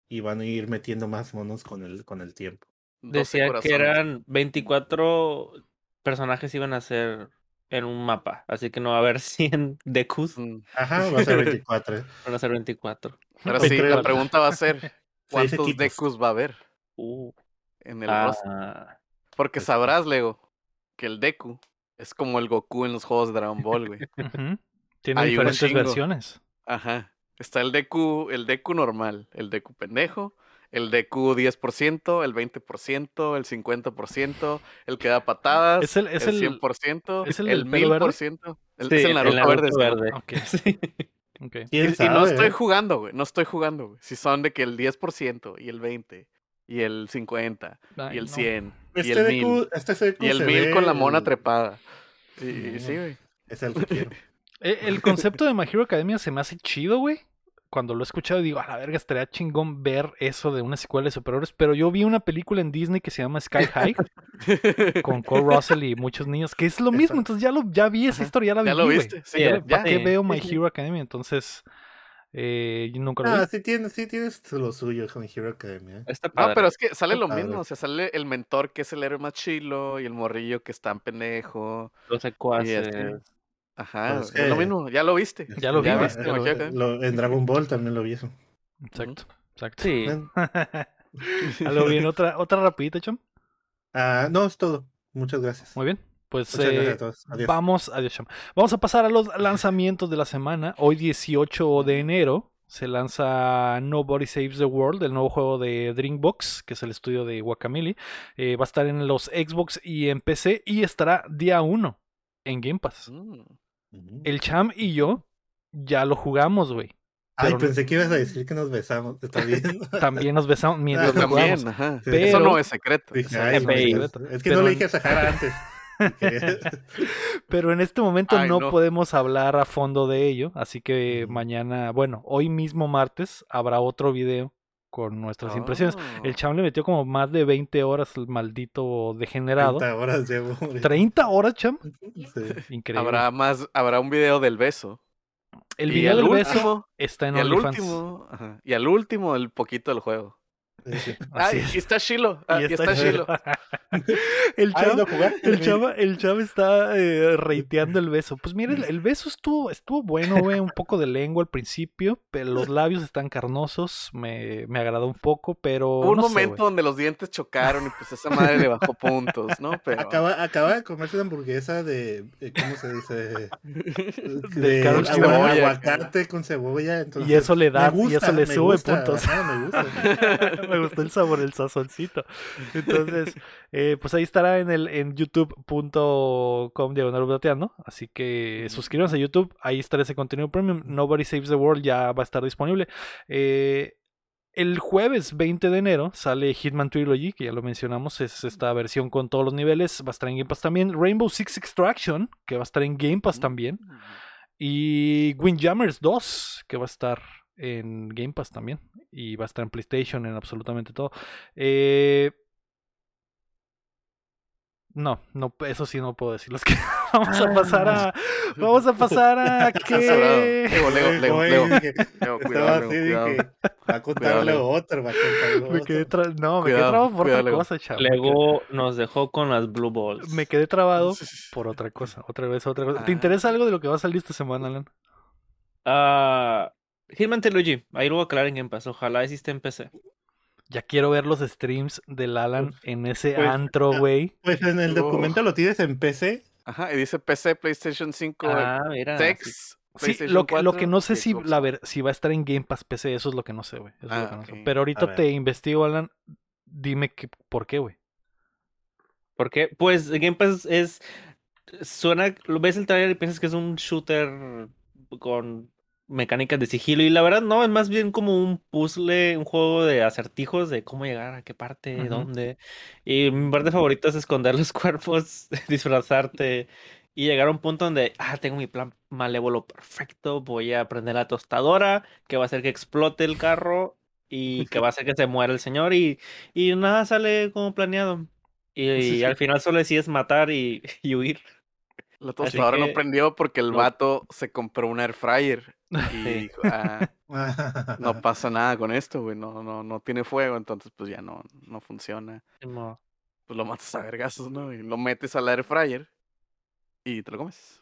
y van a ir metiendo más monos con el, con el tiempo. 12 decía que eran 24 personajes iban a ser en un mapa, así que no va a haber 100 Dekus, Mm, Ajá, va a ser 24. van a ser 24. Pero sí, la pregunta va a ser, ¿cuántos. Dekus va a haber Uh, en el roster? ah, Porque pues- sabrás, Lego, que el Deku es como el Goku en los juegos de Dragon Ball, güey. Tiene Hay diferentes versiones. Ajá. Está el Deku, el Deku normal, el Deku pendejo, el Deku 10%, el 20%, el 50%, el que da patadas, Es el- es el- 100%, ¿es el el, del pelo verde? 1000%. El, sí, es el Naruto, verde. sí. verde. Ok, Sí. ok. Y, ¿Quién y no sabe, estoy jugando, güey. No estoy jugando, güey. Si son de que el 10% y el 20 y el 50 y Ay, el no. 100 y Este el Deku, 1000 este Deku y el se 1000 con la mona trepada. Y, y Mm. sí, güey. Es el que quiero. Eh, El concepto de My Hero Academia se me hace chido, güey. Cuando lo he escuchado digo, a la verga, estaría chingón ver eso de una secuela de superhéroes. Pero yo vi una película en Disney que se llama Sky High con Cole Russell y muchos niños, que es lo mismo. Exacto. Entonces ya lo ya vi esa Ajá. historia, ya la ¿Ya vi, lo güey. viste? Sí, Sí, ya. ¿Para qué veo My. Hero Academia? Entonces, eh, yo nunca lo vi. Ah, sí tienes, sí tienes lo suyo con Hero Academia. Está padre. No, pero es que sale Está lo padre. mismo. O sea, sale el mentor que es el héroe más chilo y el morrillo que está en pendejo. Los secuaces. Ajá, Pues es lo mismo. Ya lo viste. Ya lo vi, Ya viste, ya lo. Lo- en Dragon Ball también lo vi eso. Exacto, exacto. Sí. Bueno, Ya lo vi en otra, otra rapidita, chum. ah, no, es todo. Muchas gracias. Muy bien. Pues eh, a todos. Adiós. Vamos, adiós, Cham. Vamos a pasar a los lanzamientos de la semana. Hoy 18 de enero se lanza Nobody Saves the World, el nuevo juego de Dreambox, que es el estudio de Guacamole. Eh, va a estar en los Xbox y en PC y estará día 1 en Game Pass. Mm. El Cham y yo ya lo jugamos, güey. Ay, pero no- pensé que ibas a decir que nos besamos. ¿Está bien? También nos besamos mientras lo jugamos. también, ajá. Sí. Eso no es secreto. Dije, eso ay, no es Ey. secreto. es que Pero- no le dije a Sahara antes. Pero en este momento Ay, no, no. podemos hablar a fondo de ello, así que mañana, bueno, hoy mismo martes habrá otro video con nuestras impresiones. El cham le metió como más de 20 horas el maldito degenerado. 30 horas llevo. 30 horas, cham. Sí. Increíble. Habrá más, habrá un video del beso. el video del beso último- está en y OnlyFans. último, ajá, y al último, el poquito del juego. Es. y está Shilo. ah, y está. Shilo. el ¿lo jugaste? el chava, el chava está eh, reiteando el beso. Pues mire, el, beso estuvo, estuvo bueno, güey. Un poco de lengua al principio, pero los labios están carnosos. Me, me agradó un poco, pero. Hubo un no momento donde los dientes chocaron y pues esa madre le bajó puntos, ¿no? Pero Acaba, acaba de comerse una hamburguesa de, eh, ¿cómo se dice? De Carol agua- Cebolla. aguacate con cebolla. Entonces, Y eso le da, y eso le sube gusta, puntos. ajá, me gusta. Me gustó el sabor, el sazoncito. Entonces, eh, pues ahí estará en el en youtube.com diagonal updateando. Así que suscríbanse a YouTube. Ahí estará ese contenido premium. Nobody Saves the World ya va a estar disponible. Eh, el jueves 20 de enero sale Hitman Trilogy, que ya lo mencionamos, es esta versión con todos los niveles, va a estar en Game Pass también. Rainbow Six Extraction, que va a estar en Game Pass también. Y Windjammers 2, que va a estar en Game Pass también. Y va a estar en PlayStation, en absolutamente todo. Eh, No, no, eso sí no puedo decirles que vamos a pasar a. Vamos a pasar a que. Lego, Lego, Lego, Lego. Lego, cuidado, Lego, cuidado. va a contar Cuidado, luego Lego. otro, va a contar luego Me quedé tra- No, me quedé trabado por cuidado, otra Lego. cosa, quedé- Luego nos dejó con las Blue Balls. Me quedé trabado por otra cosa. Otra vez, otra cosa. ¿Te Ah. interesa algo de lo que va a salir esta semana, Alan? Ah, Hitman Trilogy. Ahí lo voy a aclarar en Game Pass. Ojalá existe en PC. Ya quiero ver los streams del Alan en ese pues, antro, güey. Pues en el Oh. documento lo tienes en PC. Ajá, y dice PC, PlayStation 5, Ah, mira. sí. Sex. Sí, PlayStation lo que, lo 4 que no sé si, la ver, si va a estar en Game Pass PC, eso es lo que no sé, güey. Ah, no. Pero ahorita te investigo, Alan. Dime que, por qué, güey. ¿Por qué? Pues Game Pass es. Suena. Lo ves el trailer y piensas que es un shooter con mecánicas de sigilo. Y la verdad, no, es más bien como un puzzle, un juego de acertijos de cómo llegar a qué parte, dónde. Y mi parte favorita es esconder los cuerpos, disfrazarte. Y llegar a un punto donde, ah, tengo mi plan malévolo perfecto. Voy a prender la tostadora, que va a hacer que explote el carro. Y que va a hacer que se muera el señor. Y, y nada sale como planeado. Y, y al final solo decides matar y, y huir. La tostadora que- no prendió porque el no. vato se compró un air fryer y dijo, ah, no pasa nada con esto, güey, no, no, no tiene fuego, entonces pues ya no, no funciona. Pues lo matas a vergazos, ¿no? Y lo metes al air fryer y te lo comes.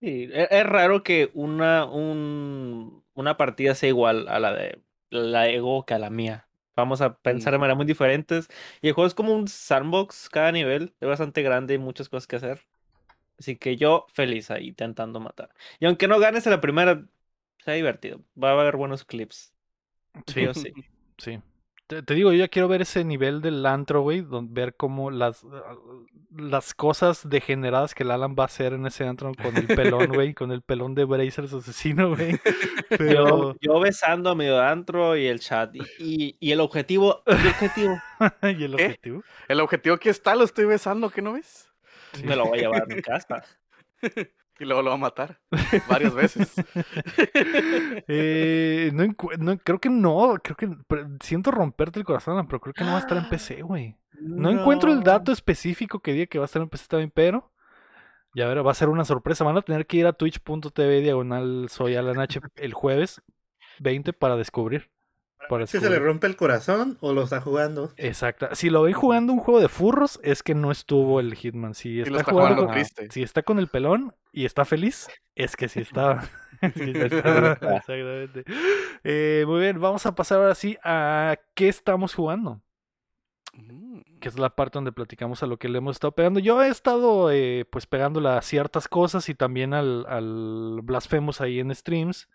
Sí, e- es raro que una, un, una partida sea igual a la de la Ego que a la mía. Vamos a pensar de Ujú. maneras muy diferentes. Y el juego es como un sandbox cada nivel. Es bastante grande y muchas cosas que hacer. Así que yo feliz ahí intentando matar. Y aunque no ganes en la primera, sea divertido. Va a haber buenos clips. Sí o sí. Sí. Te, te digo, yo ya quiero ver ese nivel del antro, güey, ver cómo las, ah, las cosas degeneradas que el Alan va a hacer en ese antro con el pelón, güey, con el pelón de Brazers asesino, güey. Yo, Pero, yo besando a medio antro y el chat. Y, y, y el objetivo. El objetivo. ¿y el objetivo? El objetivo aquí está, lo estoy besando, ¿qué no ves? Sí. Me lo voy a llevar a mi casa. Y luego lo va a matar varias veces. Eh, no, creo que no, creo que siento romperte el corazón, pero creo que no va a estar en PC, güey. No, encuentro el dato específico que diga que va a estar en PC también, pero ya verá, va a ser una sorpresa. Van a tener que ir a twitch.tv diagonal soy Alan H el jueves 20 para descubrir. Para Si se le rompe el corazón o lo está jugando. Exacto. Si lo ven jugando un juego de furros, es que no estuvo el Hitman. Si está, está jugando, jugando con- triste. si está con el pelón y está feliz, es que sí estaba. Es que sí estaba. Exactamente. Eh, muy bien, vamos a pasar ahora sí a qué estamos jugando. Mm. que es la parte donde platicamos a lo que le hemos estado pegando. Yo he estado eh, pues pegándole a ciertas cosas y también al, al Blasphemous ahí en streams.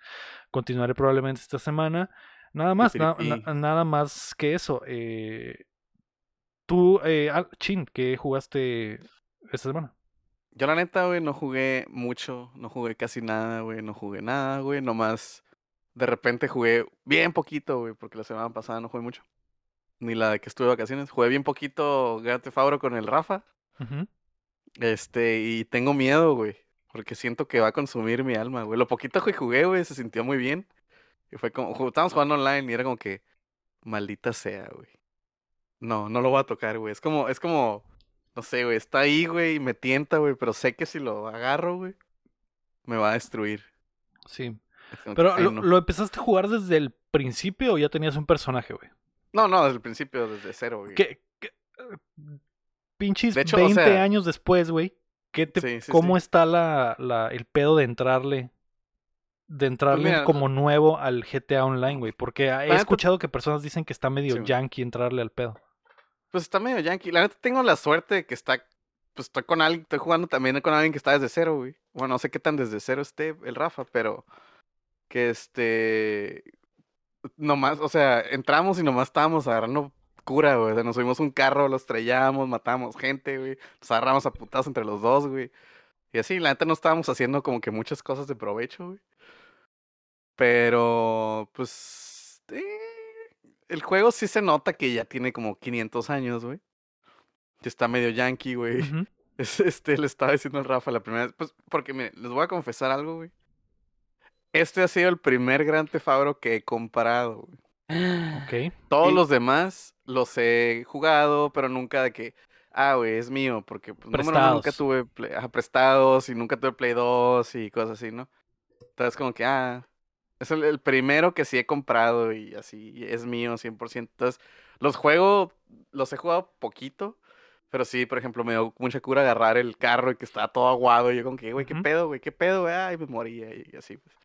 Continuaré probablemente esta semana. Nada más, na- Pipiripi. na- nada más que eso. eh, tú, eh, Al- Chin, ¿qué jugaste esta semana? Yo la neta, güey, no jugué mucho, no jugué casi nada, güey, no jugué nada, güey, nomás de repente jugué bien poquito, güey, porque la semana pasada no jugué mucho. Ni la de que estuve de vacaciones, jugué bien poquito Grand Theft Auto con el Rafa. Este, y tengo miedo, güey, porque siento que va a consumir mi alma, güey. Lo poquito que jugué, güey, se sintió muy bien. Y fue como, estábamos jugando online y era como que, Maldita sea, güey. No, no lo voy a tocar, güey. Es como, es como, no sé, güey. Está ahí, güey, y me tienta, güey. Pero sé que si lo agarro, güey, me va a destruir. Sí. Que, Pero ¿lo, no. lo empezaste a jugar desde el principio o ya tenías un personaje, güey? No, no, desde el principio, desde cero, güey. ¿Qué, qué- pinches De hecho, o 20 sea- años después, güey? ¿qué te- Sí, sí, ¿Cómo sí. está la, la, el pedo de entrarle? De entrarle Pues mira, como nuevo al GTA Online, güey. Porque he escuchado que personas dicen que está medio Sí, yankee entrarle al pedo. Pues está medio yankee. La neta tengo la suerte de que está. Pues estoy con alguien, estoy jugando también con alguien que está desde cero, güey. Bueno, no sé qué tan desde cero esté el Rafa, pero que este. Nomás, o sea, entramos y nomás estábamos agarrando cura, güey. O sea, nos subimos un carro, lo estrellamos, matamos gente, güey. Nos agarramos a putados entre los dos, güey. Y así, la neta no estábamos haciendo como que muchas cosas de provecho, güey. Pero, pues. eh, el juego sí se nota que ya tiene como 500 años, güey. Que está medio yankee, güey. Es- Este, le estaba diciendo al Rafa la primera vez. Pues, porque, miren, les voy a confesar algo, güey. Este ha sido el primer Gran Tefabro que he comprado, güey. Ok. Todos Y- los demás los he jugado, pero nunca de que, ah, güey, es mío, porque pues, número uno, nunca tuve Play- prestados y nunca tuve Play 2 y cosas así, ¿no? Entonces, como que, ah, es el, el primero que sí he comprado y así y es mío 100%. Entonces, los juego, los he jugado poquito, pero sí, por ejemplo, me dio mucha cura agarrar el carro y que estaba todo aguado. Y yo, como que, güey, ¿qué pedo, güey? ¿Qué pedo, güey? Ay, me moría y así, pues.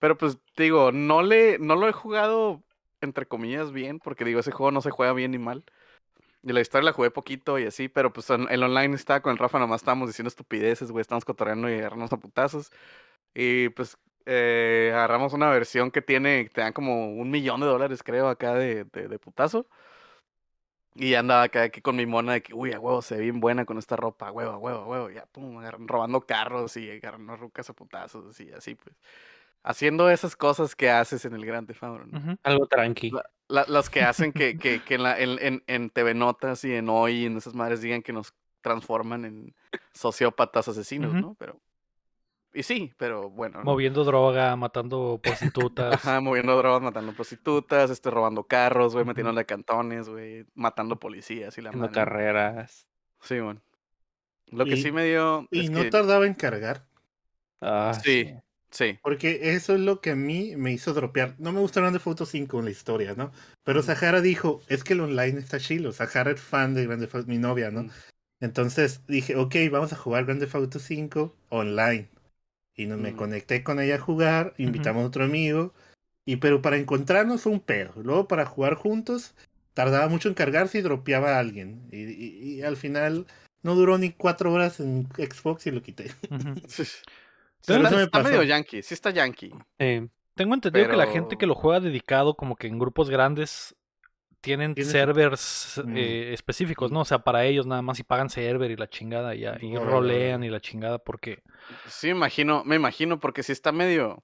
Pero pues digo, no le, no lo he jugado entre comillas bien, porque digo, ese juego no se juega bien ni mal. Y la historia la jugué poquito y así, pero pues en el online estaba con el Rafa, nomás estábamos diciendo estupideces, güey, estábamos cotorreando y agarrarnos a putazos. Y pues eh, agarramos una versión que tiene, te dan como un millón de dólares, creo, acá de, de, de putazo. Y andaba acá que con mi mona de que, uy, a huevo, se ve bien buena con esta ropa, a huevo, a huevo, a huevo. Ya, pum, robando carros y agarrando rucas a putazos y así, pues. Haciendo esas cosas que haces en el Gran Theft Auto, ¿no? Ujú. Algo tranqui. La- la- las que hacen que, que, que en, la, en, en, en TV Notas y en Hoy y en esas madres digan que nos transforman en sociópatas asesinos, Ujú. ¿no? Pero. Y sí, pero bueno. ¿no? Moviendo droga, matando prostitutas. Ajá, moviendo drogas, matando prostitutas, este, robando carros, güey, Ujú. metiéndole cantones, güey, matando policías y la Haciendo carreras. Sí, bueno. Lo que Y- sí me dio. Y es no que- tardaba en cargar. Ah, Sí. Sí. Porque eso es lo que a mí me hizo dropear. No me gusta Grand Theft Auto 5 en la historia, ¿no? Pero Sahara dijo, es que el online está chilo. Sahara es fan de Grand Theft Auto, mi novia, ¿no? Mm. Entonces dije, ok, vamos a jugar Grand Theft Auto 5 online. Y no, me Mm. conecté con ella a jugar, invitamos a otro amigo. Y pero para encontrarnos fue un pedo. Luego para jugar juntos, tardaba mucho en cargarse y dropeaba a alguien. Y, y- y al final no duró ni cuatro horas en Xbox y lo quité. Sí. Pero está, eso me está pasó. medio yankee, sí está yankee. Tengo entendido que la gente que lo juega dedicado, como que en grupos grandes, tienen servers Mm. eh, específicos, ¿no? O sea, para ellos nada más y pagan server y la chingada ya, y Órale, rolean órale. y la chingada porque... Sí, me imagino, me imagino, porque sí está medio.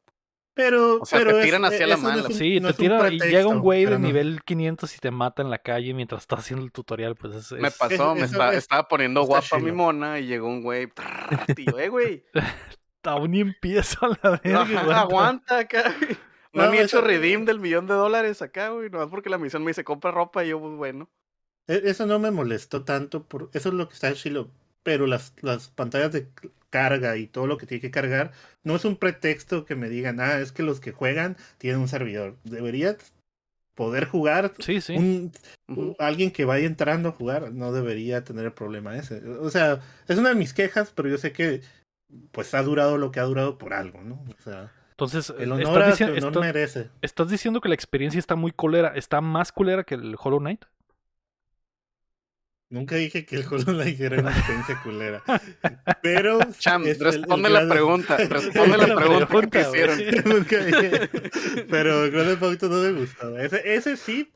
Pero, O sea, pero te es- tiran hacia la no es mala. un- Sí, no te es un tira y llega un güey de no. nivel 500 y te mata en la calle mientras estás haciendo el tutorial, pues es... Me es- pasó, me está- es- estaba poniendo guapa mi chilo. mona y llegó un güey. Tío, eh, güey. Aún ni empieza la verga. Aguanta. aguanta acá. No, No, han hecho eso- redeem del millón de dólares acá, güey. Nomás porque la misión me dice compra ropa y yo, pues bueno. E- Eso no me molestó tanto, por eso es lo que está chilo. Pero las, las pantallas de carga y todo lo que tiene que cargar no es un pretexto que me digan, ah, es que los que juegan tienen un servidor. Deberías poder jugar. Sí, sí. Un, alguien que vaya entrando a jugar no debería tener el problema ese. O sea, es una de mis quejas, pero yo sé que pues ha durado lo que ha durado por algo, ¿no? O sea, Entonces, el estás, honor dici- estás- merece. estás diciendo que la experiencia está muy culera. ¿Está más culera que el Hollow Knight? Nunca dije que el Hollow Knight era una experiencia culera. Pero. Cham, es el- el responde la pregunta. Responde la La pregunta que pregunta, te hicieron. Nunca dije. Pero Grand Theft Auto no me gustaba. Ese, ese sí,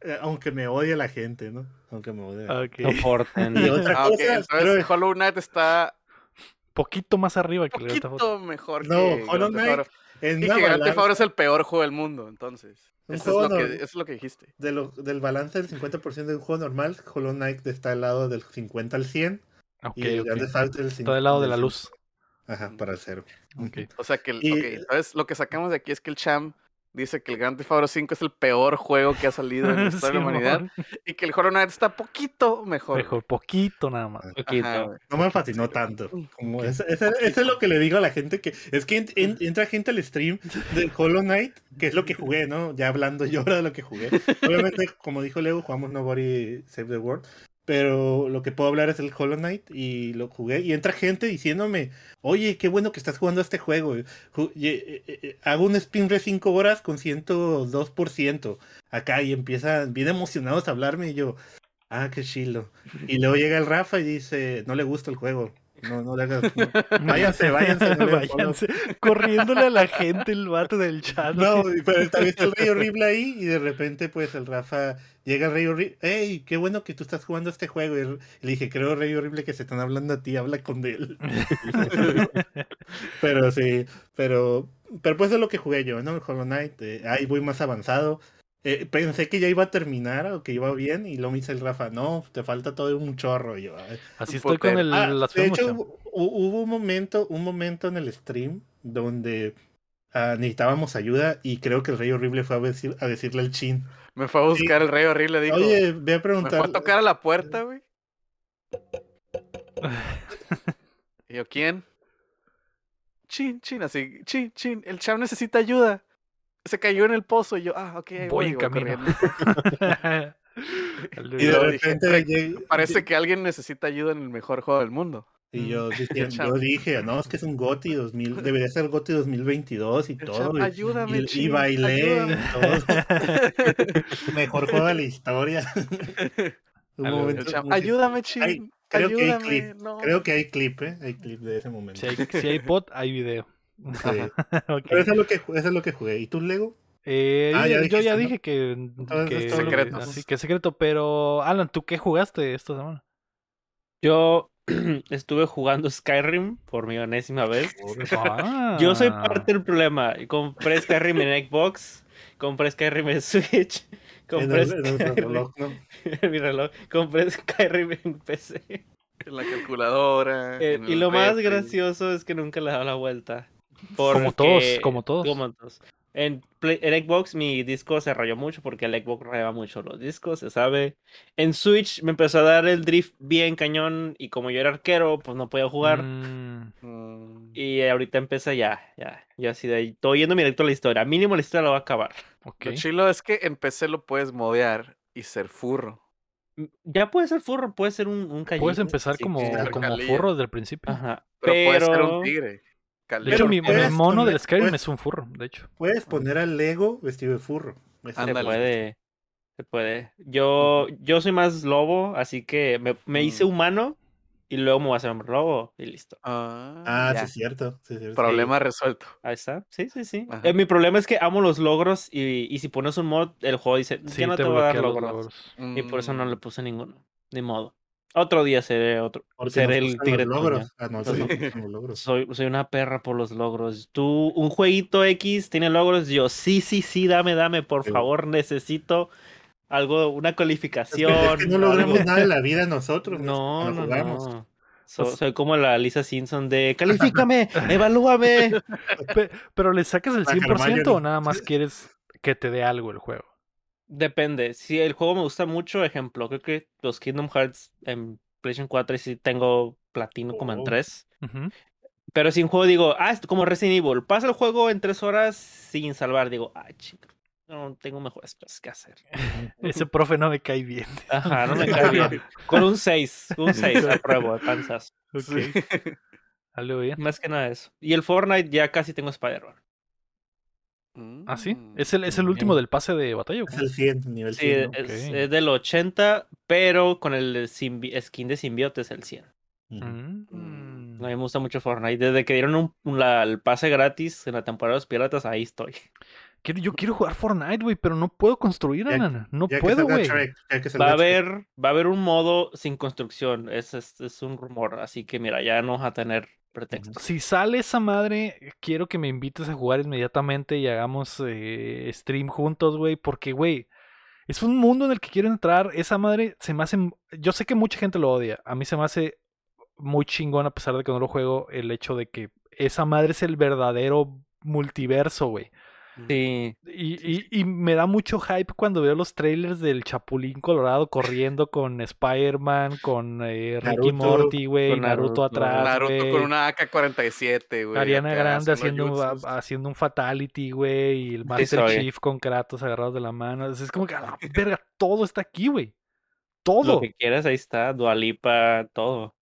eh, aunque me odie la gente, ¿no? Aunque me odie. la gente. Ok. Soporten. Y otra Ah, entonces pero- Hollow Knight está Poquito más arriba que el Grand Theft Auto. poquito mejor No, que Hollow Knight en Y que Grand Theft Auto es el peor juego del mundo, entonces. Eso es, lo que, no- eso es lo que dijiste. de lo- del balance del 50% de un juego normal, Hollow Knight está al lado del 50 al 100 Ok, y el ok. Grand Theft Auto del Está del lado de la 50. luz. Ajá, para el cero. Ok. O sea que, el- Y- entonces lo que sacamos de aquí es que el Cham dice que el Grand Theft Auto 5 es el peor juego que ha salido en la historia de la humanidad Simón. y que el Hollow Knight está poquito mejor. Mejor, poquito nada más. Poquito. Ajá. No me fascinó tanto. Como ese- ese- eso es lo que le digo a la gente que es que en- en- entra gente al stream del Hollow Knight, que es lo que jugué, ¿no? Ya hablando yo ahora de lo que jugué. Obviamente, como dijo Leo, jugamos Nobody Save the World. Pero lo que puedo hablar es el Hollow Knight y lo jugué. Y entra gente diciéndome, oye, qué bueno que estás jugando a este juego. Eh, eh, eh, hago un sprint de 5 horas con 102% acá y empiezan bien emocionados a hablarme y yo, ah, qué chilo. Y luego llega el Rafa y dice, no le gusta el juego. No, no le hagas. no. Váyanse, váyanse. no le- Váyanse. Corriéndole a la gente el vato del chat. No, pero también está el Rey Horrible ahí y de repente pues el Rafa llega el Rey Horrible, hey, qué bueno que tú estás jugando este juego. Y le dije, creo Rey Horrible que se están hablando a ti, habla con él. pero sí, pero, pero pues es lo que jugué yo, ¿no? El Hollow Knight, eh, ahí voy más avanzado. Eh, pensé que ya iba a terminar o que iba bien y luego me dice el Rafa, no, te falta todo un chorro. Yo. Así estoy con el, Ah, las de hecho, Fusion. hu- hubo un momento, un momento en el stream donde ah, necesitábamos ayuda y creo que el Rey Horrible fue a, decir- a decirle al chin. Me fue a buscar el rey horrible, dijo. Oye, ve a me preguntar. fue a tocar a la puerta, güey. Y yo, ¿quién? Chin, chin, así, chin, chin, el chavo necesita ayuda. Se cayó en el pozo y yo, ah, ok, Voy voy, en voy camino. Y de dije, repente lleg- Parece que alguien necesita ayuda en el mejor juego del mundo. Y yo, Mm. dije, chavo. yo dije, no, es que es un GOTY 2000, debería ser GOTY 2022 y El todo. chavo, y- ayúdame, y, y chin, bailé ayúdame". y todo. Mejor juego de la historia. un A ver, momento El chavo, muy- ayúdame, chin, Ay, creo que hay clip, no. Creo que hay clip, ¿eh? Hay clip de ese momento. si, hay, si hay bot, hay video. Sí. Pero eso es, lo que, eso es lo que jugué. ¿Y tú, Lego? Eh, Ah, yo, ya yo ya dijiste, ¿no? dije que, que, Secretos. así que secreto, pero Alan, ¿tú qué jugaste esta semana? Yo estuve jugando Skyrim por mi enésima vez. Ah. Yo soy parte del problema. Compré Skyrim en Xbox, compré Skyrim en Switch, compré el- en el Skyrim reloj, ¿no? en mi reloj, compré Skyrim en PC. En la calculadora. Eh, en y lo más gracioso es que nunca le he dado la vuelta. Como todos, como todos. como todos. En, Play- en Xbox mi disco se rayó mucho porque el Xbox rayaba mucho los discos, se sabe. En Switch me empezó a dar el drift bien cañón y como yo era arquero, pues no podía jugar. Mm, Mm, Y ahorita empecé ya, ya, ya así de ahí. Estoy yendo directo a la historia. Mínimo la historia la voy a acabar. Lo chilo es que en PC lo puedes modear y ser furro. Mm, Ya puede ser furro, puede ser un, un callito. Puedes empezar como, como furro desde el principio. Ajá. Pero, puedes ser un Pero tigre. De hecho, mi, mi mono del Skyrim puedes- es un furro, de hecho. Puedes poner al Lego vestido de furro. Se puede. Se puede. Yo, yo soy más lobo, así que me, me hice Mm. humano y luego me voy a hacer hombre lobo y listo. Ah, Ah, sí, es cierto. sí, es cierto. problema resuelto. Ahí está. Sí, sí, sí. Eh, mi problema es que amo los logros y, y si pones un mod, el juego dice, Sí, ya no te te, voy a dar logros. logros. Y por eso no Mm, le puse ninguno. Ni modo. Otro día seré otro. Porque seré el tigre los tuña. logros. Ah, no, Los sí, logros. los logros. Soy, soy una perra por los logros. Tú, un jueguito X tiene logros. Yo, sí, sí, sí, dame, dame, por Sí. favor, necesito algo, una es que no algo. logramos nada en la vida nosotros. No, no, jugamos. no. So- Pues- soy como la Lisa Simpson de califícame, evalúame. Pe- pero le sacas el La 100% o nada más quieres que te dé algo el juego. Depende. Si el juego me gusta mucho, ejemplo, creo que los Kingdom Hearts en PlayStation 4 y sí tengo platino como en Oh. 3. Ujú. Pero si un juego digo, ah, es como Resident Evil, pasa el juego en 3 horas sin salvar, digo, ay, chico, no tengo mejores cosas que hacer. Ese profe no me cae bien. Ajá, no me cae bien. Con un 6, un 6 apruebo, de panzas. Ok. sí. Algo bien. Más que nada eso. Y el Fortnite ya casi tengo Spider-Man. ¿Ah, sí? Mm. ¿Es el, es el último del pase de batalla? Es el 100, nivel Sí, 100. ¿no? es, Ok. es del 80, pero con el simbi- skin de simbiote es el 100. Ujú. Mm. A mí me gusta mucho Fortnite. Desde que dieron un, un- la- el pase gratis en la temporada de los piratas, ahí estoy. Quiero- yo quiero jugar Fortnite, güey, pero no puedo construir, Ya- Alan. No Ya que puedo, güey. Va a haber, va a haber un modo sin construcción. Es, es, es un rumor. Así que mira, ya no vas a tener pretextos. Si sale esa madre, quiero que me invites a jugar inmediatamente y hagamos eh, stream juntos, güey, porque, güey, es un mundo en el que quiero entrar. Esa madre se me hace... Yo sé que mucha gente lo odia. A mí se me hace muy chingón, a pesar de que no lo juego, el hecho de que esa madre es el verdadero multiverso, güey. Sí. Y, y, y me da mucho hype cuando veo los trailers del Chapulín Colorado corriendo con Spider-Man, con eh, Ricky Morty, güey, Naruto, Naruto. atrás, Naruto con una AK-47, güey. Ariana Grande haciendo, a- haciendo un fatality, güey, y el Master. Chief con Kratos agarrados de la mano. Es es como que, a la verga, todo está aquí, güey. Lo Todo. que quieras, ahí está. Dualipa, todo.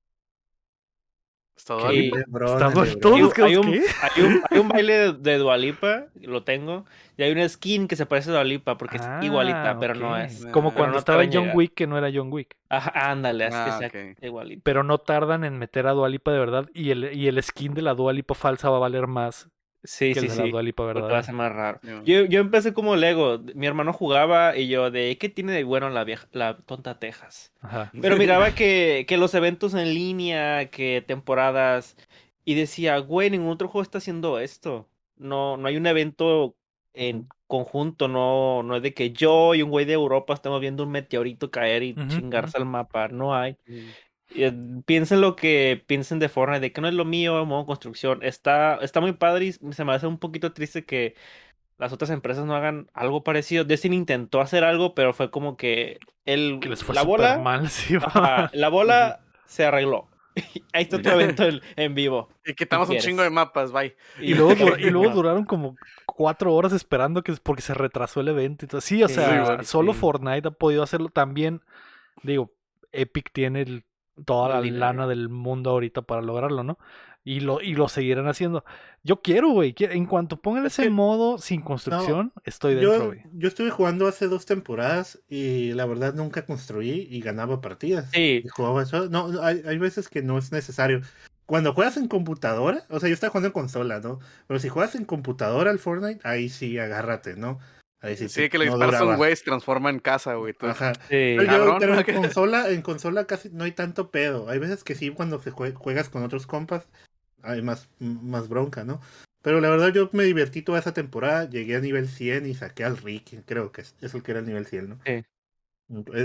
Sí. Estamos todos Hay hay un- ¿qué? hay un- hay un baile de, de Dualipa, lo tengo. Y hay una skin que se parece a Dualipa porque Ah, es igualita, pero no es. Como cuando no estaba John. Wick, que no era John Wick. Ajá, ándale, es Ah, que ok. sea igualita. Pero no tardan en meter a Dualipa de verdad. Y el, y el skin de la Dualipa falsa va a valer más Sí, que sí, el de la sí. Dualipa va a ser más raro. Yo, yo empecé como Lego. Mi hermano jugaba y yo de ¿qué tiene de bueno la vieja, la tonta Texas? Ajá. Pero miraba que, que los eventos en línea, que temporadas, y decía, güey, ningún otro juego está haciendo esto. No, no hay un evento en conjunto, no, no es de que yo y un güey de Europa estamos viendo un meteorito caer y chingarse al mapa. No hay. Eh, Piensen lo que piensen de Fortnite, de que no es lo mío, modo construcción. Está, está muy padre y se me hace un poquito triste que las otras empresas no hagan algo parecido. Destiny intentó hacer algo, pero fue como que el, Que les fue la bola, mal, sí. ajá, la bola se arregló. Ahí está tu evento en, en vivo. Y quitamos un quieres? chingo de mapas, bye. Y luego, y luego duraron como cuatro horas esperando que porque se retrasó el evento y todo. Sí, o Sí, sea, solo sí. Fortnite ha podido hacerlo también. Digo, Epic tiene el- toda la lana del mundo ahorita para lograrlo, ¿no? Y lo, y lo seguirán haciendo. Yo quiero, güey. En cuanto pongan Es ese que- modo sin construcción, estoy dentro, Yo, güey. yo estuve jugando hace dos temporadas y la verdad nunca construí y ganaba partidas. Sí, Y jugaba eso. No, no, hay, hay veces que no es necesario. Cuando juegas en computadora, o sea, yo estaba jugando en consola, ¿no? Pero si juegas en computadora al Fortnite, ahí sí agárrate, ¿no? Ahí sí, que le no disparas a un güey y se transforma en casa, güey. Ajá. sí. Pero, yo- Cabrón, pero ¿no? en Que- consola, en consola casi no hay tanto pedo. Hay veces que sí, cuando se jue- juegas con otros compas, hay más, más bronca, ¿no? Pero la verdad yo me divertí toda esa temporada, llegué a nivel 100 y saqué al Ricky, creo que es, es el que era el nivel 100, ¿no? Sí.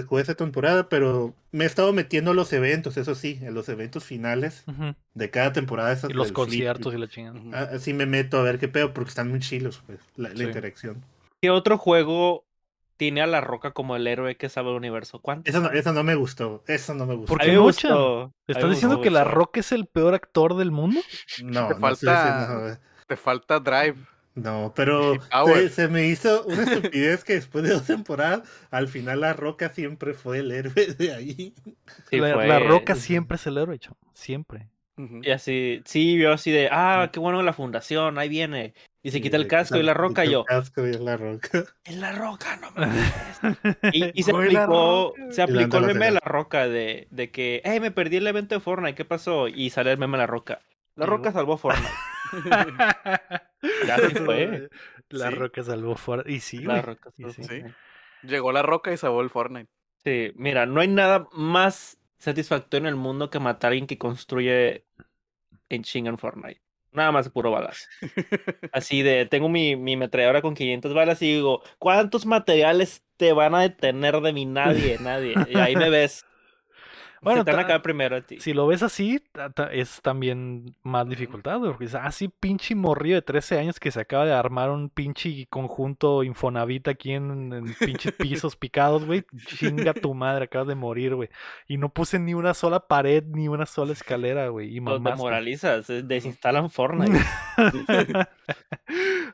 Jugué esa temporada, pero me he estado metiendo a los eventos, eso sí, en los eventos finales de cada temporada. esas Y los del flip. conciertos y la chingada. Ujú. Ah, Así me meto a ver qué pedo, porque están muy chilos, pues, la, interacción. ¿Qué otro juego tiene a la roca como el héroe que sabe el universo? ¿Cuántos? Eso no, eso no me gustó, eso no me gustó. ¿Por qué me no, gustó, ¿Estás me diciendo que La. Roca es el peor actor del mundo? No, Te no falta- diciendo- Te falta drive. No, pero se, se me hizo una estupidez que después de dos temporadas, al final la Roca siempre fue el héroe de ahí. Sí, la, fue- La Roca siempre es el héroe, chavo. Siempre. Y así, sí, vio así de, ah, qué bueno la fundación, ahí viene. Y se quita el casco y la roca y el yo, casco y la Roca. es la roca, no me Y, y se aplicó, se Y aplicó el meme de la roca de, de que, hey, me perdí el evento de Fortnite, ¿qué pasó? Y sale el meme de la roca. La roca salvó Fortnite. Ya se fue. La Sí. Roca salvó fuera. Y sí, La roca y salvó sí. Sí. Fortnite. Llegó la roca y salvó el Fortnite. Sí, mira, no hay nada más satisfactorio en el mundo que matar a alguien que construye en chinga en Fortnite. Nada más puro balas. Así de, tengo mi, mi metralladora con 500 balas y digo, ¿cuántos materiales te van a detener de mí? Nadie, nadie. Y ahí me ves. Bueno, te van a ta- caer primero a ti. Si lo ves así, es también más dificultad, güey, porque es así pinche morrillo de 13 años que se acaba de armar un pinche conjunto Infonavit aquí en, en pinches pisos picados, güey. Chinga tu madre, acabas de morir, güey. Y no puse ni una sola pared, ni una sola escalera, güey. Y Los demoralizas, eh, desinstalan Fortnite.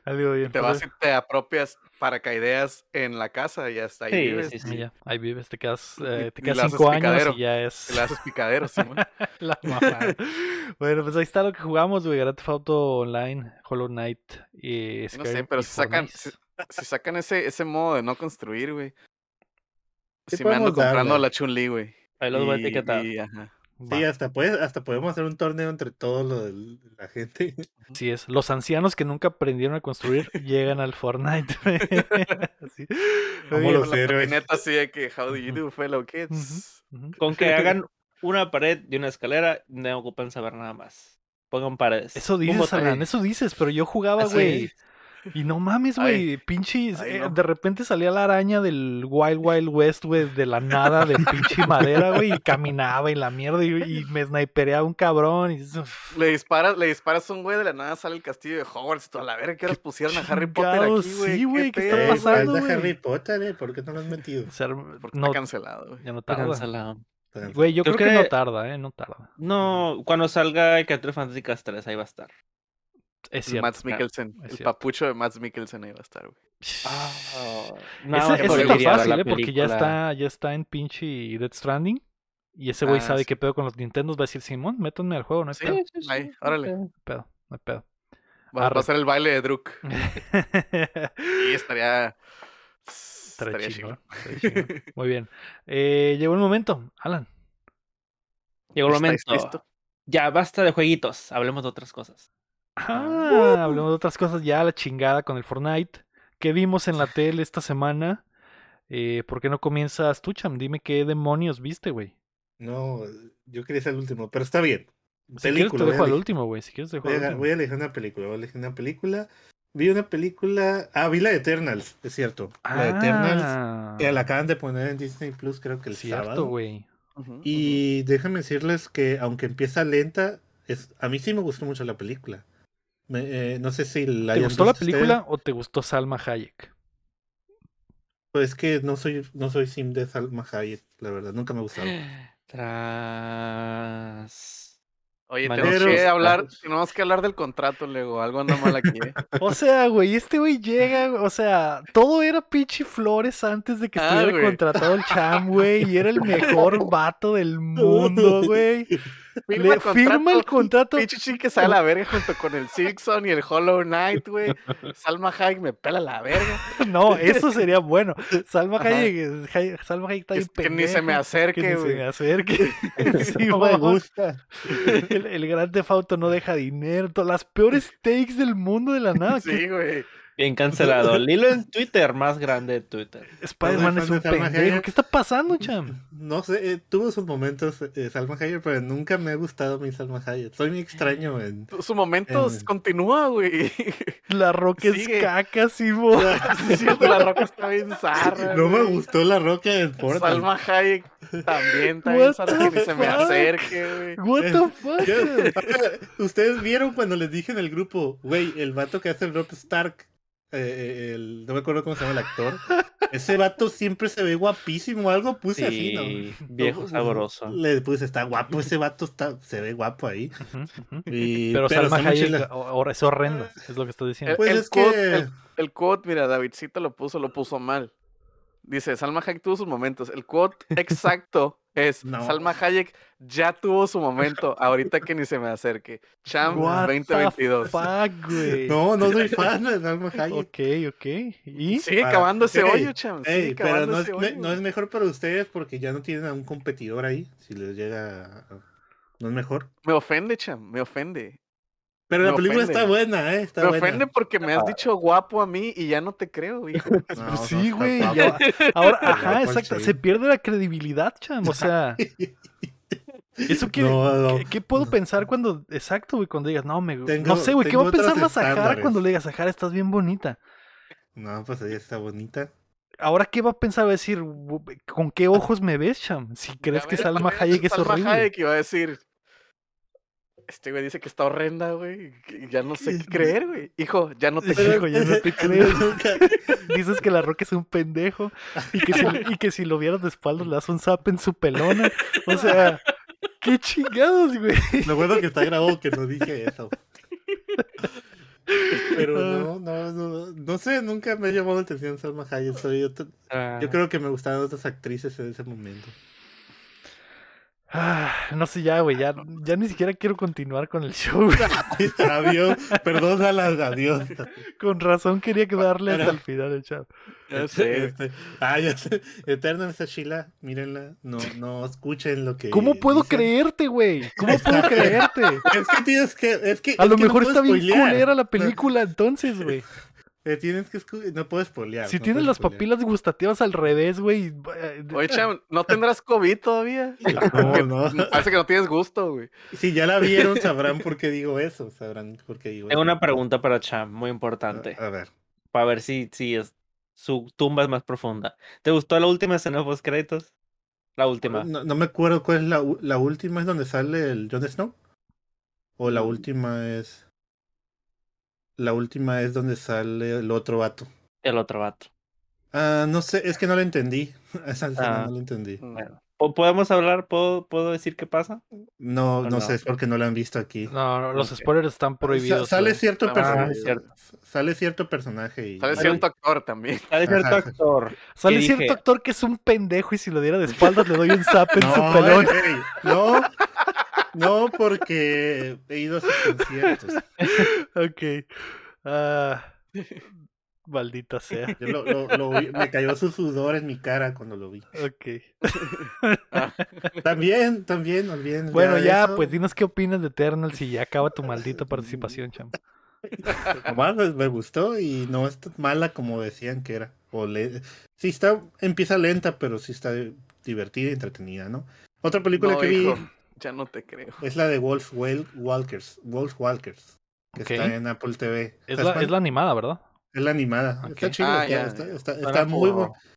Algo bien. Te vas y te apropias paracaidías en la casa y hasta ahí Sí, vives. sí, y sí. ya, ahí vives, te quedas, eh, te quedas cinco años picadero. y ya es Te le haces picadero, Simón. la mamada. bueno, pues ahí está lo que jugamos, güey. Grand Theft Auto Online, Hollow Knight y No sé, pero si sacan, si, si sacan ese, ese modo de no construir, güey. Sí Sí, me ando comprando darle. la Chun-Li, güey. Ahí los voy a etiquetar. y, ajá. Sí, hasta, puedes, hasta podemos hacer un torneo entre del- la gente. Así es. Los ancianos que nunca aprendieron a construir llegan al Fortnite. Así. Como los héroes. así de que, how do you do, fellow kids? Con que hagan una pared y una escalera, no ocupan saber nada más. Pongan paredes. Eso dices. Alan, eso dices, pero yo jugaba, güey. Y no mames, güey, pinches. Ay, eh, no. De repente salía la araña del Wild Wild West, güey, de la nada, de pinche madera, güey, y caminaba y la mierda, y, y me snipereaba un cabrón. Y, Le disparas, le disparas a un güey de la nada, sale el castillo de Hogwarts y toda la verga que horas pusieron a Harry Potter aquí, güey. sí, güey, ¿qué está? Eh, pasando, güey? Harry Potter, ¿eh? ¿Por qué no lo has metido? o sea, Porque no, está cancelado, güey. ya no Está tarda. cancelado. Güey, yo creo, Creo que... no tarda, eh, no tarda. No, cuando salga Criaturas Fantásticas 3, ahí va a estar. Es El cierto. Mads Mikkelsen, es el cierto. papucho de Mads Mikkelsen ahí va a estar, güey. No, ese ese está fácil, ¿eh? Porque ya está, ya está en pinche Dead Stranding. Y ese güey Ah, sabe sí. qué pedo con los Nintendos. Va a decir, Simón, métanme al juego, no hay Sí, pedo. No Sí, sí, Ahí, órale. ok. hay pedo, no hay pedo. Va, a ser el baile de Druk. Y estaría. Estaría chido. Muy bien. Eh, llegó el momento, Alan. Llegó el ¿Estáis momento. listo? Ya, basta de jueguitos. Hablemos de otras cosas. Ah, hablemos de otras cosas ya, la chingada con el Fortnite. ¿Qué vimos en la tele esta semana? Eh, ¿Por qué no comienzas tú, Cham? Dime qué demonios viste, güey. No, yo quería ser el último, pero está bien. Si quieres te voy a dejo al elegir- último, güey. Si quieres te dejo Voy al último. voy a elegir una película, voy a elegir una película. Vi una película, ah, vi la de Eternals, es cierto. La de Eternals, Ah, que la acaban de poner en Disney Plus, creo que el cierto, sábado. güey. Ujú, ujú. Y déjenme decirles que aunque empieza lenta, es, a mí sí me gustó mucho la película. Me- eh, no sé si la ¿Te gustó la película o te gustó Salma Hayek? Pues es que no soy, no soy sim de Salma Hayek, la verdad, nunca me ha gustado. Tras. Oye, tenemos que hablar, tenemos que hablar del contrato, Lego. Algo anda mal aquí, ¿eh? O sea, güey, este güey llega, güey, o sea, todo era pinche flores antes de que Ah, estuviera güey. contratado el Cham, güey, y era el mejor vato del mundo, güey. Le firma el contrato. Pinche chica que sale a la verga junto con el Silkson y el Hollow Knight, güey. Salma Hayek me pela la verga. No, eso sería bueno. Salma. Hayek, Hay- Salma Hayek está Que, bien que ni se me acerque, que ni se me acerque. no me gusta. El, el gran Auto no deja dinero. Las peores takes del mundo de la nada. Sí, güey. Bien cancelado. Lilo en Twitter, más grande de Twitter. Spider-Man es un pendejo. Hayek. ¿Qué está pasando, Cham? No sé, eh, tuvo sus momentos eh, Salma Hayek, pero nunca me ha gustado mi Salma Hayek. Soy muy extraño en... Su momento En- continúa, güey. La roca es Sigue. caca. Sí, cierto, la roca está bien zarra. No me gustó la roca en Fortnite. Salma Hayek también bien zarra the que se me fuck? acerque, güey. What the fuck? Yo- Ustedes vieron cuando les dije en el grupo, güey, el vato que hace el Rob Stark, eh, eh, el, no me acuerdo cómo se llama el actor, ese vato siempre se ve guapísimo, algo puse así, ¿no? Viejo sabroso. Le puse, está guapo, ese vato está, se ve guapo ahí. Y- Pero Salma Hayek ahora es horrendo, es lo que estoy diciendo. Pues el, es quote, que- el, el quote, mira, Davidcito lo puso, lo puso mal. Dice, Salma Hayek tuvo sus momentos. El quote exacto es, No. Salma Hayek ya tuvo su momento, ahorita que ni se me acerque. Cham What the 2022. fuck, güey. No, no soy fan de Salma Hayek. Ok, ok. ¿Y? Sigue Ah, cavando ese hoyo, Cham. Sigue pero no es, me- no es mejor para ustedes porque ya no tienen a un competidor ahí, si les llega a- ¿No es mejor? Me ofende, Cham, me ofende. Pero la película ofende. está buena, ¿eh? Está me buena. ofende porque me has dicho guapo a mí y ya no te creo, hijo. No, Pues sí, güey. Ahora, ajá, exacto. Se pierde la credibilidad, cham. O sea, eso que. No, no. ¿Qué, qué puedo pensar cuando, exacto, güey, cuando digas, no, me, Tengo- no sé, güey, ¿qué va a pensar la Sahara cuando le digas, Sahara, estás bien bonita? No, pues ella está bonita. Ahora, ¿qué va a pensar? Va a decir, "Bu- ¿con qué ojos me ves, cham? Si crees Ya que ves, Salma Hayek es Salma horrible. Hayek iba a decir, este güey dice que está horrenda, güey. Ya no sé qué creer, güey. Hijo, ya no te creo. Ya no te creo. Dices que la roca es un pendejo y que, si, y que si lo vieras de espaldas le das un zap en su pelona. O sea, qué chingados, güey. Lo bueno que está grabado que no dije eso. Pero no, no, no, no sé, nunca me ha llamado la atención Salma Hayek. Soy otro- Ah, yo creo que me gustaban otras actrices en ese momento. Ah, no sé, ya, güey, ya, ya ni siquiera quiero continuar con el show. adiós, perdónalas, adiós. Con razón quería quedarle hasta Pero- el final el chavo. Ya sé. Este, ah, ya sé. Eternal esa Sheila, mírenla, no, no escuchen lo que. ¿Cómo puedo dicen. creerte, güey? ¿Cómo puedo creerte? Es que tienes que, es que. A es lo que mejor está bien spoilear. culera la película entonces, güey. Eh, tienes que no puedo spoilear. Si no tienes las spoilear. papilas gustativas al revés, güey. eh, Oye, Cham, ¿no tendrás COVID todavía? No, no. Parece que no tienes gusto, güey. Si ya la vieron, sabrán por qué digo eso. Sabrán por qué digo Tengo eso. una pregunta para Cham, muy importante. A, a ver. Para ver si, si es, su tumba es más profunda. ¿Te gustó la última escena post créditos? La última. No, no me acuerdo cuál es la, la última. ¿Es donde sale el Jon Snow? ¿O Mm. la última es. La última es donde sale el otro vato? El otro vato. Ah, no sé, es que no la entendí. Esa Ah. no la entendí. Bueno, ¿po- ¿podemos hablar? ¿Puedo, ¿Puedo decir qué pasa? No, ¿O no, no? sé, es porque no la han visto aquí. No, no, los spoilers están Sa- prohibidos. sale cierto Ah, personaje. cierto. Sale cierto personaje y. Sale cierto actor también. Sale cierto actor. Sale que cierto actor que es un pendejo y si lo diera de espaldas le doy un zap en su No, pelón. ey, ey, no, no, porque he ido a sus conciertos. Ok. Ah, maldita sea. Yo lo- lo- lo vi- me cayó su sudor en mi cara cuando lo vi. Ok. También, también, no olviden. Bueno, ya, eso. pues dinos qué opinas de Eternals y ya acaba tu maldita participación, cham. Nomás me, me gustó y no es tan mala como decían que era. O le... Sí, está, empieza lenta, pero sí está divertida y entretenida, ¿no? Otra película No, que vi hijo, ya no te creo. es la de Wolf Walkers. Wolf Walkers. Que está en Apple TV. Es ¿Estás la, es la animada, ¿verdad? Es la animada. Está chido. Ah, está, ya, está, está- está muy.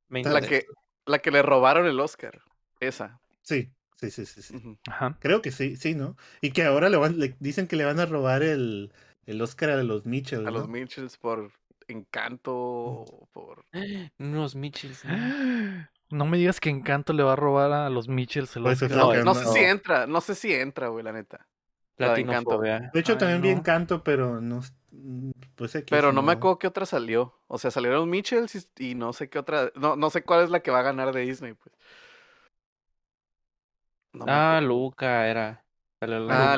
20 La que, la que le robaron el Oscar. Esa. Sí, sí, sí, sí. sí. Ajá. Creo que sí, sí, ¿no? Y que ahora le, van, le dicen que le van a robar el, el Oscar a los Mitchell. A los. Mitchells por encanto, por... Unos Mitchells. ¿no? No me digas que Encanto le va a robar a los Mitchells el Pues Oscar. No, que No no- sé si entra, no sé si entra, güey, la neta. La de Encanto. De hecho, Ay, también vi no. Encanto, pero no. mm, Pues X, Pero no me acuerdo qué otra salió. O sea, salieron los Mitchells y, y no sé qué otra... No, no sé cuál es la que va a ganar de Disney, pues. No Ah. Luca era. Ah,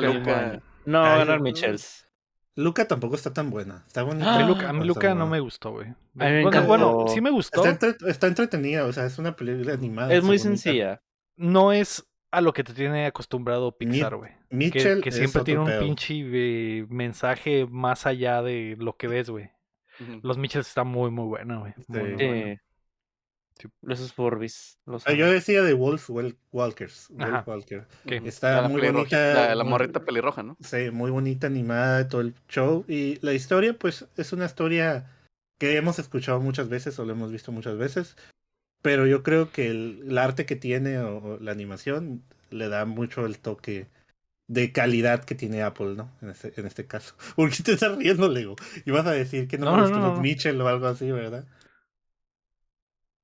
Luca Luca. No, ganar. Mitchells. Luca tampoco está tan buena. Está bonita. Ah, Luca, a mí Luca no me gustó, güey. Bueno, sí me gustó. Está, entre- está entretenida, o sea, es una película animada. Es muy sencilla. No es a lo que te tiene acostumbrado Pixar, güey. Que, Mitchell que es siempre tiene un pedo. pinche eh, mensaje más allá de lo que ves, güey. Los Mitchells está muy, muy buena, güey. Muy. Sí. Sí. Los Forbis. Los Ah, yo decía de Wolf Walkers. Wolf Walker. ¿Qué? Está la muy pelirroja- bonita. La, la muy- morrita pelirroja, ¿no? Sí, muy bonita, animada todo el show. Y la historia, pues, es una historia que hemos escuchado muchas veces o lo hemos visto muchas veces. Pero yo creo que el, el arte que tiene o, o la animación le da mucho el toque de calidad que tiene Apple, ¿no? En este, en este caso. ¿Por qué te estás riendo, Lego? Ibas a decir que no, No, me gustó no, no. Mitchell o algo así, ¿verdad?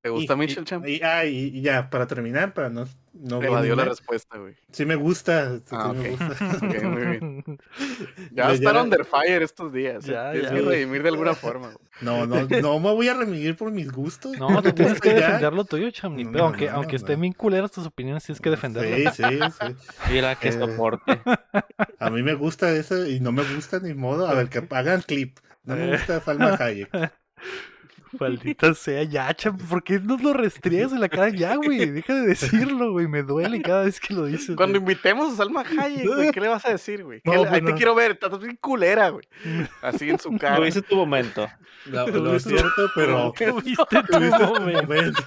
¿Te gusta Y- Mitchell y- Champ? Y, ah, y, y ya, para terminar, para no... no Te evadió la respuesta, güey. Sí me gusta. sí Ah, me ok. gusta. Ok, muy bien. Ya Le- están ya- under fire estos días. Ya, Tienes ya. que redimir de alguna forma. güey. No, no, no me voy a remitir por mis gustos. No, tú tienes que defender lo tuyo, cham. No, aunque no, aunque no. estén bien culeras tus opiniones, tienes que defenderlo. Sí, sí, sí. Mira que Eh, soporte. A mí me gusta eso y no me gusta ni modo. A ver, que hagan clip. No me gusta Salma Hayek. Maldita sea, ya, cham. ¿Por qué nos lo restriegas en la cara ya, güey? Deja de decirlo, güey. Me duele cada vez que lo dices. Cuando güey. invitemos a Salma Hayek, güey, ¿qué le vas a decir, güey? ¿Qué No, le- Ahí pues te no. quiero ver, estás bien culera, güey. Así en su cara. Tuviste tu momento. Lo, lo cierto, pero. Tuviste tu Tuviste tu momento. momento.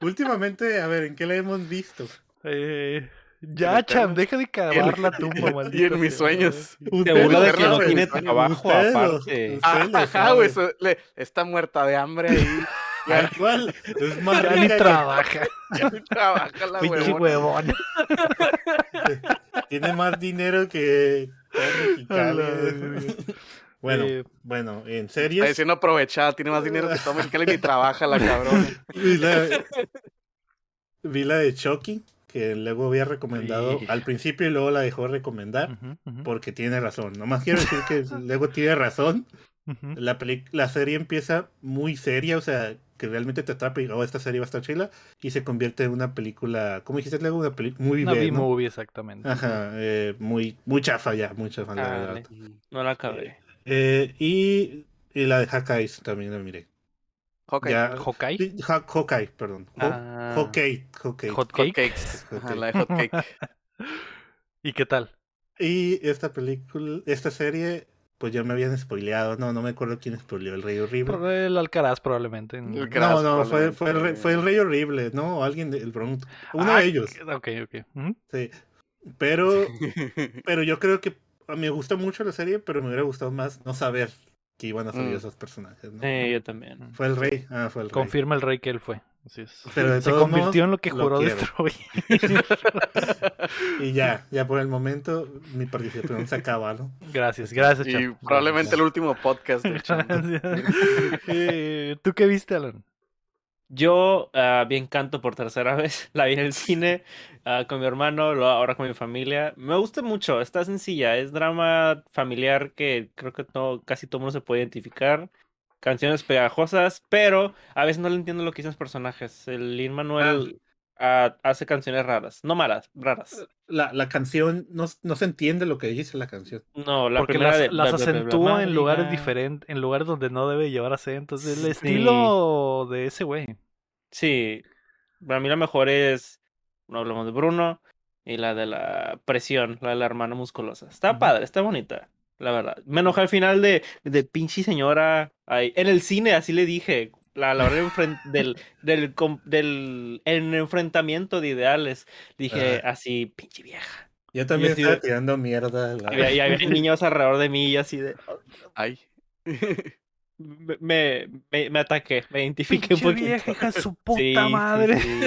Últimamente, a ver, ¿en qué la hemos visto? Eh, ya, cham, deja de cavar la tumba, maldita Y en mis sueños. Te burla de que no tiene trabajo, aparte. Ah, Ajá, güey. Está muerta de hambre ahí. Tal cual, es más Ya ni trabaja. Ya ni trabaja la Pinche huevona. huevón. Tiene más dinero que Mexicali. Bueno, Eh, bueno, en Está series. diciendo aprovechada, tiene más dinero que todo mexicano y ni trabaja la cabrona. Vi la, vi la de Chucky, que luego había recomendado Sí. al principio y luego la dejó recomendar. Porque tiene razón. Nomás quiero decir que luego tiene razón. La, peli- la serie empieza muy seria, o sea, que realmente te atrapa y oh, esta serie va a estar chila. Y se convierte en una película, ¿cómo dijiste luego? Una película muy Una ¿no? Exactamente. Ajá, eh, muy, muy chafa ya, muy chafa la verdad. Dale. No la acabé. Eh, y, y la de Hawkeye también la miré. Hawkeye, Ha- Hawkeye, perdón. Ah. Hawkeye, Hawkeye. Hot Hot Cake. cakes. Hot Ajá, cake. la de hot cake. ¿Y qué tal? Y esta película, esta serie pues ya me habían spoileado. No, no me acuerdo quién spoileó, el Rey Horrible. El Alcaraz probablemente. El No, no, fue, fue, el, fue el Rey Horrible, ¿no? O alguien del Bronx. Uno Ah, de ellos. Ok, ok. Ujú. Sí. Pero, pero yo creo que a mí me gusta mucho la serie, pero me hubiera gustado más no saber que iban a salir Mm. esos personajes, ¿no? Sí, yo también. Fue el Rey. Ah, fue el Rey. Confirma el rey que él fue. Así es. Pero de Se convirtió modos, en lo que juró destruir. Y ya, ya por el momento mi participación se acaba, ¿no? Gracias, gracias, Y probablemente el último podcast. Eh, ¿Tú qué viste, Alan? Yo ah, vi Encanto por tercera vez. La vi en el cine ah, con mi hermano, luego ahora con mi familia. Me gusta mucho, está sencilla. Es drama familiar que creo que todo, casi todo el mundo se puede identificar. Canciones pegajosas, pero a veces no le entiendo lo que dicen los personajes. El Lin Manuel hace canciones raras. No malas, raras. La, la canción, no, no se entiende lo que dice la canción. No, la Porque primera las, de las bla, bla, bla, bla, acentúa en lugares diferentes, en lugares donde no debe llevar acentos. El Sí. estilo de ese güey. Sí, para mí la mejor es, no hablamos de Bruno, y la de la presión, la de la hermana musculosa. Está padre, está bonita, la verdad. Me enojé al final de, de pinche señora ahí. En el cine, así le dije, a la hora del, del, del, del en enfrentamiento de ideales. Dije Ah. así, pinche vieja. Yo también así estaba de- tirando mierda. la- Y, había- y había niños alrededor de mí y así de... Ay. Me, me, me, me ataqué, me identifiqué un poquito. vieja, hija de su puta Sí, madre. sí.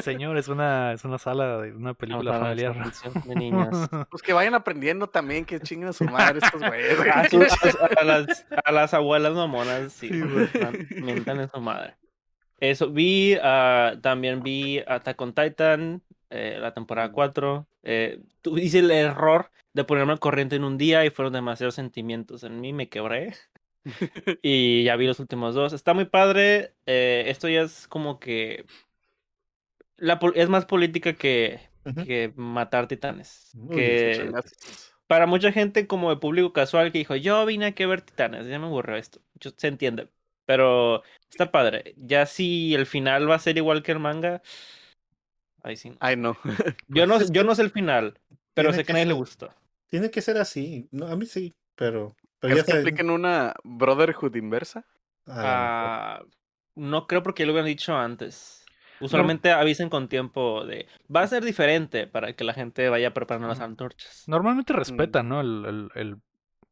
Señor, es una, es una sala de una película familiar. de niños. Pues que vayan aprendiendo también que chinguen a su madre estos güeyes. güey. A, sus- a- a las, a las abuelas mamonas, sí, mientan en su madre. Eso, vi, ah, también vi Attack on Titan, eh, la temporada 4. Eh, tu- hice el error de ponerme al corriente en un día y fueron demasiados sentimientos en mí, me quebré. y ya vi los últimos dos. Está muy padre. eh, esto ya es como que... La, pol- es más política que, Ujú. que matar titanes. Uy, que para mucha gente como de público casual que dijo, yo vine aquí a ver Titanes, ya me aburrió esto. Yo- se entiende. Pero está padre. Ya si el final va a ser igual que el manga, ahí sí. no. Ay, no. Yo no, es yo no sé el final, pero sé que a nadie le gustó. Tiene que ser así. No, a mí sí, pero, ¿Es que apliquen una Brotherhood inversa? Ah, no creo porque ya lo hubieran dicho antes. Usualmente avisen con tiempo de va a ser diferente para que la gente vaya preparando las antorchas. Normalmente respetan, ¿no? El, el- el-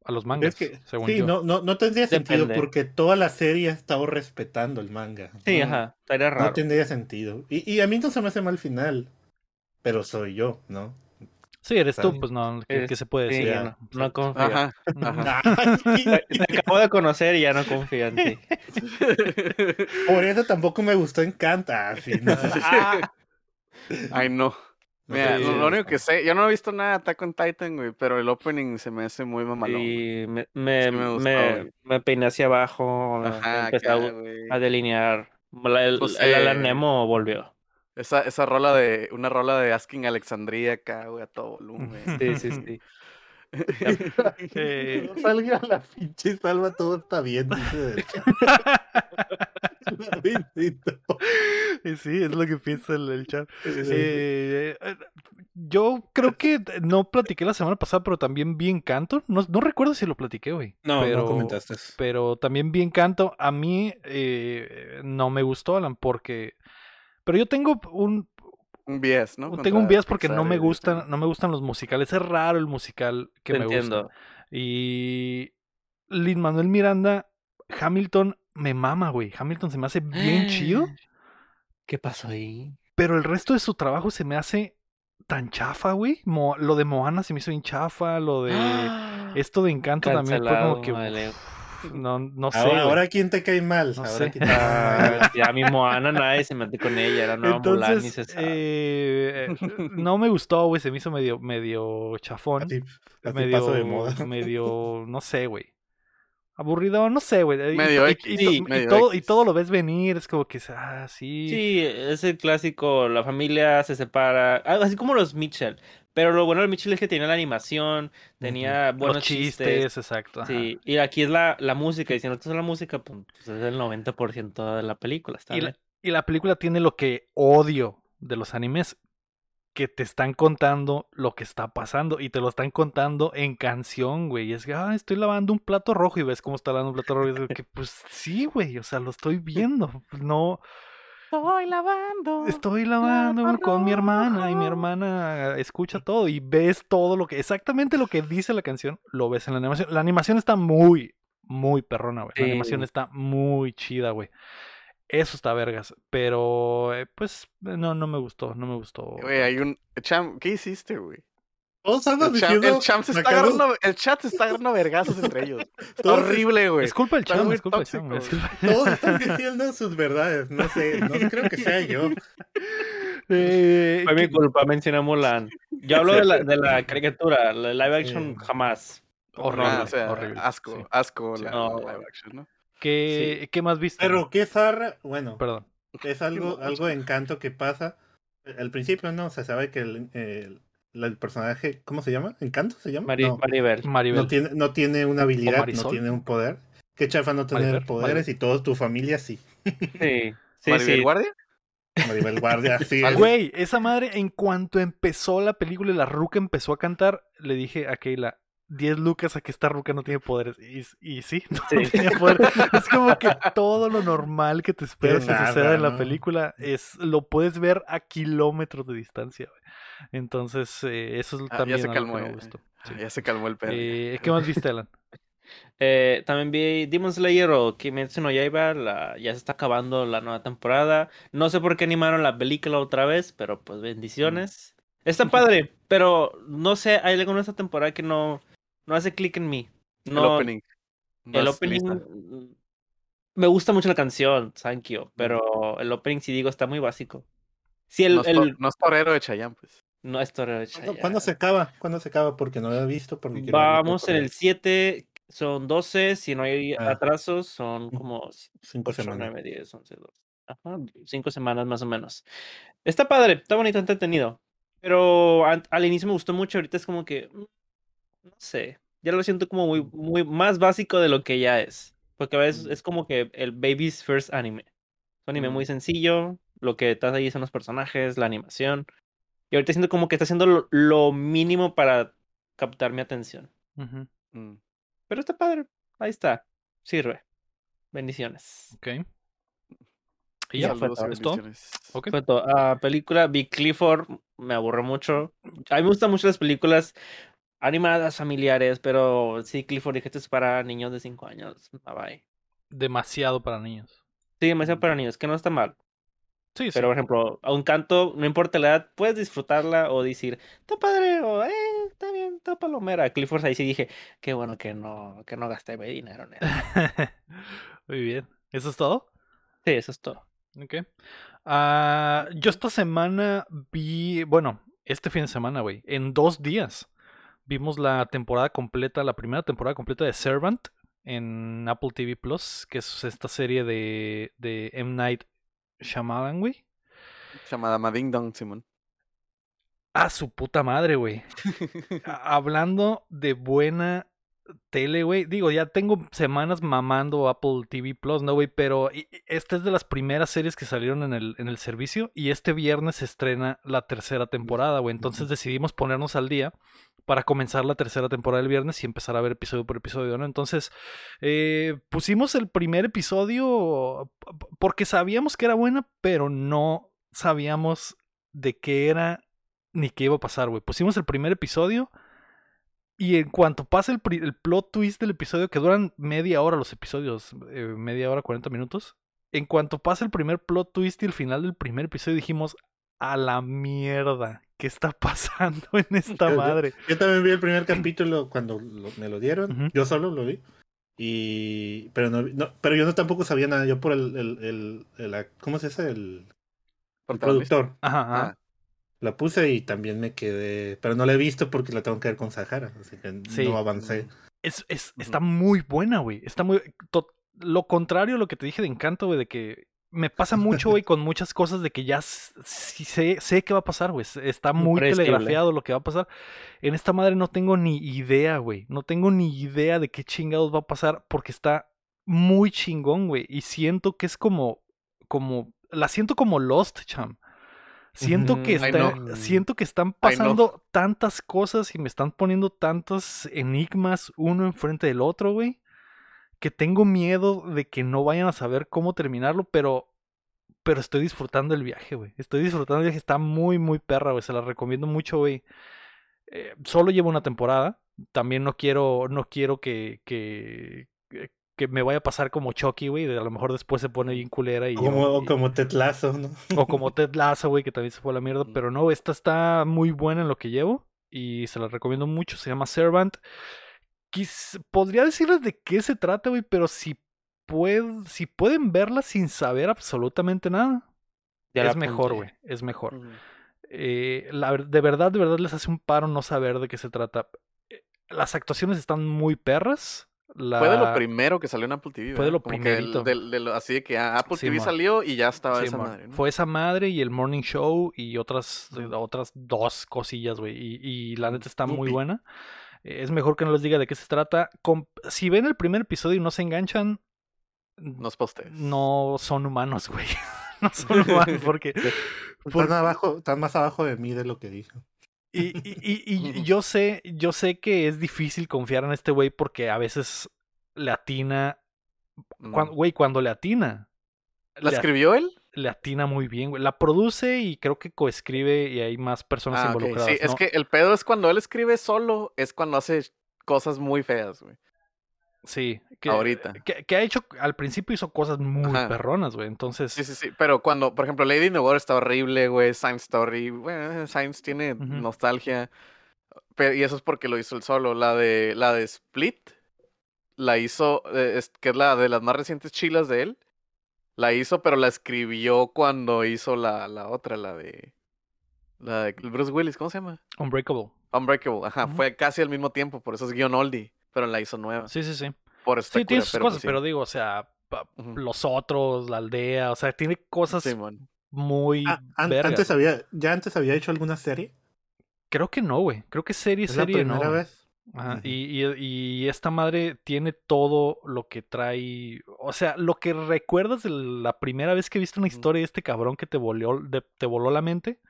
a los mangas, es que, según sí, yo. no, no, no tendría sentido porque toda la serie ha estado respetando el manga. Sí, no, ajá, estaría No raro. tendría sentido. Y, y a mí no se me hace mal final, pero soy yo, ¿no? Sí, eres tú, pues no, ¿qué, Es- qué se puede Sí, decir? ya. no, no confío. Ajá. Te acabo de conocer y ya no confío en ti. Por eso tampoco me gustó Encanta. así, no. Ah, Ay, no. Mira, lo, lo único que sé, yo no he visto nada de Attack on Titan, güey, pero el opening se me hace muy mamalón. güey. Y me, me, Sí me gustó, me, peiné hacia abajo, Ajá, empecé a, delinear. La- El, Pues, el Alan eh, Nemo volvió. Esa, esa rola de, una rola de Asking Alexandria acá, güey, a todo volumen. Sí, sí, sí. Eh, No salga la pinche salva, todo está bien, dice. Y sí, es lo que piensa el, el chat. Sí. Eh, eh, yo creo que no platiqué la semana pasada, pero también vi Encanto. No, no recuerdo si lo platiqué, güey. No, pero, no comentaste. Pero también vi Encanto. A mí eh, no me gustó, Alan, porque... Pero yo tengo un, Un bias, ¿no? tengo un bias porque no me gustan, no me gustan los musicales. Es raro el musical que Te me entiendo. gusta. Y Lin Manuel Miranda, Hamilton me mama, güey. Hamilton se me hace bien chido, ¿Qué pasó ahí? pero el resto de su trabajo se me hace tan chafa, güey. Mo- lo de Moana se me hizo bien chafa, lo de esto de Encanto también fue como que uf, no no sé. Ahora, quién te cae mal. No ahora sé. quién te cae mal. Ah, ya mi Moana nadie se mete con ella, era nueva Mulan ni se Entonces, eh, no me gustó, güey, se me hizo medio medio chafón. A ti, a ti medio, paso de moda. medio, no sé, güey. Aburrido, no sé, güey. Y- Medio y, X, y- sí, y medio todo, y X. todo lo ves venir, es como que, ah, sí. Sí, es el clásico, la familia se separa, ah, así como los Mitchell. Pero lo bueno de Mitchell es que tenía la animación, tenía buenos Los chistes. chistes, exacto. ajá. Sí, y aquí es la, la música, y si no te la música, pues, pues es el 90% de la película, está Y la, y la película tiene lo que odio de los animes, que te están contando lo que está pasando y te lo están contando en canción, güey. Y es que, ah, estoy lavando un plato rojo y ves cómo está lavando un plato rojo. Y es que, pues sí, güey, o sea, lo estoy viendo. No, Estoy lavando. estoy lavando con mi hermana y mi hermana escucha todo y ves todo lo que, exactamente lo que dice la canción, lo ves en la animación. La animación está muy, muy perrona, güey. La animación está muy chida, güey. Eso está vergas, pero eh, pues no, no me gustó, no me gustó. Güey, hay un. Cham, ¿qué hiciste, güey? Todos andan El, cham- diciendo. el champ se está sacados- agarrando, el chat se está agarrando vergazos entre ellos. Está horrible, güey. Es culpa del Está chamo, muy es culpa del chamo. tóxico, es culpa- Todos están diciendo sus verdades. No sé, no creo que sea yo. Eh, Fue mi culpa, mencioné a Mulan. Yo hablo de la, de la caricatura, la live action Sí. jamás. Horrible, Ah, o sea, horrible, asco, sí. asco Sí. la No. live action, ¿no? ¿Qué, ¿Qué más viste? Pero qué zarra. Bueno, Perdón. es algo, algo de encanto que pasa. Al principio, ¿no? Se sabe que el, el- el personaje. ¿Cómo se llama? ¿Encanto se llama? Mari- No. Maribel. Maribel. no tiene, no tiene una habilidad, no tiene un poder. Qué chafa no tener Maribel, poderes y toda tu familia sí. Sí, sí, ¿Maribel sí. Guardia? Maribel Guardia, sí. es- Güey, esa madre, en cuanto empezó la película y la ruca empezó a cantar, le dije a Keila, 10 lucas a que esta ruca no tiene poderes. Y, y sí, no Sí. tenía poderes. Es como que todo lo normal que te esperas que suceda en la ¿no? película es lo puedes ver a kilómetros de distancia. güey. Entonces, eh, eso es Ah, ya también algo que me ya, gustó. Sí. ya se calmó el perro. Eh, ¿Qué más viste, Alan? Eh, también vi Demon Slayer o Kimetsu no Yaiba, la, ya se está acabando la nueva temporada. No sé por qué animaron la película otra vez, pero pues bendiciones. Está padre, pero no sé, hay algo en esta temporada que no, no hace clic en mí. el opening. No el opening lista. mm, me gusta mucho la canción, thank you, pero el opening si digo está muy básico. Si el, no, es el- no es torero de Chayanne, pues. No es torero de ¿Cuándo, cuándo se acaba? ¿Cuándo se acaba? Porque no lo he visto. Porque Vamos en el 7, son 12, si no hay Ah. atrasos, son como Cinco 8, semanas. 9, 10, 11, 12. Ajá, 5 semanas más o menos. Está padre, está bonito, entretenido. Pero an- al inicio me gustó mucho, ahorita es como que. mm, No sé. Ya lo siento como muy, muy más básico de lo que ya es. Porque a veces es como que el baby's first anime. Es un anime Mm. muy sencillo. Lo que estás ahí son los personajes, la animación. Y ahorita siento como que está haciendo lo, lo mínimo para captar mi atención. Mm. Pero está padre. Ahí está. Sirve. Bendiciones. Ok. Y ya, ¿es todo? Ok. Fue todo. Ah, película Big Clifford me aburre mucho. A mí me gustan mucho las películas animadas, familiares, pero sí, Clifford dije, esto es para niños de 5 años. Bye bye. Demasiado para niños. Sí, demasiado para niños, que no está mal. Sí, sí. Pero, por ejemplo, a un canto, no importa la edad, puedes disfrutarla o decir, está padre, o eh, está bien, está palomera. Clifford ahí sí dije, qué bueno que no, que no gasté mi dinero en eso. Muy bien. ¿Eso es todo? Sí, eso es todo. Ok. Ah, yo esta semana vi, bueno, este fin de semana, güey, en dos días vimos la temporada completa, la primera temporada completa de Servant en Apple TV Plus, que es esta serie de, de M. Night Shyamalan, güey. Llamada Mading Dong, Simón. A su puta madre, güey. Hablando de buena tele, güey. Digo, ya tengo semanas mamando Apple TV Plus, ¿no, güey? Pero esta es de las primeras series que salieron en el, en el servicio. Y este viernes se estrena la tercera temporada, güey. Entonces decidimos ponernos al día para comenzar la tercera temporada el viernes y empezar a ver episodio por episodio, ¿no? Entonces, eh, pusimos el primer episodio porque sabíamos que era buena, pero no sabíamos de qué era ni qué iba a pasar, güey. Pusimos el primer episodio y en cuanto pasa el plot twist del episodio, que duran media hora los episodios, eh, media hora, 40 minutos, en cuanto pasa el primer plot twist y el final del primer episodio dijimos, a la mierda, ¿qué está pasando en esta Yo- madre? Yo también vi el primer capítulo cuando lo- me lo dieron. Yo solo lo vi. Y pero no, no- pero yo no tampoco sabía nada. Yo por el, el, el, el- ¿cómo se dice? El, productor. Ajá, ajá. Ah, La puse y también me quedé. Pero no la he visto porque la tengo que ver con Sahara. Así que Sí. no avancé. Es, es, está muy buena, güey. Está muy. to- lo contrario a lo que te dije de encanto, güey, de que me pasa mucho, güey, con muchas cosas de que ya sé, sé qué va a pasar, güey. Está Muy predecible. telegrafiado lo que va a pasar. En esta madre no tengo ni idea, güey. No tengo ni idea de qué chingados va a pasar porque está muy chingón, güey. Y siento que es como. como. La siento como Lost, cham. Siento que está, siento que están pasando tantas cosas y me están poniendo tantos enigmas uno enfrente del otro, güey, que tengo miedo de que no vayan a saber cómo terminarlo, pero pero estoy disfrutando el viaje, güey. Estoy disfrutando el viaje, está muy muy perra, güey, se la recomiendo mucho, güey. Eh, solo llevo una temporada, también no quiero no quiero que que que- que me vaya a pasar como Chucky, güey, a lo mejor después se pone bien culera y Como, yo- o como Tetlazo, ¿no? o como Ted Lasso, güey, que también se fue a la mierda. Pero no, esta está muy buena en lo que llevo. Y se la recomiendo mucho. Se llama Servant. Quis- podría decirles de qué se trata, güey, pero si, pued- si pueden verla sin saber absolutamente nada, Ya es mejor, güey. Es mejor. Eh, la de verdad, de verdad les hace un paro no saber de qué se trata. Eh, Las actuaciones están muy perras. La... Fue de lo primero que salió en Apple TV. Fue de lo lo- así de que ah, Apple Sí, TV salió y ya estaba Sí, esa madre. ¿no? Fue esa madre y el Morning Show y otras, otras dos cosillas, güey. Y, y la neta está muy buena. Es mejor que no les diga de qué se trata. Com- si ven el primer episodio y no se enganchan, No es pa' ustedes. no son humanos, güey. no son humanos porque... por- Están abajo, están más abajo de mí de lo que dijo. Y, y, y- y yo sé, yo sé que es difícil confiar en este güey porque a veces le atina. Mm. cuan- Güey, cuando le atina. ¿La le escribió él? Le atina muy bien, güey. La produce y creo que coescribe y hay más personas Ah, involucradas. Sí, es que el pedo es cuando él escribe solo, es cuando hace cosas muy feas, güey. Sí, que, Ahorita. Que, que ha hecho, al principio hizo cosas muy Ajá. perronas, güey. Entonces, Sí, sí, sí. Pero cuando, por ejemplo, Lady in the Water está horrible, güey. Science horrible. Bueno, Science tiene nostalgia. Pero, y eso es porque lo hizo él solo. La de, la de Split la hizo, eh, es- que es la de las más recientes chilas de él. La hizo, pero la escribió cuando hizo la, la otra, la de. La de Bruce Willis, ¿cómo se llama? Unbreakable. Unbreakable, ajá. Fue casi al mismo tiempo, por eso es guion oldie. Pero la hizo nueva. Sí, sí, sí. Por eso Sí, tiene sus pero, cosas, pues, sí. pero digo, o sea, los otros, la aldea, o sea, tiene cosas muy Ah, an- antes había, ¿Ya antes había hecho alguna serie? Creo que no, güey. Creo que serie, ¿Es la serie no. primera güey. vez? Ajá, y, y, y esta madre tiene todo lo que trae. O sea, lo que recuerdas de la primera vez que viste una historia de este cabrón que te voló, de- te voló la mente,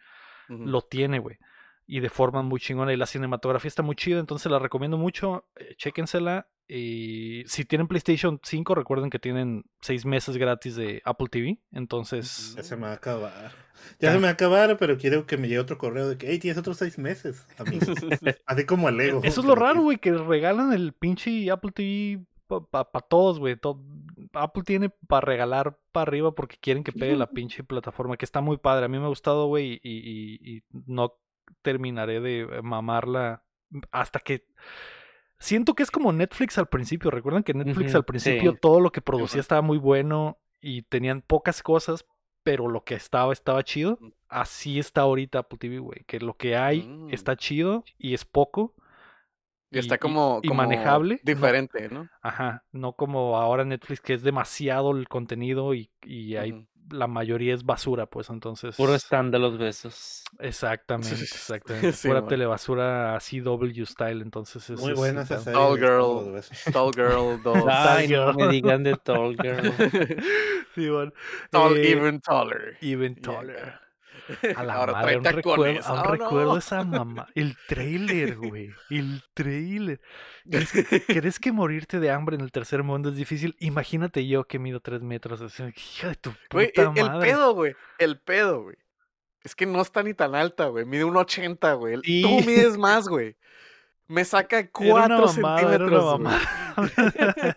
lo tiene, güey. Y de forma muy chingona. Y la cinematografía está muy chida, entonces la recomiendo mucho. eh, chéquensela. Y si tienen PlayStation 5, recuerden que tienen seis meses gratis de Apple TV. Entonces, Ya se me va a acabar. Ya Ya. se me va a acabar, pero quiero que me llegue otro correo de que, hey, tienes otros seis meses. Así como el Lego. eso es lo raro, güey, que regalan el pinche Apple TV para todos, güey. to- Apple tiene para regalar para arriba porque quieren que pegue la pinche plataforma, que está muy padre. A mí me ha gustado, güey, y, y- y no terminaré de mamarla hasta que... Siento que es como Netflix al principio. Recuerdan que Netflix al principio sí. todo lo que producía estaba muy bueno y tenían pocas cosas, pero lo que estaba estaba chido. Mm. Así está ahorita Apple TV, güey. Que lo que hay Mm. está chido y es poco. Y está como, y como manejable. Diferente, ¿no? Ajá, no como ahora Netflix que es demasiado el contenido y, y hay. La mayoría es basura, pues entonces. Puro stand de los besos. Exactamente, exactamente. sí, Pura telebasura CW style, entonces es, Muy es- buena esa está- serie. Tall Girl. Tall Girl 2. Ay, no Girl. me digan de Tall Girl. Sí, bueno. Tall, Eh, even taller. even Yeah. A la Ahora madre, aún recuerdo, aún Oh, no. recuerdo esa mamá. El trailer, güey. El trailer. ¿Crees que, crees que morirte de hambre en el tercer mundo es difícil? Imagínate yo que mido tres metros. así, hija de tu puta el, el madre. pedo, güey. El pedo, güey. Es que no está ni tan alta, güey. Mide un 80, güey. El- Sí. Tú mides más, güey. Me saca Era una 4 mamada, era una centímetros. güey.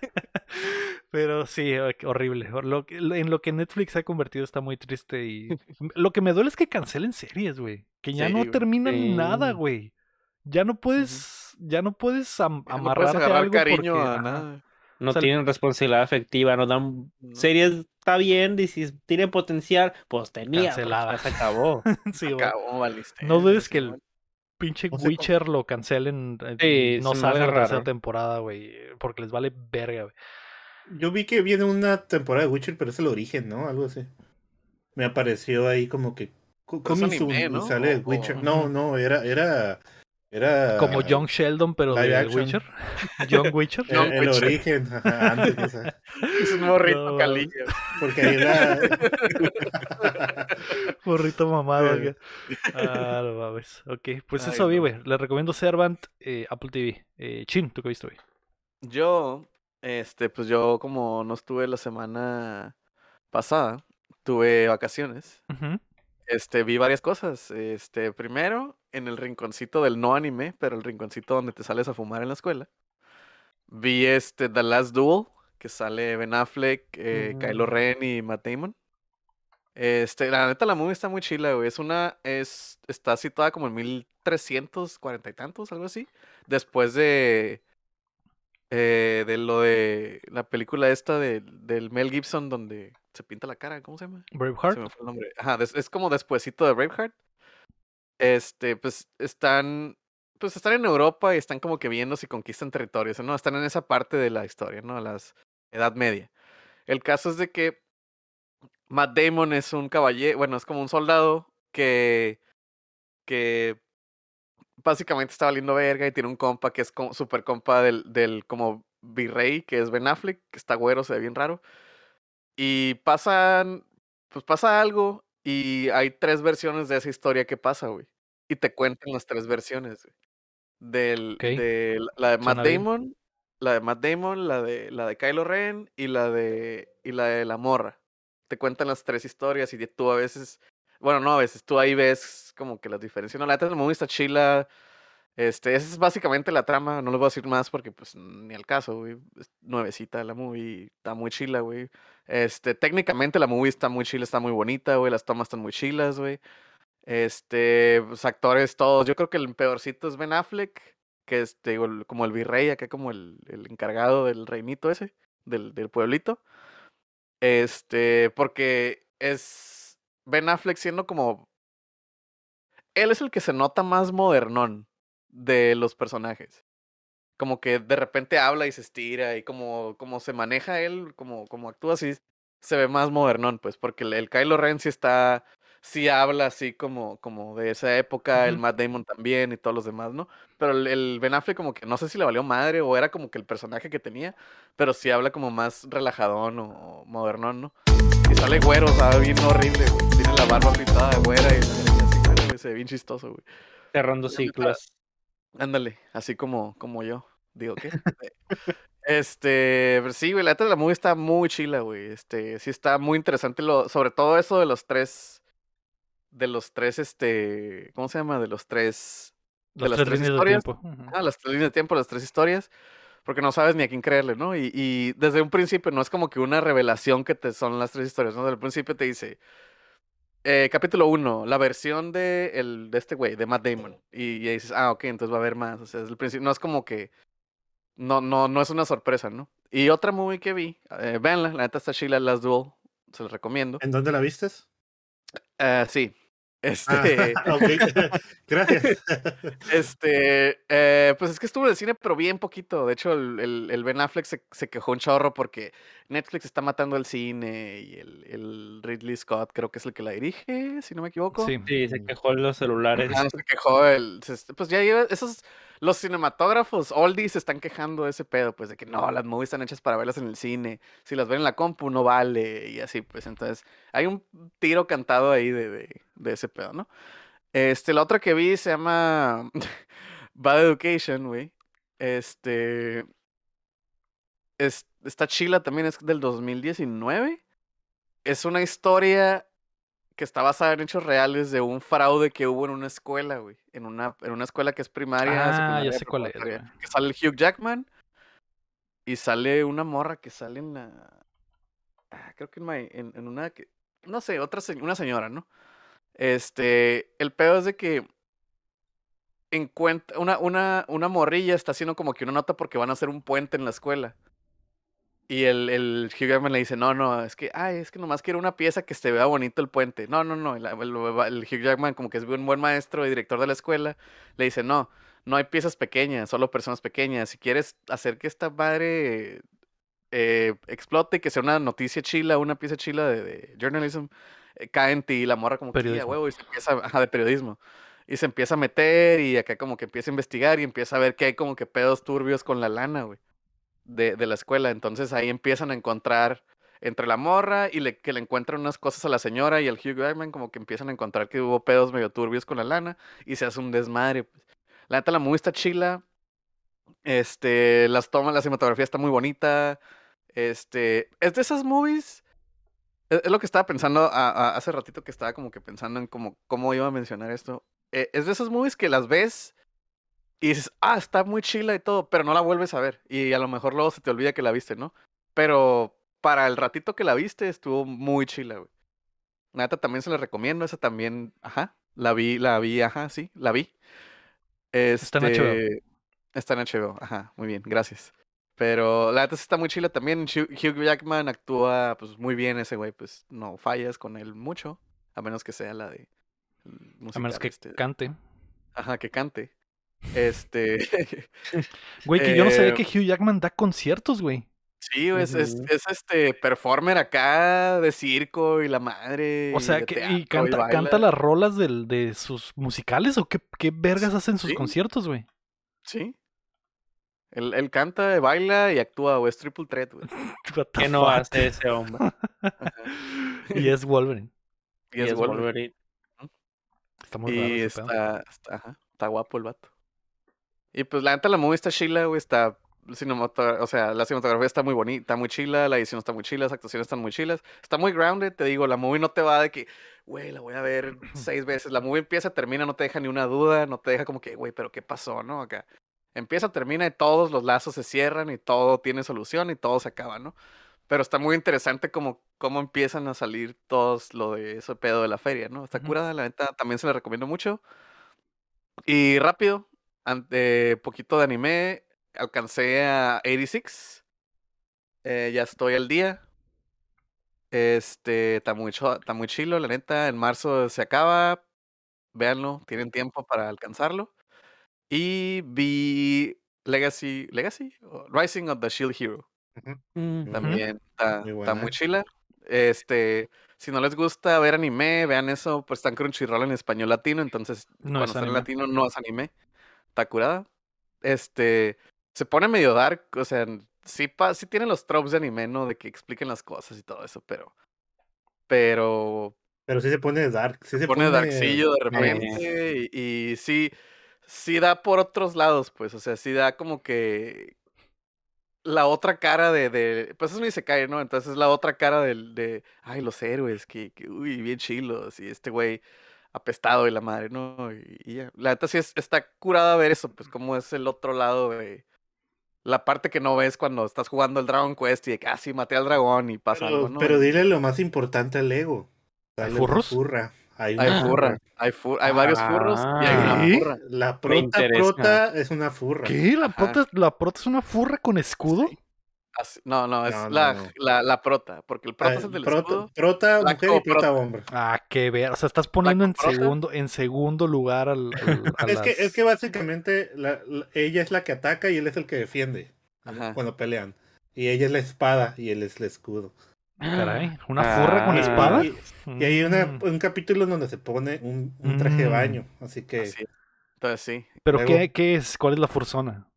Pero sí, horrible. Lo que- en lo que Netflix ha convertido está muy triste y lo que me duele es que cancelen series, güey. Que ya Sí, no terminan Sí. nada, güey. Ya no puedes, ya no puedes am- Ya No puedes a algo cariño porque, a ajá. nada. No O sea, tienen responsabilidad afectiva, no dan No. series, está bien, y si tiene potencial, pues tenía, Cancelada. ya se acabó. Sí. Acabó, valiste. No dudes que el pinche Witcher lo cancelen, eh, Sí, no se salga la tercera temporada, güey, porque les vale verga, güey. Yo vi que viene una temporada de Witcher, pero es el origen, ¿no? Algo así. Me apareció ahí como que. coming soon, ¿no? sale O- Witcher. o- No, no, era, era Era Como John Sheldon, pero de action. Witcher. John Witcher. el, John el Witcher. origen, ajá, antes, Es un morrito No, calillo. porque ahí era Burrito mamado. Eh. Ah, no mames. Ok, pues Ay, eso vi, no. güey. Les recomiendo Servant, eh, Apple TV. Eh, Chin, ¿tú qué viste, güey? Yo, este, pues yo como no estuve la semana pasada, tuve vacaciones. Este, vi varias cosas. Este, primero, en el rinconcito del no anime, pero el rinconcito donde te sales a fumar en la escuela. Vi este The Last Duel, que sale Ben Affleck, eh, Kylo Mm. Ren y Matt Damon. Este, la neta, la movie está muy chila, güey. Es una, es, está situada como en 1340 y tantos, algo así. Después de, eh, de lo de la película esta de, del Mel Gibson donde se pinta la cara, ¿cómo se llama? Se Braveheart. me fue el nombre. Ajá, es como despuesito de Braveheart. Este, pues están, pues están en Europa y están como que viendo si conquistan territorios, ¿no? Están en esa parte de la historia, ¿no? Las Edad Media. El caso es de que Matt Damon es un caballero, bueno, es como un soldado que, que básicamente está valiendo verga y tiene un compa que es como super compa del, del como virrey, que es Ben Affleck, que está güero, se ve bien raro. Y pasan, pues pasa algo y hay tres versiones de esa historia que pasa, güey. Y te cuentan las tres versiones, güey. Del, Ok. de la- de Matt Suena bien. Damon, la de Matt Damon, la de, la de Kylo Ren y la de, y la de la morra. Te cuentan las tres historias y tú a veces, bueno, no a veces, tú ahí ves como que las diferencias. No, la neta, la movie está chila. Este, esa es básicamente la trama, no les voy a decir más porque pues ni al caso, güey. Nuevecita la movie, está muy chila, güey. Este, técnicamente la movie está muy chila, está muy bonita, güey. Las tomas están muy chilas, güey. Este, pues, actores todos. Yo creo que el peorcito es Ben Affleck, que es el- como el virrey, acá como el, el encargado del reinito ese, del, del pueblito. Este, porque es Ben Affleck siendo como... Él es el que se nota más modernón de los personajes. Como que de repente habla y se estira y como, como se maneja él, como, como actúa así, se ve más modernón, pues, porque el, Kylo Ren sí está, sí habla así como, como de esa época, el. Matt Damon también y todos los demás, ¿no? Pero el, el Ben Affleck como que no sé si le valió madre o era como que el personaje que tenía, pero sí habla como más relajadón o, o modernón, ¿no? Y sale güero, sabe bien horrible, güey. Tiene la barba pintada de güera y así, güey, güey, se ve bien chistoso, güey. Cerrando ciclos. Ándale, así como, como yo. Digo, ¿qué? Este, pero sí, güey, la neta la movie está muy chila, güey. Este, sí está muy interesante lo, sobre todo eso de los tres, de los tres, este, ¿cómo se llama? De los tres, de Las las tres tres líneas de historias. tiempo. Ah, las tres líneas de tiempo, las tres historias, porque no sabes ni a quién creerle, ¿no? Y, y desde un principio no es como que una revelación que te son las tres historias, ¿no? Desde el principio te dice, eh, capítulo 1, la versión de, el, de este güey, de Matt Damon. Y, y dices, ah, ok, entonces va a haber más. O sea, desde el principio, no es como que, no, no, no es una sorpresa, ¿no? Y otra movie que vi, eh, véanla, la neta está chila, Last Duel, se los recomiendo. ¿En dónde la vistes? Eh, sí, Ah, este... ok. Gracias. Este, eh, pues es que estuvo en el cine, pero bien poquito. De hecho, el, el- el Ben Affleck se, se quejó un chorro porque Netflix está matando el cine y el, el Ridley Scott creo que es el que la dirige, si no me equivoco. Sí. Sí, se quejó en los celulares. Ah, se quejó el, pues ya lleva, esos, los cinematógrafos oldies se están quejando de ese pedo, pues de que no, las movies están hechas para verlas en el cine, si las ven en la compu no vale, y así, pues entonces hay un tiro cantado ahí de, de, ese pedo, ¿no? Este, la otra que vi se llama Bad Education, güey. Este, es, chila también, es del 2019. Es una historia que está basada en hechos reales de un fraude que hubo en una escuela, güey. En una, en una escuela que es primaria. Ah, ya sé cuál es. Que sale el Hugh Jackman. Y sale una morra que sale en la. ah, creo que en, my- en, en una. que- No sé, otra se- una señora, ¿no? Este. El pedo es de que. Encuentra. Una, una, una morrilla está haciendo como que una nota porque van a hacer un puente en la escuela. Y el, el Hugh Jackman le dice, no, no, es que, ay, es que nomás quiero una pieza que se vea bonito el puente. No, no, no. El, el- el Hugh Jackman, como que es un buen maestro y director de la escuela, le dice, no, no hay piezas pequeñas, solo personas pequeñas. Si quieres hacer que esta madre eh, explote, que sea una noticia chila, una pieza chila de, de journalism, eh, cae en ti y la morra como que Periodismo. huevo, y se empieza, ajá, de periodismo. Y se empieza a meter y acá como que empieza a investigar y empieza a ver que hay como que pedos turbios con la lana, güey. De, de la escuela. Entonces ahí empiezan a encontrar entre la morra y que le encuentran unas cosas a la señora y al Hugh Jackman como que empiezan a encontrar que hubo pedos medio turbios con la lana y se hace un desmadre. pues. La neta, la movie está chila. Este, las tomas, la cinematografía está muy bonita. Este, es de esas movies. Es, es lo que estaba pensando a- hace ratito que estaba como que pensando en cómo, cómo iba a mencionar esto. Eh, es de esas movies que las ves y dices, ah, está muy chila y todo, pero no la vuelves a ver. Y a lo mejor luego se te olvida que la viste, ¿no? Pero para el ratito que la viste estuvo muy chila, güey. La Neta también se la recomiendo, esa también, ajá, la vi, la vi, ajá, sí, la vi. Está en HBO. Este, Está en HBO, ajá, muy bien, gracias. Pero la neta está muy chila también. Hugh Jackman actúa pues muy bien ese güey, pues no fallas con él mucho, a menos que sea la de A menos que este, cante. Ajá, que cante. Este, Güey, que yo no sabía Eh, que Hugh Jackman da conciertos, güey. sí, güey, es, es, es este performer acá de circo y la madre. O sea, de que, teatro y canta, canta las rolas del, de sus musicales o qué, qué vergas hacen sus Sí. conciertos, güey. Sí. Él, él canta, baila y actúa, güey, es triple threat, güey. ¿Qué no hace ese hombre? Y es Wolverine. Y es Wolverine. Está muy Y está, está, ajá, está guapo el vato. Y pues la neta la movie está chila, güey, está o sea, la cinematografía está muy bonita, muy chila, la edición está muy chila, las actuaciones están muy chilas, está muy grounded, te digo, la movie no te va de que, güey, la voy a ver seis veces, la movie empieza, termina, no te deja ni una duda, no te deja como que, güey, pero ¿qué pasó, no? Acá empieza, termina y todos los lazos se cierran y todo tiene solución y todo se acaba, ¿no? Pero está muy interesante como cómo empiezan a salir todos lo de ese pedo de la feria, ¿no? Está curada, la neta, también se la recomiendo mucho. Y rápido, ante poquito de anime, alcancé a 86. Eh, ya estoy al día. Este, está muy, cho- está muy chilo, la neta. En marzo se acaba. Véanlo, tienen tiempo para alcanzarlo. Y vi Legacy, Legacy, Rising of the Shield Hero. Mm. También está, Muy está muy chila. Este, si no les gusta ver anime, vean eso, pues está en Crunchyroll en español latino, entonces No cuando es está en latino no es anime. Está curada. Este, se pone medio dark, o sea, sí, pa, sí tiene los tropes de anime, ¿no? De que expliquen las cosas y todo eso, pero, pero Pero sí se pone dark. Sí se se pone darkcillo de eh, repente y, y sí, sí da por otros lados, pues, o sea, sí da como que la otra cara de, de pues es un Isekai, ¿no? Entonces es la otra cara del, de, ay, los héroes, que, que, uy, bien chilos, y este güey apestado y la madre, ¿no? Y, y ya. La neta sí es, está curada ver eso, pues como es el otro lado de la parte que no ves cuando estás jugando el Dragon Quest y de que, ah, sí, maté al dragón y pasa Pero, algo, ¿no? pero dile lo más importante al ego. ¿Hay furros? furra. Hay hay furra, hay, fu- hay varios furros y hay una furra. La prota prota es una furra. ¿Qué? ¿La Ajá. prota, ¿La prota es una furra con escudo? Sí. Así- no, no, es No, no, la, no. La, la prota, porque el prota Ah, es el del prota, escudo. prota La mujer y prota hombre. Ah, qué ver. O sea, estás poniendo en segundo, en segundo lugar al, al- a Es que, es que básicamente la- la- ella es la que ataca y él es el que defiende Ajá. cuando pelean. Y ella es la espada y él es el escudo. Caray, ¿una furra con Ah. espada? Y, y hay una, Mm. un capítulo en donde se pone un, un traje de Mm. baño. Así que Así es. Entonces sí, ¿Pero luego- qué, qué es? ¿Cuál es la fursona?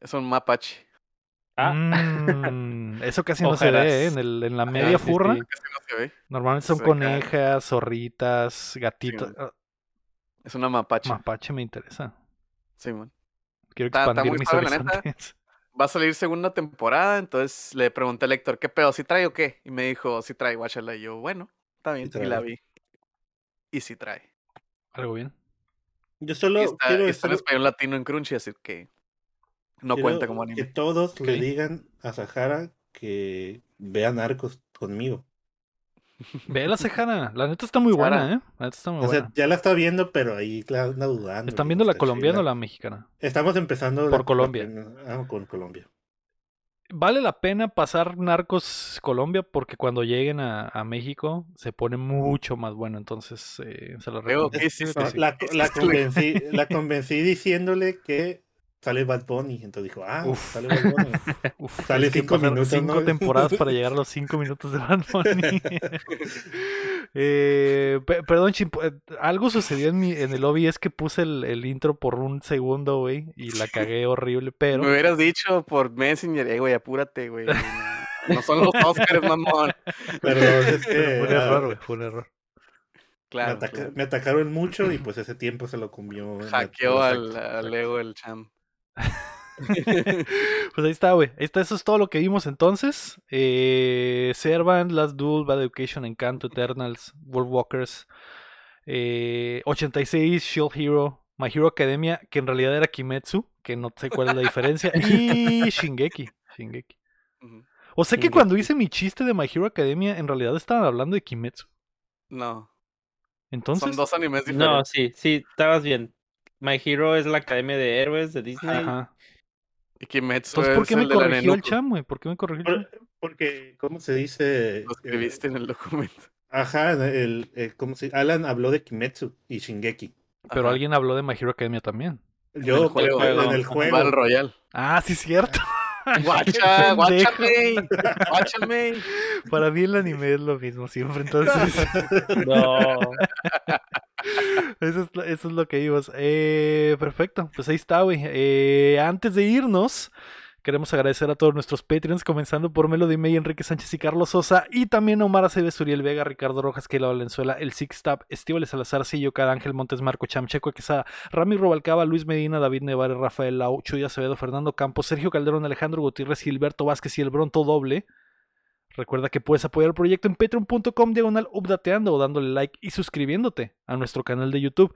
es un mapache. Ah. Mm, eso casi no se ve, ¿eh? En, el, en la media sí, furra. sí. Casi no se ve. Normalmente son Se conejas, zorritas, gatitos. Ah, Es una mapache. Mapache me interesa. Sí, man. Quiero Está- está expandir muy mis neta. horizontes. Va a salir segunda temporada, entonces le pregunté al lector, ¿qué pedo? ¿Sí trae o qué? Y me dijo, sí trae, guáchala. Y yo, bueno, está bien. Sí y la vi. Y sí trae. Algo bien. yo solo Y está, quiero, y está en solo español latino en Crunchy, así que no quiero cuenta como que anime. todos le digan a Sahara que vean arcos conmigo. Ve la cejana. La neta está muy buena, ¿eh? La neta está muy O sea, ya la está viendo, pero ahí la anda dudando. ¿Están viendo la colombiana o la mexicana? Estamos empezando Por la- Colombia. ah, con Colombia. Vale la pena pasar Narcos Colombia porque cuando lleguen a, a México se pone mucho más bueno. Entonces eh, se lo recomiendo. la convencí diciéndole que sale Bad Bunny. Entonces dijo, ah, Uf. sale Bad Bunny. Uf, Sale cinco minutos, cinco ¿no? temporadas para llegar a los cinco minutos de Bad Bunny. Eh, pe- perdón, Chimpo, eh, algo sucedió en, mi, en el lobby, es que puse el, el intro por un segundo, güey, y la cagué horrible, pero... Me hubieras dicho por Messenger, eh, güey, apúrate, güey. No, son los Oscars, mamón. Pero es que Fue un ah, error, güey, fue un error. me, Claro. ataca- claro. me atacaron mucho y pues ese tiempo se lo comió. Hackeó al, al. Lego el champ. Pues ahí está, güey. Eso es todo lo que vimos entonces. Eh, Servant, Last Duel, Bad Education, Encanto, Eternals, World Walkers, eh, 86, Shield Hero, My Hero Academia, que en realidad era Kimetsu, que no sé cuál es la diferencia, y Shingeki. Shingeki. O sea que cuando hice mi chiste de My Hero Academia, en realidad estaban hablando de Kimetsu. No, Entonces, son dos animes diferentes. No, sí, sí, estabas bien. My Hero es la academia de héroes de Disney. ajá. Y Kimetsu Entonces, ¿por es qué me el de corrigió el cham, güey? ¿Por qué me corrigió el cham? Porque, ¿cómo se dice? Lo escribiste en el documento. Ajá, el, el- ¿cómo se Alan habló de Kimetsu y Shingeki. Pero Ajá. alguien habló de My Hero Academia también. Yo, el juego, pero en el juego. Battle Royale. Ah, sí, cierto. Guacha, guáchame. Guáchame. Para mí el anime es lo mismo siempre, entonces No. eso es, lo- que vimos. Eh, perfecto, pues ahí está, güey. Eh, antes de irnos, queremos agradecer a todos nuestros Patreons, comenzando por Melody May, Enrique Sánchez y Carlos Sosa, y también Omar Aceves, Uriel Vega, Ricardo Rojas, Keila Valenzuela, El Six Tap, Estíbales Salazar, Sillo, Cada Ángel Montes, Marco Chamcheco, Quesada, Rami Robalcaba, Luis Medina, David Nevares, Rafael Lau, Chuy Acevedo, Fernando Campos, Sergio Calderón, Alejandro Gutiérrez, Gilberto Vázquez y el Bronto Doble. Recuerda que puedes apoyar el proyecto en patreon.com diagonal updateando o dándole like y suscribiéndote a nuestro canal de YouTube.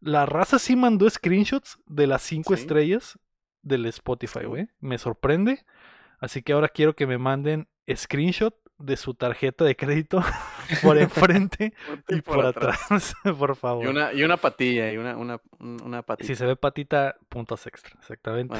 La raza sí mandó screenshots de las 5 Sí. estrellas del Spotify, güey. Me sorprende. Así que ahora quiero que me manden screenshot de su tarjeta de crédito por enfrente y por, atrás, por favor. Y una, y una patilla, y una, una, un- una patita. Si se ve patita, puntos extra, exactamente.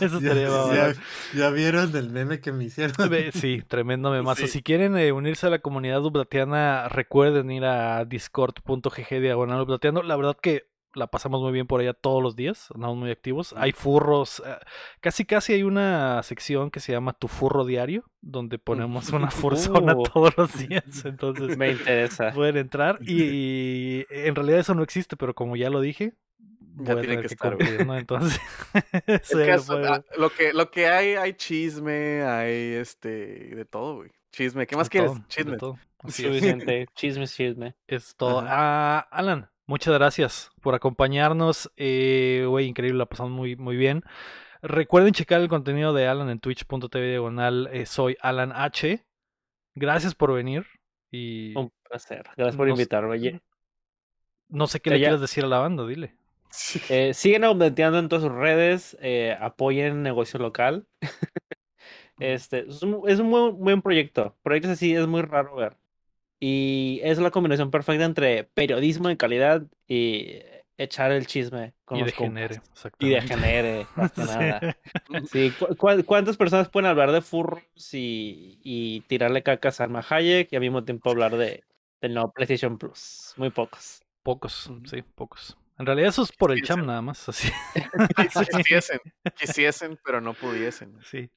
Eso Ya, estaría ya- ya vieron el meme que me hicieron. Sí, tremendo memazo. Sí. Si quieren eh, unirse a la comunidad updateana, recuerden ir a discord.gg diagonal. La verdad que la pasamos muy bien por allá todos los días, andamos muy activos. Hay furros, eh, casi casi hay una sección que se llama Tu Furro Diario, donde ponemos una furzona Uh. todos los días. Entonces Me interesa. pueden entrar y, y en realidad eso no existe, pero como ya lo dije, voy a tiene que que, estar, güey. cumplir, ¿no? Entonces, ya lo ah, lo que lo que hay, hay chisme, hay este, de todo, güey. Chisme, ¿qué más de quieres? todo, Chisme. todo. Suficiente. Chisme, chisme. Es todo. Ah, Alan, muchas gracias por acompañarnos. Eh, güey, increíble, la pasamos muy, muy bien. Recuerden checar el contenido de Alan en twitch.tv diagonal. eh, soy Alan H. Gracias por venir. Y Un placer. Gracias por No invitarme. No sé qué le ya- quieras decir a la banda, dile. eh, siguen updateando en todas sus redes. eh, apoyen negocio local. este es un, es un buen, buen proyecto. Proyectos así es muy raro ver. Y es la combinación perfecta entre periodismo de calidad y echar el chisme con Y los degenere. Y degenere, más que Sí. nada. Sí, ¿cu- cu- ¿cuántas personas pueden hablar de furros y, y tirarle caca a Salma Hayek y al mismo tiempo hablar de del nuevo PlayStation Plus? Muy pocos. Pocos, sí, pocos. En realidad eso es por el cham nada más, así. Quisiesen, quisiesen, pero no pudiesen. Sí.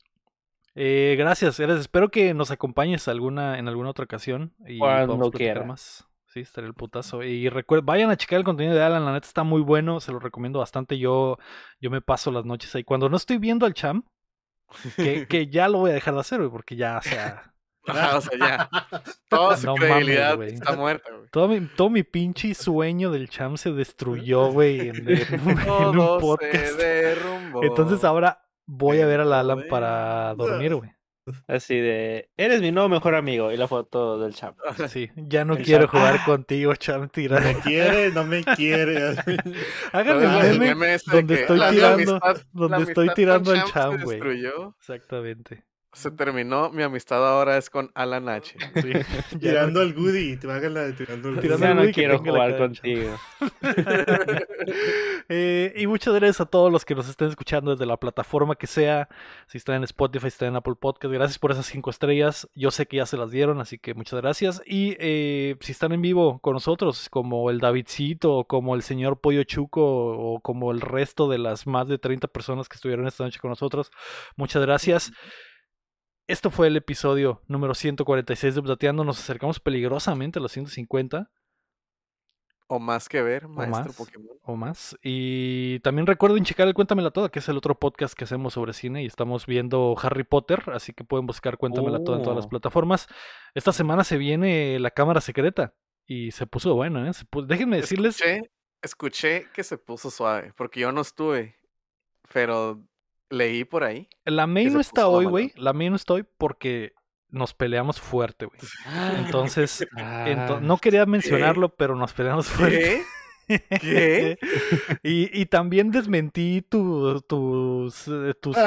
Eh, gracias, Eres. Espero que nos acompañes alguna, en alguna otra ocasión. Y Cuando quiera. más. Sí, estaría el putazo. Y recuerden, vayan a checar el contenido de Alan, la neta está muy bueno, se lo recomiendo bastante. Yo, yo me paso las noches ahí. Cuando no estoy viendo al cham, que, que ya lo voy a dejar de hacer, güey, porque ya, o sea, Ajá, o sea, ya. Toda su No credibilidad está muerta, güey. todo mi, todo mi pinche sueño del cham se destruyó, güey, en, en un- en un Todo se podcast. Entonces ahora voy a ver al Alan Joder. para dormir, güey. Así de, eres mi nuevo mejor amigo y la foto del champ. Sí, ya no El quiero jugar Ah. contigo, cham, tira. Me quiere, no me quiere. Hagan Pero el meme meme donde estoy la- la tirando, amistad- donde la estoy tirando al Champ güey. Exactamente. Se terminó. Mi amistad ahora es con Alan H. Sí. Tirando al Goody. Te hagan la de tirando al Tirando Ya no quiero jugar contigo. Eh, y muchas gracias a todos los que nos estén escuchando desde la plataforma que sea. Si están en Spotify, si están en Apple Podcast, gracias por esas cinco estrellas. Yo sé que ya se las dieron, así que muchas gracias. Y eh, si están en vivo con nosotros, como el Davidcito, o como el señor Pollo Chuco, o como el resto de las más de 30 personas que estuvieron esta noche con nosotros, muchas gracias. Esto fue el episodio número 146 de Updateando. Nos acercamos peligrosamente a los 150 O más que ver, maestro más. Pokémon. o más. Y también recuerden checar el Cuéntamela Toda, que es el otro podcast que hacemos sobre cine y estamos viendo Harry Potter, así que pueden buscar Cuéntamela Toda en todas las Oh. plataformas. Esta semana se viene La Cámara Secreta y se puso bueno, ¿eh? Se Déjenme decirles, Escuché, escuché que se puso suave, porque yo no estuve, pero leí por ahí. la May se no está hoy, güey. La May no está hoy porque nos peleamos fuerte, güey. Entonces, ento- Ah, no quería mencionarlo, pero nos peleamos fuerte. ¿Qué? ¿Qué? y, y también desmentí tu, tus, eh, tus,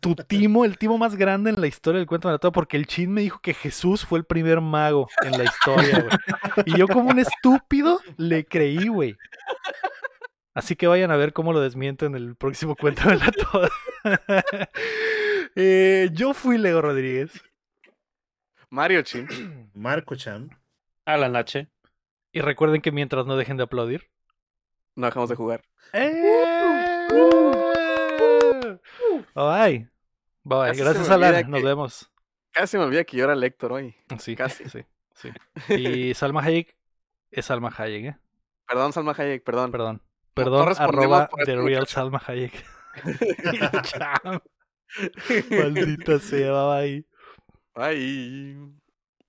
tu timo, el timo más grande en la historia del cuento de la Toda, porque el chin me dijo que Jesús fue el primer mago en la historia, güey. Y yo como un estúpido le creí, güey. Así que vayan a ver cómo lo desmiento en el próximo cuento de la Toda. Eh, yo fui Leo Rodríguez. Mario Chin. Marco Chan. Alan H. Y recuerden que mientras no dejen de aplaudir. No dejamos de jugar. ¡Eh! Bye bye. Bye bye. Casi se Gracias, Alan. Nos que- vemos. Casi me olvida que yo era lector hoy. Sí, Casi. sí, sí. Y Salma Hayek es Salma Hayek, ¿eh? Perdón, Salma Hayek, perdón. Perdón. No Perdón, arroba The Real. Salma Hayek. Maldita sea, bye bye.